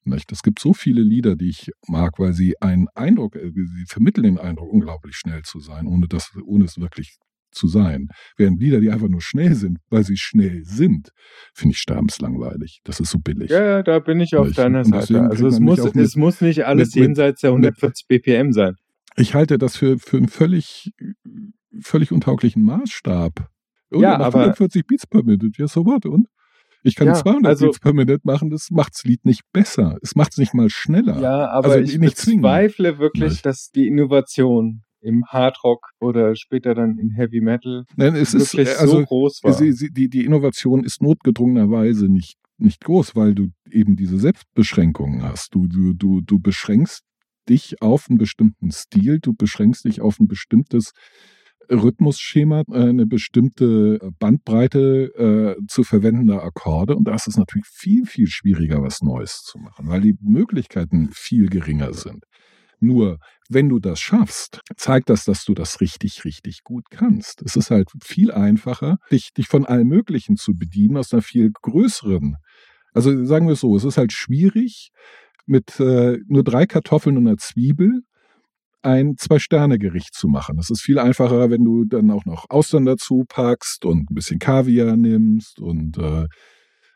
B: Es gibt so viele Lieder, die ich mag, weil sie einen Eindruck, äh, sie vermitteln den Eindruck, unglaublich schnell zu sein, ohne, das, ohne es wirklich zu sein. Während Lieder, die einfach nur schnell sind, weil sie schnell sind, finde ich sterbenslangweilig. Das ist so billig.
C: ja, da bin ich auf deiner Seite. Also es muss,
B: mit-
C: es muss nicht alles
B: mit- mit-
C: jenseits der
B: mit-
C: 140 BPM sein.
B: Ich halte das für, für einen völlig, völlig untauglichen Maßstab. Und
C: Ja,
B: er macht
C: aber-
B: 140 Beats per Minute. Ja, so what? Und? Ich kann
C: Ja,
B: 200
C: also-
B: Beats per Minute machen, das macht's Lied nicht besser. Es macht's nicht mal schneller.
C: Ja, aber
B: Also
C: ich
B: zwingen.
C: bezweifle wirklich, dass die Innovation im Hardrock oder später dann in Heavy Metal
B: Nein, es ist,
C: wirklich
B: also,
C: so groß war.
B: die, die Innovation ist notgedrungenerweise nicht, nicht groß, weil du eben diese Selbstbeschränkungen hast. Du, du, du, du beschränkst dich auf einen bestimmten Stil, du beschränkst dich auf ein bestimmtes Rhythmusschema, äh, eine bestimmte Bandbreite äh, zu verwendender Akkorde. Und da ist es natürlich viel, viel schwieriger, was Neues zu machen, weil die Möglichkeiten viel geringer sind. Nur, wenn du das schaffst, zeigt das, dass du das richtig, richtig gut kannst. Es ist halt viel einfacher, dich, dich von allem Möglichen zu bedienen, aus einer viel größeren. Also sagen wir es so, es ist halt schwierig, mit äh, nur drei Kartoffeln und einer Zwiebel ein Zwei-Sterne-Gericht zu machen. Es ist viel einfacher, wenn du dann auch noch Austern dazu packst und ein bisschen Kaviar nimmst und äh,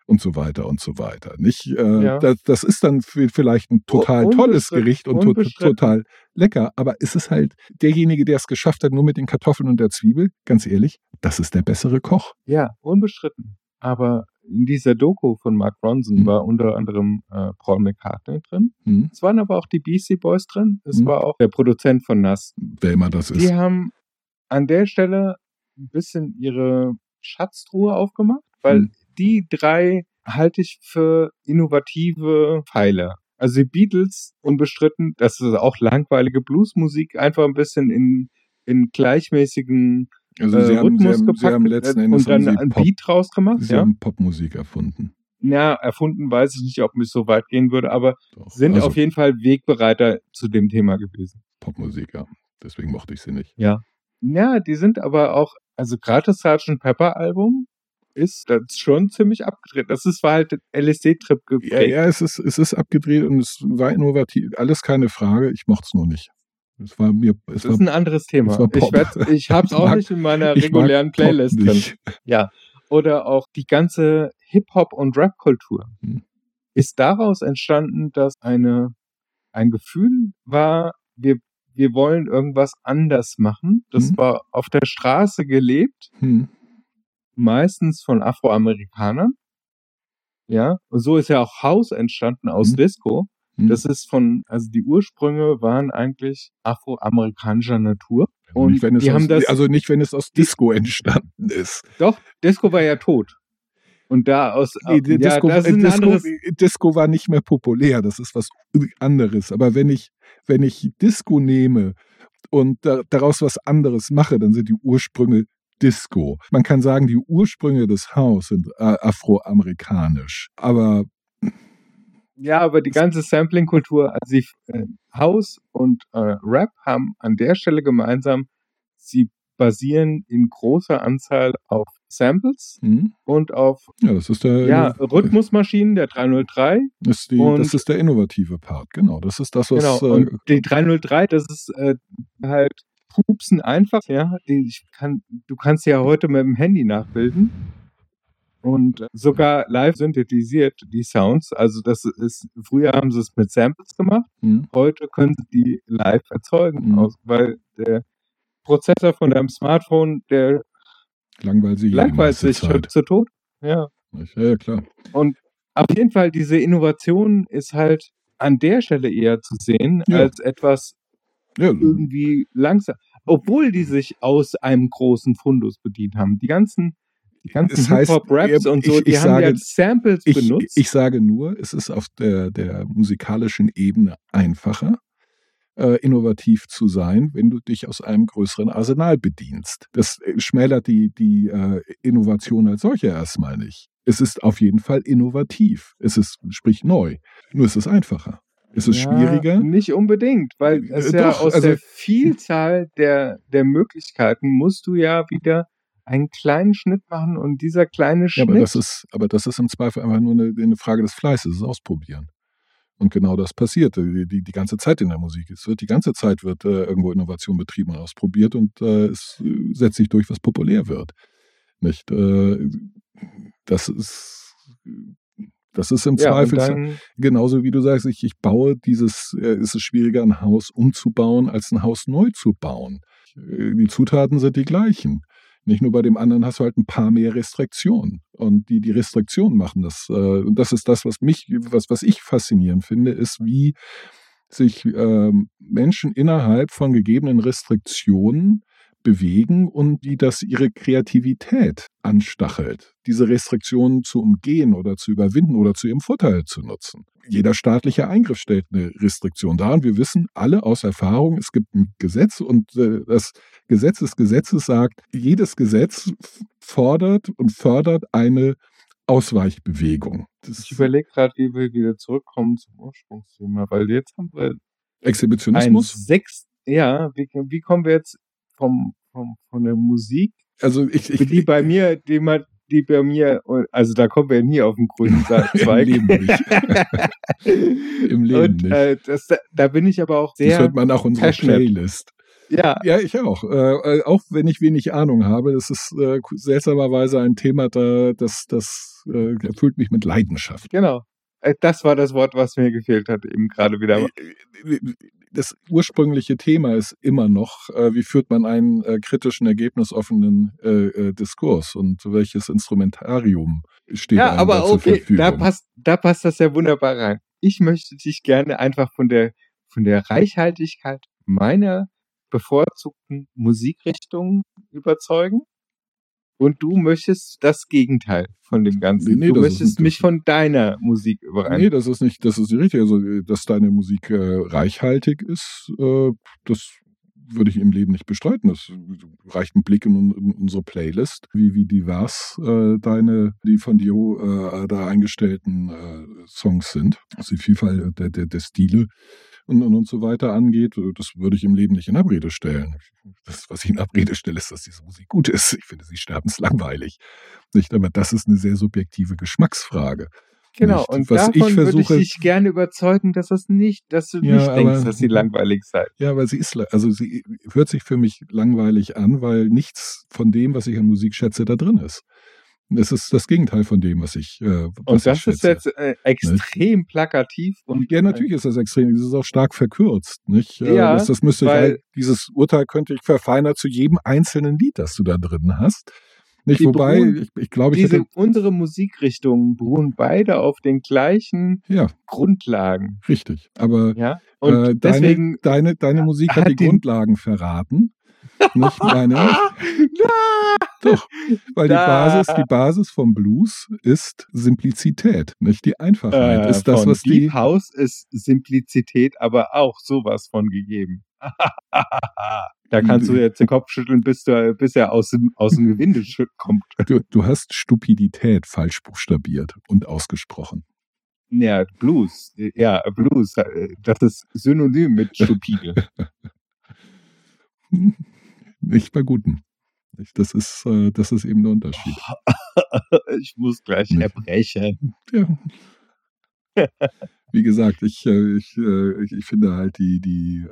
B: und so weiter und so weiter. Nicht? Äh,
C: Ja.
B: das, das ist dann vielleicht ein total tolles Gericht und to total lecker, aber es ist halt derjenige, der es geschafft hat, nur mit den Kartoffeln und der Zwiebel, ganz ehrlich, das ist der bessere Koch.
C: Ja, unbestritten. Aber in dieser Doku von Mark Ronson
B: Mhm.
C: war unter anderem äh, Paul McCartney drin.
B: Hm?
C: Es waren aber auch die Beastie Boys drin. Es
B: Mhm.
C: war auch der Produzent von Nas.
B: Wer immer das ist.
C: Die haben an der Stelle ein bisschen ihre Schatztruhe aufgemacht, weil
B: Mhm.
C: Die drei halte ich für innovative Pfeiler. Also die Beatles unbestritten, das ist auch langweilige Bluesmusik, einfach ein bisschen in, in gleichmäßigen
B: Also
C: äh,
B: haben,
C: Rhythmus
B: haben,
C: gepackt
B: haben
C: äh,
B: Endes
C: und dann
B: haben
C: ein
B: Pop,
C: Beat draus gemacht.
B: sie
C: ja?
B: haben Popmusik erfunden.
C: ja, erfunden weiß ich nicht, ob mich so weit gehen würde, aber
B: Doch.
C: sind
B: also
C: auf jeden Fall Wegbereiter zu dem Thema gewesen.
B: Popmusik, ja. Deswegen mochte ich sie nicht.
C: Ja. Ja, die sind aber auch, also gerade das Sgt. Pepper Album ist das schon ziemlich abgedreht. Das ist war halt LSD-Trip
B: Ja,
C: geprägt.
B: ja es, ist, es ist abgedreht und es war innovativ. Alles keine Frage. Ich mochte es nur nicht. Es war mir. Es
C: Das
B: war,
C: ist ein anderes Thema.
B: es
C: Ich, werd, ich (laughs) hab's
B: Ich
C: auch
B: mag-
C: nicht in meiner regulären Playlist drin. (laughs) Ja. Oder auch die ganze Hip-Hop- und Rap-Kultur
B: Hm.
C: ist daraus entstanden, dass eine, ein Gefühl war, wir, wir wollen irgendwas anders machen. Das
B: Hm.
C: war auf der Straße gelebt,
B: Hm.
C: Meistens von Afroamerikanern. Ja, und so ist ja auch House entstanden aus
B: Hm.
C: Disco.
B: Hm.
C: Das ist von, also die Ursprünge waren eigentlich afroamerikanischer Natur.
B: Also
C: Und
B: nicht, wenn es
C: die
B: aus,
C: haben das,
B: also nicht, wenn es aus Disco entstanden ist.
C: doch, Disco war ja tot. Und da aus,
B: Nee,
C: ja,
B: Disco,
C: das
B: Disco,
C: anderes,
B: Disco war nicht mehr populär, das ist was anderes. Aber wenn ich, wenn ich Disco nehme und da, daraus was anderes mache, dann sind die Ursprünge Disco. Man kann sagen, die Ursprünge des House sind äh, afroamerikanisch, aber
C: ja, aber die ganze Sampling-Kultur, also sie, äh, House und äh, Rap haben an der Stelle gemeinsam, sie basieren in großer Anzahl auf Samples
B: hm,
C: und auf
B: ja, das ist der
C: ja, Rhythmusmaschinen der 303.
B: Das ist, die,
C: Und-
B: das ist der innovative Part, genau. Das ist das, was
C: Genau.
B: äh,
C: Und die 303, das ist äh, halt pupsen einfach, ja. Ich kann, du kannst ja heute mit dem Handy nachbilden. Und sogar live synthetisiert die Sounds. Also das ist, früher haben sie es mit Samples gemacht,
B: hm,
C: heute können sie die live erzeugen,
B: Mhm.
C: weil der Prozessor von deinem Smartphone, der
B: langweilt
C: langweilt sich
B: Zeit.
C: zu Tod.
B: Nicht? Ja, ja, klar.
C: Und auf jeden Fall, diese Innovation ist halt an der Stelle eher zu sehen,
B: Ja.
C: als etwas
B: Ja,
C: irgendwie langsam. Obwohl die sich aus einem großen Fundus bedient haben. Die ganzen, die ganzen Hip-Hop-Raps
B: ja,
C: und so,
B: ich-
C: die
B: ich
C: haben ja
B: sage-
C: Samples
B: ich,
C: benutzt.
B: ich sage nur, es ist auf der, der musikalischen Ebene einfacher, äh, innovativ zu sein, wenn du dich aus einem größeren Arsenal bedienst. Das äh, schmälert die, die äh, Innovation als solche erstmal nicht. Es ist auf jeden Fall innovativ. Es ist, sprich, neu. Nur es ist. Es
C: Ja,
B: schwieriger.
C: Nicht unbedingt, weil es
B: Äh,
C: ja
B: doch,
C: aus
B: also-
C: der Vielzahl der, der Möglichkeiten musst du ja wieder einen kleinen Schnitt machen und dieser kleine
B: Ja,
C: Schnitt.
B: aber das ist, aber das ist im Zweifel einfach nur eine, eine Frage des Fleißes, das Ausprobieren. Und genau das passiert die, die, die ganze Zeit in der Musik. Es wird die ganze Zeit wird äh, irgendwo Innovation betrieben und ausprobiert und äh, es äh, setzt sich durch, was populär wird. Nicht? Äh, das ist das ist im
C: ja,
B: Zweifel
C: dann,
B: genauso wie du sagst, ich, ich baue dieses, äh, ist es schwieriger, ein Haus umzubauen, als ein Haus neu zu bauen. Äh, Die Zutaten sind die gleichen. Nicht nur bei dem anderen hast du halt ein paar mehr Restriktionen. Und die, die Restriktionen machen das. Äh, und das ist das, was mich, was, was ich faszinierend finde, ist, wie sich ähm, Menschen innerhalb von gegebenen Restriktionen bewegen und wie das ihre Kreativität anstachelt, diese Restriktionen zu umgehen oder zu überwinden oder zu ihrem Vorteil zu nutzen. Jeder staatliche Eingriff stellt eine Restriktion dar und wir wissen alle aus Erfahrung, es gibt ein Gesetz und äh, das Gesetz des Gesetzes sagt, jedes Gesetz fordert und fördert eine Ausweichbewegung. Das
C: ich überlege gerade, wie wir wieder zurückkommen zum Ursprungsthema, weil jetzt haben wir ein
B: Exhibitionismus.
C: sechs, ja, wie, wie kommen wir jetzt vom, vom, von der Musik,
B: Also ich, ich,
C: die bei mir, die, man, die bei mir, also da kommen wir nie auf den grünen (laughs)
B: Im
C: Zweig.
B: Leben nicht. (laughs) Im Leben
C: Und
B: nicht.
C: äh, das, da bin ich aber auch
B: das
C: sehr,
B: hört man auch unsere. Playlist.
C: ja,
B: Ja, ich auch. Äh, äh, auch wenn ich wenig Ahnung habe, das ist äh, seltsamerweise ein Thema, da, das, das äh, erfüllt mich mit Leidenschaft.
C: genau. Äh, Das war das Wort, was mir gefehlt hat, eben gerade wieder.
B: Das ursprüngliche Thema ist immer noch, äh, wie führt man einen äh, kritischen, ergebnisoffenen äh, äh, Diskurs und welches Instrumentarium steht
C: Ja, aber
B: da zur
C: okay,
B: Verfügung.
C: da passt, da passt das ja wunderbar rein. Ich möchte dich gerne einfach von der, von der Reichhaltigkeit meiner bevorzugten Musikrichtung überzeugen. Und du möchtest das Gegenteil von dem Ganzen.
B: Nee, nee,
C: du möchtest mich von deiner Musik überreichen.
B: Nee, das ist nicht, das ist nicht richtig. Also, dass deine Musik äh, reichhaltig ist, äh, das würde ich im Leben nicht bestreiten. Das reicht ein Blick in, in unsere Playlist, wie, wie divers äh, deine, die von dir äh, da eingestellten äh, Songs sind, was die Vielfalt der, der, der Stile und, und, und so weiter angeht. äh, Das würde ich im Leben nicht in Abrede stellen. Das, was ich in Abrede stelle, ist, dass diese Musik gut ist. Ich finde sie sterbenslangweilig. Nicht, aber das ist eine sehr subjektive Geschmacksfrage.
C: Genau,
B: nicht.
C: und
B: Was ich
C: davon würde ich
B: versuche-
C: dich gerne überzeugen, dass das nicht, dass du
B: Ja,
C: nicht
B: aber-
C: denkst, dass sie langweilig sei.
B: Ja, aber sie ist, also sie hört sich für mich langweilig an, weil nichts von dem, was ich an Musik schätze, da drin ist. Es ist das Gegenteil von dem, was ich, äh, was
C: Und
B: ich
C: das ist jetzt äh, extrem plakativ und
B: ja, natürlich ist das extrem. Das ist auch stark verkürzt, nicht? Äh,
C: Ja,
B: das, das müsste ich
C: weil-
B: halt, dieses Urteil könnte ich verfeinern zu jedem einzelnen Lied, das du da drin hast. Nicht, wobei,
C: beruhen-
B: ich, ich glaube, ich
C: diese,
B: hätte,
C: unsere Musikrichtungen beruhen beide auf den gleichen
B: ja,
C: Grundlagen.
B: richtig. Aber
C: Ja. Und
B: äh, deine,
C: deswegen.
B: deine, deine Musik hat,
C: hat
B: die Grundlagen verraten. nicht meine. (laughs)
C: Ah,
B: Doch, weil die. Basis, die Basis vom Blues ist Simplizität, nicht die Einfachheit.
C: äh,
B: ist das, was
C: Deep
B: die.
C: House ist Simplizität aber auch sowas von gegeben. (laughs) Da kannst du jetzt den Kopf schütteln, bis, du, bis er aus dem, aus dem Gewinde (laughs) kommt.
B: Du, du hast Stupidität falsch buchstabiert und ausgesprochen.
C: Ja, Blues. Ja, Blues. äh, Das ist synonym mit stupide.
B: Hm, (laughs) Nicht bei Guten. Das ist, äh, das ist eben der Unterschied.
C: ich muss gleich erbrechen.
B: Ja. Wie gesagt, ich, äh, ich, ich, finde halt die, die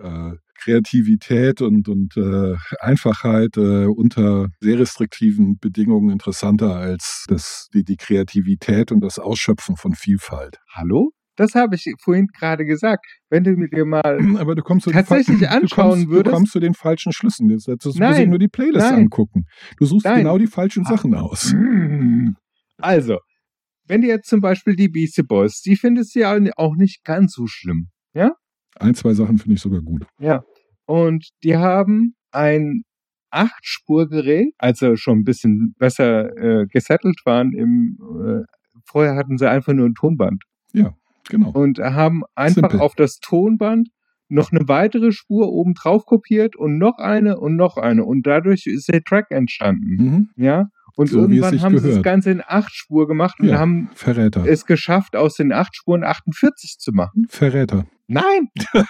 B: Kreativität und, und äh, Einfachheit äh, unter sehr restriktiven Bedingungen interessanter als das, die, die Kreativität und das Ausschöpfen von Vielfalt.
C: Hallo? Das habe ich vorhin gerade gesagt. Wenn du mit dir mal. (clears throat)
B: Aber du kommst zu
C: Tatsächlich (clears throat)
B: den,
C: anschauen
B: du kommst,
C: würdest-
B: Du kommst zu den falschen Schlüssen. Jetzt, muss ich nur die Playlist
C: nein.
B: angucken. Du suchst
C: Nein.
B: genau die falschen
C: Ah.
B: Sachen aus.
C: Also, wenn du jetzt zum Beispiel die Beastie Boys, die findest du ja auch nicht ganz so schlimm.
B: Ein, zwei Sachen finde ich sogar gut.
C: Ja. Und die haben ein Acht-Spurgerät, als sie schon ein bisschen besser äh, gesettelt waren. Im, äh, vorher hatten sie einfach nur ein Tonband
B: Genau.
C: und haben einfach
B: Simpel.
C: auf das Tonband noch eine weitere Spur oben drauf kopiert und noch eine und noch eine. Und dadurch ist der Track entstanden.
B: Mhm.
C: Ja. Und
B: So,
C: irgendwann haben sie das
B: gehört.
C: Ganze in acht Spur gemacht und
B: Ja.
C: haben
B: Verräter.
C: es geschafft, aus den acht Spuren 48 zu machen.
B: Verräter.
C: Nein! (laughs)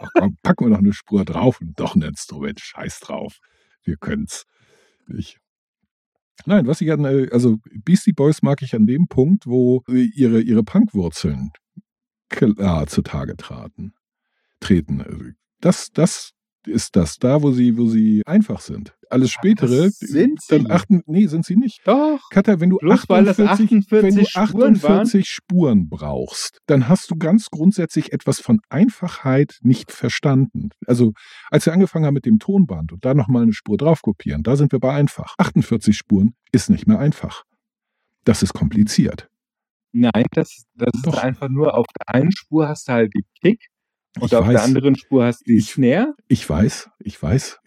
B: Ach komm, packen wir noch eine Spur drauf und doch ein Instrument. Scheiß drauf. Wir können's. Ich. Nein, was ich an, äh, also Beastie Boys mag ich an dem Punkt, wo ihre, ihre Punkwurzeln klar zutage traten, treten. Also Das, das ist das da, wo sie, wo sie einfach sind. Alles spätere,
C: sind
B: dann
C: sie.
B: achten, nee, sind sie nicht.
C: Doch.
B: Katha, wenn du
C: Bloß weil das
B: 48, wenn du
C: 48 Spuren
B: 48 Spuren brauchst, dann hast du ganz grundsätzlich etwas von Einfachheit nicht verstanden. Also, als wir angefangen haben mit dem Tonband und da nochmal eine Spur drauf kopieren, da sind wir bei einfach. 48 Spuren ist nicht mehr einfach. Das ist kompliziert.
C: Nein, das, das
B: Doch.
C: ist einfach nur auf der einen Spur hast du halt die Kick und
B: Ich
C: auf der
B: weiß.
C: anderen Spur hast du die Snare.
B: Ich weiß, ich weiß.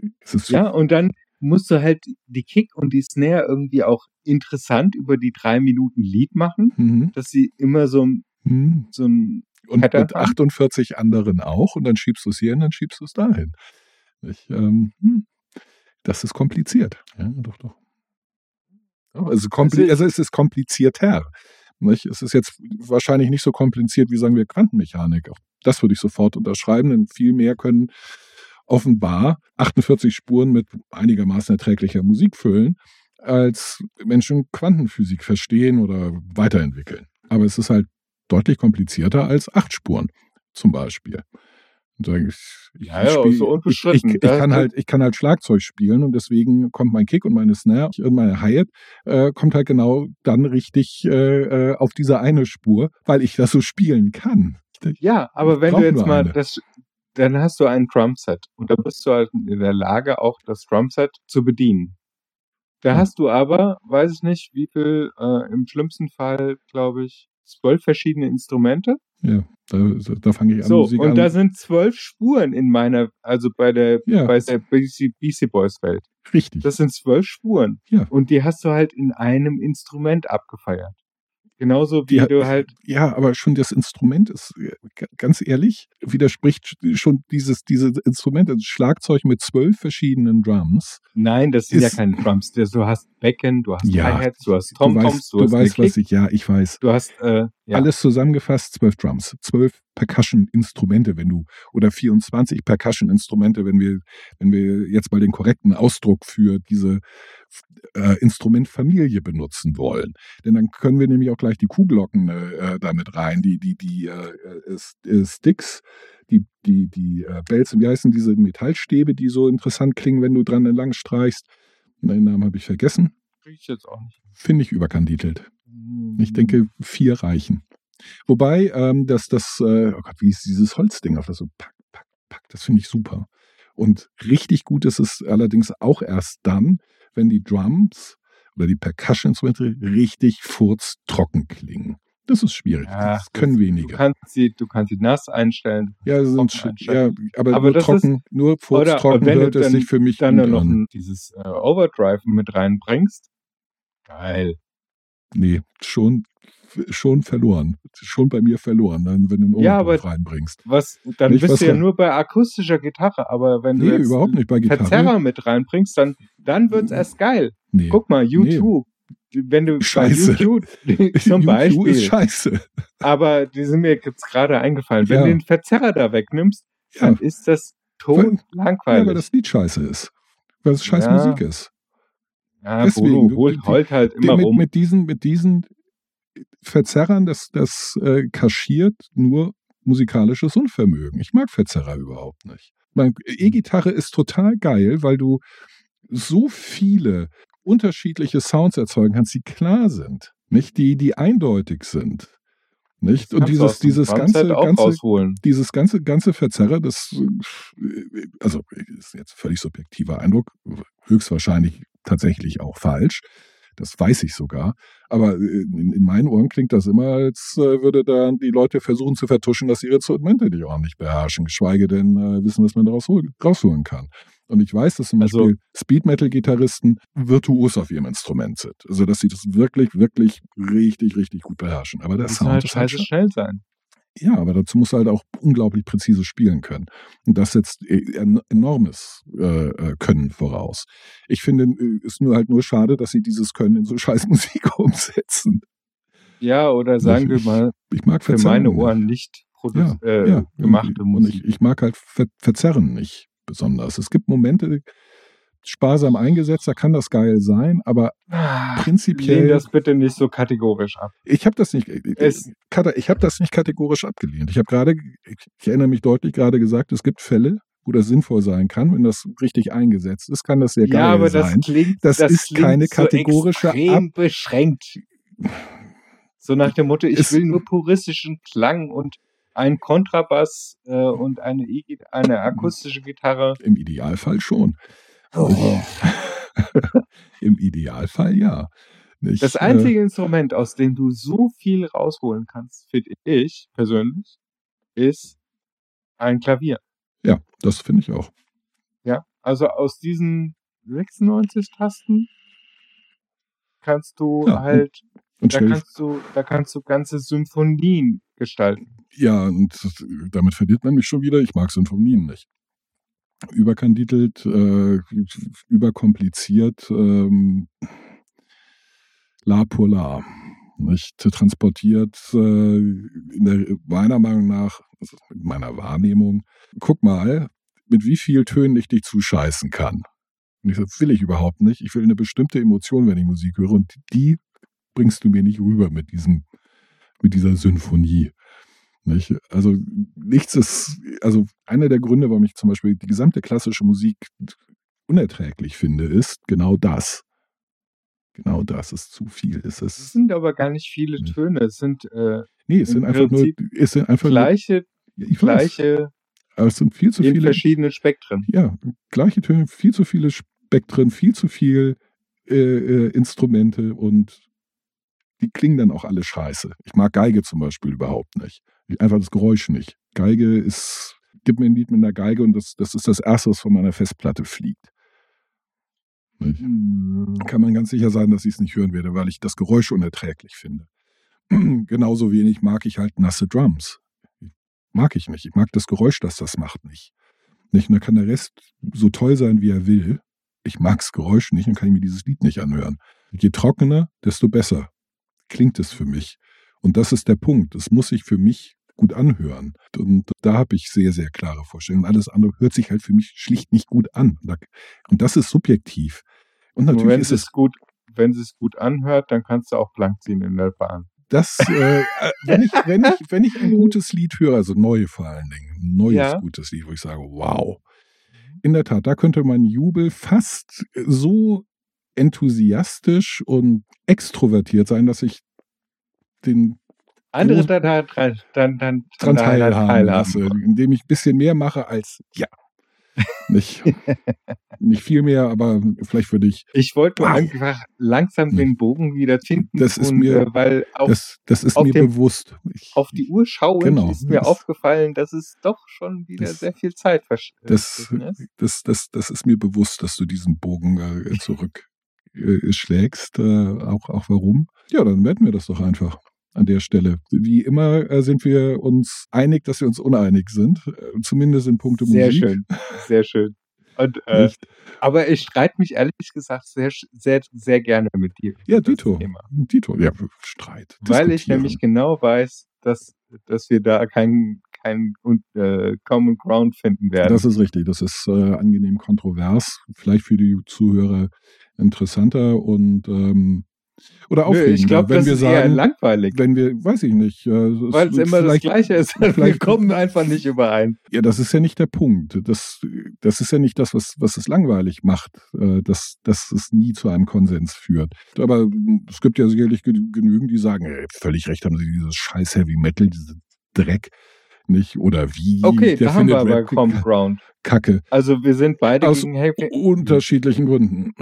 C: Ja, und dann musst du halt die Kick und die Snare irgendwie auch interessant über die drei Minuten Lied machen,
B: Mhm.
C: dass sie immer so, ein-
B: Mhm.
C: so ein
B: Und mit
C: haben.
B: 48 anderen auch und dann schiebst du es hier und dann schiebst du es dahin. Ich, ähm, hm, das ist kompliziert. Ja, doch, doch. Also, kompli
C: Also-
B: also es ist komplizierter. Nicht? Es ist jetzt wahrscheinlich nicht so kompliziert wie, sagen wir, Quantenmechanik. Auch das würde ich sofort unterschreiben, denn viel mehr können offenbar 48 Spuren mit einigermaßen erträglicher Musik füllen, als Menschen Quantenphysik verstehen oder weiterentwickeln. Aber es ist halt deutlich komplizierter als acht Spuren zum Beispiel. Und ich, ich,
C: Ja, ja,
B: spiel-
C: so
B: ich, ich,
C: unbestritten.
B: ich,
C: Da-
B: kann halt, ich kann halt Schlagzeug spielen und deswegen kommt mein Kick und meine Snare und meine Hi-Hat äh, kommt halt genau dann richtig äh, äh, auf diese eine Spur, weil ich das so spielen kann.
C: Ja, aber wenn du jetzt mal
B: eine.
C: das, dann hast du ein Drumset und da bist du halt in der Lage, auch das Drumset zu bedienen. Da
B: Hm.
C: hast du aber, weiß ich nicht, wie viel, äh, im schlimmsten Fall, glaube ich, zwölf verschiedene Instrumente.
B: Ja, da, da fange ich an,
C: So,
B: Musik
C: und
B: an.
C: da sind zwölf Spuren in meiner, also bei der,
B: Ja.
C: bei der BC, BC Boys Welt.
B: richtig.
C: Das sind zwölf Spuren.
B: Ja.
C: Und die hast du halt in einem Instrument abgefeiert. Genauso wie
B: Die-
C: du halt,
B: Ja, aber schon das Instrument ist, äh, ganz ehrlich, widerspricht schon dieses, dieses Instrument, das Schlagzeug mit zwölf verschiedenen Drums.
C: nein, das sind ja keine Drums. Du hast Becken, du hast
B: Ja,
C: Hi-Hats, du hast
B: Du
C: Tom-Toms,
B: weißt,
C: du,
B: du
C: hast
B: weißt was ich, ja, ich weiß.
C: du hast, äh, ja.
B: Alles zusammengefasst, zwölf Drums, zwölf Percussion-Instrumente, wenn du, oder 24 Percussion-Instrumente, wenn wir, wenn wir jetzt mal den korrekten Ausdruck für diese äh, Instrumentfamilie benutzen wollen. Denn dann können wir nämlich auch gleich die Kuhglocken äh, damit rein, die, die, die äh, äh, äh, Sticks, die, die, die äh, Bells, wie heißen diese Metallstäbe, die so interessant klingen, wenn du dran entlang streichst. Den Namen habe ich vergessen.
C: Krieg ich jetzt auch nicht.
B: Finde ich überkandidelt. Ich denke, vier reichen. Wobei, ähm, dass das, äh, oh Gott, wie ist dieses Holzding, auf das so pack, pack, pack, das finde ich super. Und richtig gut ist es allerdings auch erst dann, wenn die Drums oder die Percussion-Instrumente richtig furztrocken klingen. Das ist schwierig.
C: Ja,
B: das können
C: Du
B: weniger.
C: kannst sie, du kannst sie nass einstellen.
B: Ja, sind,
C: trocken
B: sch- ja,
C: einstellen.
B: aber,
C: Aber
B: nur
C: das
B: trocken, nur
C: Oder
B: furztrocken
C: du
B: hört es sich für mich
C: Dann
B: gut
C: noch
B: an.
C: dieses äh, Overdrive mit reinbringst. Geil.
B: Nee, schon schon verloren. Schon bei mir verloren, dann, wenn du einen
C: Ja,
B: Ohrendorf
C: aber-
B: reinbringst.
C: Was, dann
B: Nicht,
C: bist du ja nur bei akustischer Gitarre, aber wenn du
B: Nee,
C: jetzt
B: überhaupt nicht bei Gitarre.
C: Verzerrer mit reinbringst, dann, dann wird's erst geil.
B: Nee.
C: Guck mal, U2. Wenn du
B: Scheiße.
C: bei U2 (laughs) (laughs) zum
B: U2
C: Beispiel,
B: ist scheiße.
C: aber die sind mir jetzt gerade eingefallen. Wenn
B: Ja.
C: du den Verzerrer da wegnimmst,
B: Ja,
C: dann ist das
B: Weil-
C: tot
B: ja,
C: langweilig.
B: weil das Lied scheiße ist. Weil es scheiß
C: Ja.
B: Musik ist.
C: ja,
B: deswegen,
C: Bodo
B: du-
C: holt heult halt immer
B: mit,
C: rum.
B: mit diesen, mit diesen Verzerrern, das, das äh, kaschiert nur musikalisches Unvermögen. Ich mag Verzerrer überhaupt nicht. Mein- E-Gitarre ist total geil, weil du so viele unterschiedliche Sounds erzeugen kannst, die klar sind, nicht die, die eindeutig sind. Nicht? Und dieses, dieses ganze, ganze, dieses ganze, ganze Verzerrer, das, äh, also ist jetzt völlig subjektiver Eindruck, höchstwahrscheinlich tatsächlich auch falsch. Das weiß ich sogar. Aber äh, in, in meinen Ohren klingt das immer, als äh, würde da die Leute versuchen zu vertuschen, dass sie ihre Instrumente nicht ordentlich beherrschen, geschweige denn äh, wissen, was man daraus hol- rausholen kann. Und ich weiß, dass zum
C: Also-
B: Beispiel Speed-Metal-Gitarristen virtuos auf ihrem Instrument sind. Also, dass sie das wirklich, wirklich richtig, richtig gut beherrschen. Aber der
C: Das
B: Sound
C: halt
B: ist halt
C: scheiße schnell sein.
B: Ja, aber dazu muss halt auch unglaublich präzise spielen können. Und das setzt e- en- enormes äh, äh, Können voraus. Ich finde, äh, ist nur halt nur schade, dass sie dieses Können in so (laughs) scheiß Musik umsetzen.
C: Ja, oder sagen wir
B: Ich-
C: mal,
B: Ich mag
C: für meine. Ohren nicht
B: Ja,
C: äh,
B: ja.
C: gemachte
B: und
C: Musik.
B: ich, ich mag halt Ver Verzerren nicht besonders. Es gibt Momente, sparsam eingesetzt, da kann das geil sein, aber
C: Ah,
B: prinzipiell-
C: Lehn das bitte nicht so kategorisch ab.
B: Ich habe das nicht, äh,
C: Es-
B: Kater, ich habe das nicht kategorisch abgelehnt. Ich habe gerade, ich, erinnere mich deutlich gerade gesagt, es gibt Fälle, wo das sinnvoll sein kann, wenn das richtig eingesetzt ist, kann das sehr geil
C: ja, aber das
B: sein.
C: klingt,
B: Das ist
C: klingt
B: keine
C: so
B: kategorische
C: extrem beschränkt. So nach dem Motto, ich
B: Ist-
C: will nur puristischen Klang und einen Kontrabass äh, und eine, e eine akustische Gitarre.
B: Im Idealfall schon.
C: Oh. (laughs)
B: Im Idealfall ja. Nicht,
C: Das einzige Instrument, aus dem du so viel rausholen kannst, finde ich persönlich, ist ein Klavier.
B: Äh, ja, das finde ich auch.
C: Ja, also aus diesen 96 Tasten kannst du
B: Ja,
C: halt,
B: Und
C: da
B: stell,
C: kannst du, da kannst du ganze Symphonien gestalten.
B: ja, und damit verliert man mich schon wieder. Ich mag Sinfonien nicht. Überkandidelt, äh, überkompliziert, ähm, la pour la. Nicht transportiert, äh, der, meiner Meinung nach, also in meiner Wahrnehmung, guck mal, mit wie viel Tönen ich dich zuscheißen kann. Und ich sage, will ich überhaupt nicht. Ich will eine bestimmte Emotion, wenn ich Musik höre, und die bringst du mir nicht rüber mit diesem, mit dieser Symphonie. Nicht? Also nichts ist, also einer der Gründe, warum ich zum Beispiel die gesamte klassische Musik unerträglich finde, ist genau das. Genau das ist zu viel. Es
C: Es
B: ist,
C: sind aber gar nicht viele
B: Hm.
C: Töne. Es sind äh,
B: nee, es sind einfach
C: Prinzip
B: nur, es sind einfach
C: gleiche,
B: nur, ich weiß,
C: gleiche
B: aber es sind viel zu
C: in
B: viele,
C: verschiedenen Spektren.
B: ja, gleiche Töne, viel zu viele Spektren, viel zu viel äh, äh, Instrumente und die klingen dann auch alle scheiße. Ich mag Geige zum Beispiel überhaupt nicht. Einfach das Geräusch nicht. Geige ist, gib mir ein Lied mit einer Geige und das, das ist das Erste, was von meiner Festplatte fliegt. Nicht? Kann man ganz sicher sein, dass ich es nicht hören werde, weil ich das Geräusch unerträglich finde. (clears throat) Genauso wenig mag ich halt nasse Drums. Mag ich nicht. Ich mag das Geräusch, das das macht, nicht. Nicht? Und dann kann der Rest so toll sein, wie er will. Ich mag das Geräusch nicht und kann ich mir dieses Lied nicht anhören. Je trockener, desto besser klingt es für mich. Und das ist der Punkt. Es muss sich für mich gut anhören. Und da habe ich sehr, sehr klare Vorstellungen. Alles andere hört sich halt für mich schlicht nicht gut an. Und das ist subjektiv. Und
C: Und
B: natürlich
C: wenn
B: ist
C: es gut, wenn es gut anhört, dann kannst du auch blank ziehen in der Bahn.
B: das, äh, äh, wenn, ich, wenn, ich, wenn ich ein gutes Lied höre, also neue vor allen Dingen, ein neues
C: Ja.
B: gutes Lied, wo ich sage, wow. In der Tat, da könnte mein Jubel fast so enthusiastisch und extrovertiert sein, dass ich den
C: Andere
B: Groß-
C: dann, dann, dann, dann,
B: dran
C: daran
B: teilhaben lasse,
C: wollen.
B: indem ich ein bisschen mehr mache als ja. (laughs) Nicht, nicht viel mehr, aber vielleicht würde ich,
C: Ich wollte nur
B: Wow.
C: einfach langsam
B: Nee.
C: den Bogen wieder finden.
B: Das ist
C: und,
B: mir-
C: äh, weil auf,
B: das, das ist
C: auf
B: mir
C: dem-
B: bewusst. Ich,
C: auf die Uhr schauend
B: Genau.
C: ist mir
B: Das-
C: aufgefallen, dass es doch schon wieder
B: Das-
C: sehr viel Zeit versch- äh,
B: das, das, das, das ist mir bewusst, dass du diesen Bogen äh, zurück äh, schlägst. Äh, auch, auch warum? Ja, dann werden wir das doch einfach. An der Stelle. Wie immer äh, sind wir uns einig, dass wir uns uneinig sind, äh, zumindest in puncto
C: Sehr
B: Musik.
C: schön, sehr schön. Und, (laughs) äh, aber ich streite mich ehrlich gesagt sehr, sehr, sehr gerne mit dir.
B: Ja, Dito. Dito, ja, Streit.
C: Weil ich nämlich genau weiß, dass, dass wir da keinen kein, äh, Common Ground finden werden.
B: Das ist richtig. Das ist äh, angenehm kontrovers. Vielleicht für die Zuhörer interessanter und ähm, oder
C: Nö,
B: aufregender,
C: ich glaube,
B: wenn
C: das
B: wir
C: ist eher
B: sagen,
C: langweilig,
B: wenn wir, weiß ich nicht, äh,
C: weil es immer das Gleiche ist. (laughs) Wir kommen einfach nicht überein.
B: Ja, das ist ja nicht der Punkt. Das, das ist ja nicht das, was, was es langweilig macht, äh, dass, dass es nie zu einem Konsens führt. Aber es gibt ja sicherlich genü- genügend, die sagen, ey, völlig recht haben sie dieses scheiß Heavy Metal, diese Dreck, nicht? Oder wie
C: Okay,
B: der
C: da haben wir aber Common Ground.
B: Kacke.
C: Also wir sind beide
B: Aus
C: gegen Heavy.
B: Unterschiedlichen Gründen.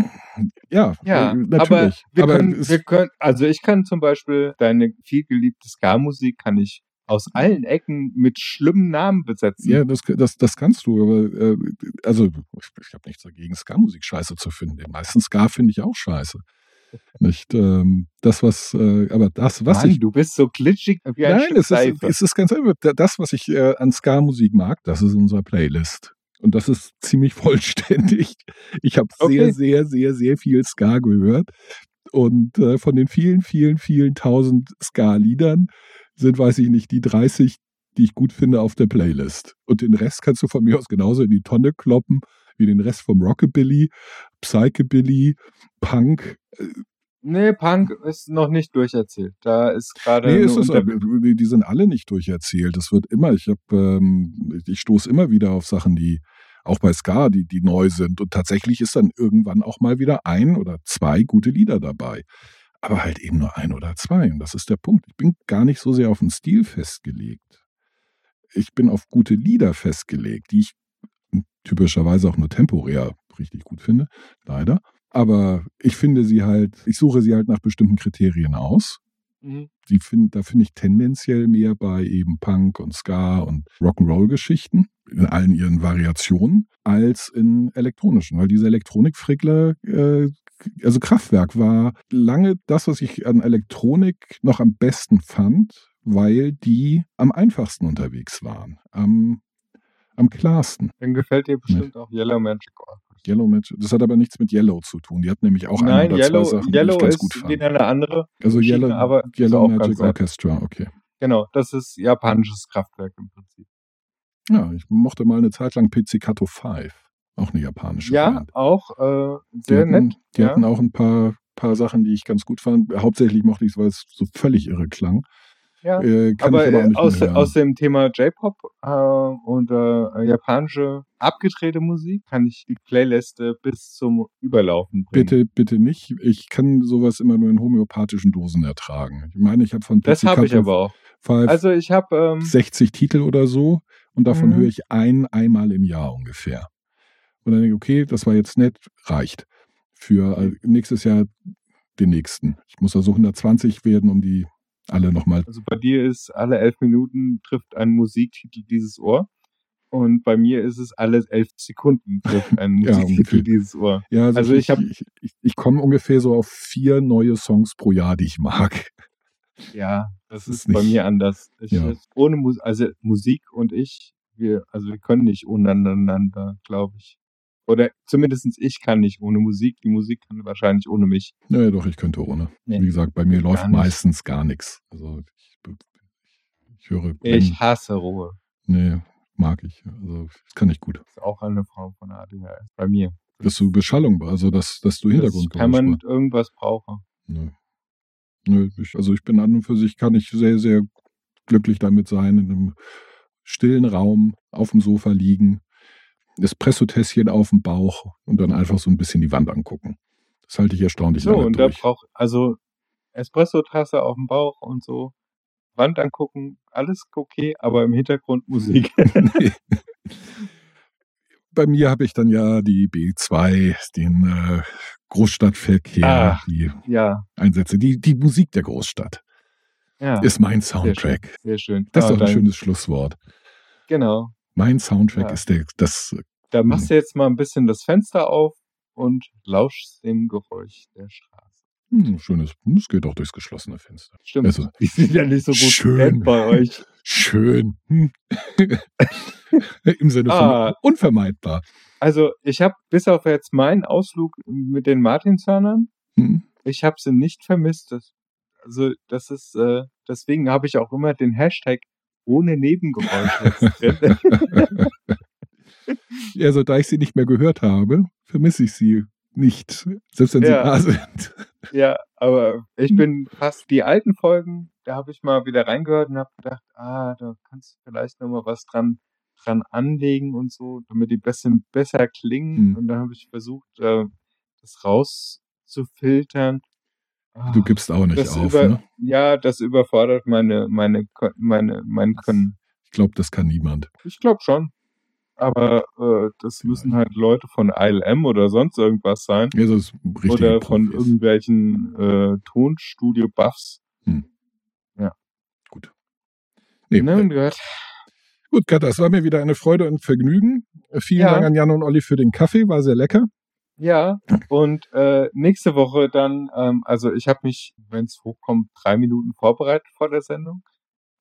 B: Ja,
C: Ja,
B: äh,
C: aber
B: natürlich.
C: wir
B: aber
C: können, wir können, also ich kann zum Beispiel deine vielgeliebte Ska-Musik kann ich aus allen Ecken mit schlimmen Namen besetzen.
B: Ja, das, das, das kannst du, aber äh, also ich, ich habe nichts dagegen, Ska-Musik scheiße zu finden. Den meisten Ska finde ich auch scheiße. Nicht ähm, das, was, äh, aber das, was
C: Mann,
B: ich.
C: du bist so glitschig wie ein
B: Nein,
C: Stück
B: es ist, es ist ganz einfach. Das, was ich äh, an Ska-Musik mag, das ist unsere Playlist. Und das ist ziemlich (laughs) vollständig. Ich habe
C: Okay.
B: sehr, sehr, sehr, sehr viel Ska gehört. Und äh, von den vielen, vielen, vielen tausend Ska-Liedern sind, weiß ich nicht, die 30, die ich gut finde, auf der Playlist. Und den Rest kannst du von mir aus genauso in die Tonne kloppen, wie den Rest vom Rockabilly, Psychobilly, Punk.
C: Nee, Punk ist noch nicht durcherzählt. Da ist gerade
B: Nee, ist es, die, die sind alle nicht durcherzählt. Das wird immer, ich habe, ähm, ich stoße immer wieder auf Sachen, die auch bei Ska, die, die neu sind. Und tatsächlich ist dann irgendwann auch mal wieder ein oder zwei gute Lieder dabei. Aber halt eben nur ein oder zwei. Und das ist der Punkt. Ich bin gar nicht so sehr auf den Stil festgelegt. Ich bin auf gute Lieder festgelegt, die ich typischerweise auch nur temporär richtig gut finde, leider. Aber ich finde sie halt, ich suche sie halt nach bestimmten Kriterien aus
C: Mhm.
B: die find, da finde ich tendenziell mehr bei eben Punk und Ska und Rock'n'Roll-Geschichten in allen ihren Variationen als in elektronischen, weil diese Elektronikfrickler, äh, also Kraftwerk war lange das, was ich an Elektronik noch am besten fand, weil die am einfachsten unterwegs waren, am, am klarsten.
C: Dann gefällt dir bestimmt auch Yellow Magic Orchestra.
B: Yellow Magic, das hat aber nichts mit Yellow zu tun. Die hat nämlich auch
C: Nein,
B: ein oder
C: Yellow,
B: zwei Sachen,
C: Yellow
B: die ich ganz
C: ist
B: gut fand.
C: eine andere.
B: Also Yellow,
C: aber
B: Yellow Magic. Orchestra, okay.
C: Genau, das ist japanisches Kraftwerk im Prinzip.
B: Ja, ich mochte mal eine Zeit lang Pizzicato 5. Auch eine japanische
C: Ja,
B: Band.
C: auch äh,
B: Die,
C: sehr
B: hatten,
C: nett.
B: die
C: ja.
B: hatten auch ein paar, paar Sachen, die ich ganz gut fand. Hauptsächlich mochte ich es, weil es so völlig irre klang.
C: Ja.
B: Äh,
C: Aber
B: aber
C: äh, aus,
B: mehr
C: aus dem Thema J-Pop äh, und äh, japanische abgedrehte Musik kann ich die Playliste bis zum Überlaufen bringen.
B: Bitte, bitte nicht. Ich kann sowas immer nur in homöopathischen Dosen ertragen. Ich meine, ich habe von
C: Das habe ich aber auch.
B: 5
C: Also ich habe ähm,
B: 60 Titel oder so und davon
C: Mhm.
B: höre ich einen einmal im Jahr ungefähr. Und dann denke ich, okay, das war jetzt nett, reicht. Für äh, nächstes Jahr den nächsten. Ich muss also 120 werden, um die alle nochmal.
C: Also bei dir ist alle elf Minuten trifft ein Musiktitel dieses Ohr. Und bei mir ist es alle elf Sekunden trifft ein (laughs)
B: Ja,
C: Musiktitel
B: ungefähr.
C: dieses Ohr.
B: Ja,
C: Also ich hab-
B: ich, ich, ich komme ungefähr so auf vier neue Songs pro Jahr, die ich mag.
C: Ja, das,
B: Das
C: ist,
B: ist
C: bei mir anders. Ich,
B: Ja.
C: Ohne Musik, also Musik und ich, wir, also wir können nicht untereinander, glaube ich. Oder zumindestens ich kann nicht ohne Musik. Die Musik kann wahrscheinlich ohne mich.
B: Naja, doch, ich könnte ohne.
C: Nee,
B: Wie gesagt, bei mir
C: gar
B: läuft
C: nicht.
B: meistens gar nichts. Also ich, ich höre.
C: Ich hasse Ruhe.
B: nee, mag ich. Also das kann ich gut.
C: Das ist auch eine Form von ADHS. Bei mir.
B: Dass du Beschallung, also dass, dass du
C: Das
B: Hintergrundgeräusch
C: kann man
B: machst.
C: irgendwas brauchen.
B: Nö. Nö, ich, also ich bin an und für sich, kann ich sehr, sehr glücklich damit sein, in einem stillen Raum auf dem Sofa liegen, Espresso-Tässchen auf dem Bauch und dann einfach so ein bisschen die Wand angucken. Das halte ich erstaunlich
C: So,
B: lange
C: und da
B: durch.
C: braucht, also Espresso-Tasse auf dem Bauch und so. Wand angucken, alles okay, aber im Hintergrund Musik. (laughs)
B: Bei mir habe ich dann ja die B2, den äh, Großstadtverkehr,
C: Ah.
B: die
C: ja,
B: Einsätze, die, die Musik der Großstadt
C: ja.
B: ist mein
C: sehr schön.
B: Soundtrack.
C: Sehr schön.
B: Das ist
C: Ah,
B: doch ein schönes Schlusswort.
C: Genau.
B: Mein Soundtrack
C: Ja.
B: ist der, das
C: Da machst du jetzt mal ein bisschen das Fenster auf und lauschst dem Geräusch der Straße.
B: Hm, schönes, es geht auch durchs geschlossene Fenster.
C: Stimmt.
B: Also,
C: die sind ja nicht so gut
B: schön.
C: bei euch.
B: Schön. Hm. (laughs) Im Sinne von
C: Ah.
B: unvermeidbar.
C: Also ich habe bis auf jetzt meinen Ausflug mit den Martinshörnern,
B: Hm.
C: ich habe sie nicht vermisst. Das, also das ist, äh, deswegen habe ich auch immer den Hashtag ohne Nebengeräusche drin. (laughs)
B: Also, (laughs) da ich sie nicht mehr gehört habe, vermisse ich sie nicht, selbst wenn sie
C: Ja.
B: da sind.
C: ja, aber ich bin fast die alten Folgen, da habe ich mal wieder reingehört und habe gedacht, ah, da kannst du vielleicht noch mal was dran dran anlegen und so, damit die bisschen besser klingen.
B: Hm.
C: Und dann habe ich versucht, äh, das rauszufiltern. Ah,
B: Du gibst auch nicht
C: das
B: auf,
C: über,
B: ne?
C: Ja, das überfordert meine, meine, meine, mein Können.
B: Ich glaube, das kann niemand.
C: Ich glaube schon. Aber äh, das müssen halt Leute von ILM oder sonst irgendwas sein.
B: Ja, das ist richtig.
C: oder von irgendwelchen äh, Tonstudio-Buffs.
B: Gut. Nee,
C: Ne, und gehört.
B: Gut, Katha, es war mir wieder eine Freude und Vergnügen. Äh, Vielen
C: Ja.
B: Dank an Jan und Olli für den Kaffee, war sehr lecker.
C: Ja, (clears throat) und äh, nächste Woche dann, ähm, also ich habe mich, wenn es hochkommt, drei Minuten vorbereitet vor der Sendung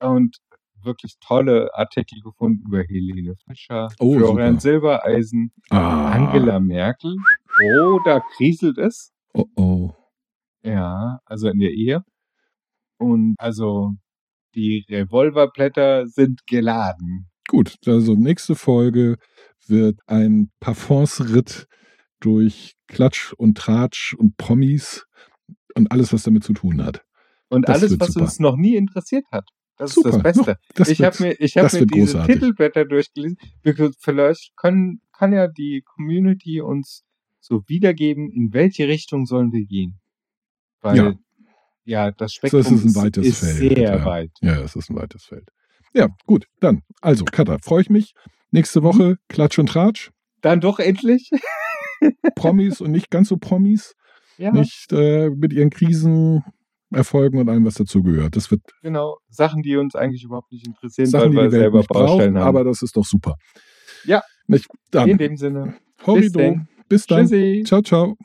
C: und wirklich tolle Artikel gefunden über Helene Fischer,
B: Oh,
C: Florian
B: super.
C: Silbereisen,
B: Ah.
C: Angela Merkel. Oh, da kriselt es.
B: Oh, oh.
C: Ja, also in der Ehe. Und also die Revolverblätter sind geladen.
B: Gut, also nächste Folge wird ein Parfumsritt durch Klatsch und Tratsch und Promis und alles, was damit zu tun hat.
C: Und
B: Das
C: alles, was
B: super.
C: uns noch nie interessiert hat. Das
B: Super,
C: ist das Beste.
B: noch- (laughs) das
C: ich habe mir, ich hab mir diese
B: großartig.
C: Titelblätter durchgelesen. Vielleicht können, kann ja die Community uns so wiedergeben, in welche Richtung sollen wir gehen. Weil,
B: Ja.
C: ja, das
B: So,
C: Spektrum
B: es ist ein weites
C: ist
B: Feld.
C: sehr
B: ja.
C: weit.
B: Ja, es ist ein weites Feld. Ja, gut, dann. Also, Katha, freue ich mich. Nächste
C: Mhm.
B: Woche Klatsch und Tratsch.
C: Dann doch endlich. (laughs)
B: Promis und nicht ganz so Promis.
C: ja,
B: Nicht äh, mit ihren Krisen, Erfolgen und allem, was dazugehört. Das wird
C: genau. Sachen, die uns eigentlich überhaupt nicht interessieren,
B: Sachen, die
C: weil wir selber
B: nicht
C: haben.
B: aber das ist doch super.
C: Ja.
B: Nicht? Dann,
C: In dem Sinne.
B: Horrido.
C: denn.
B: Bis dann.
C: Tschüssi.
B: Ciao, ciao.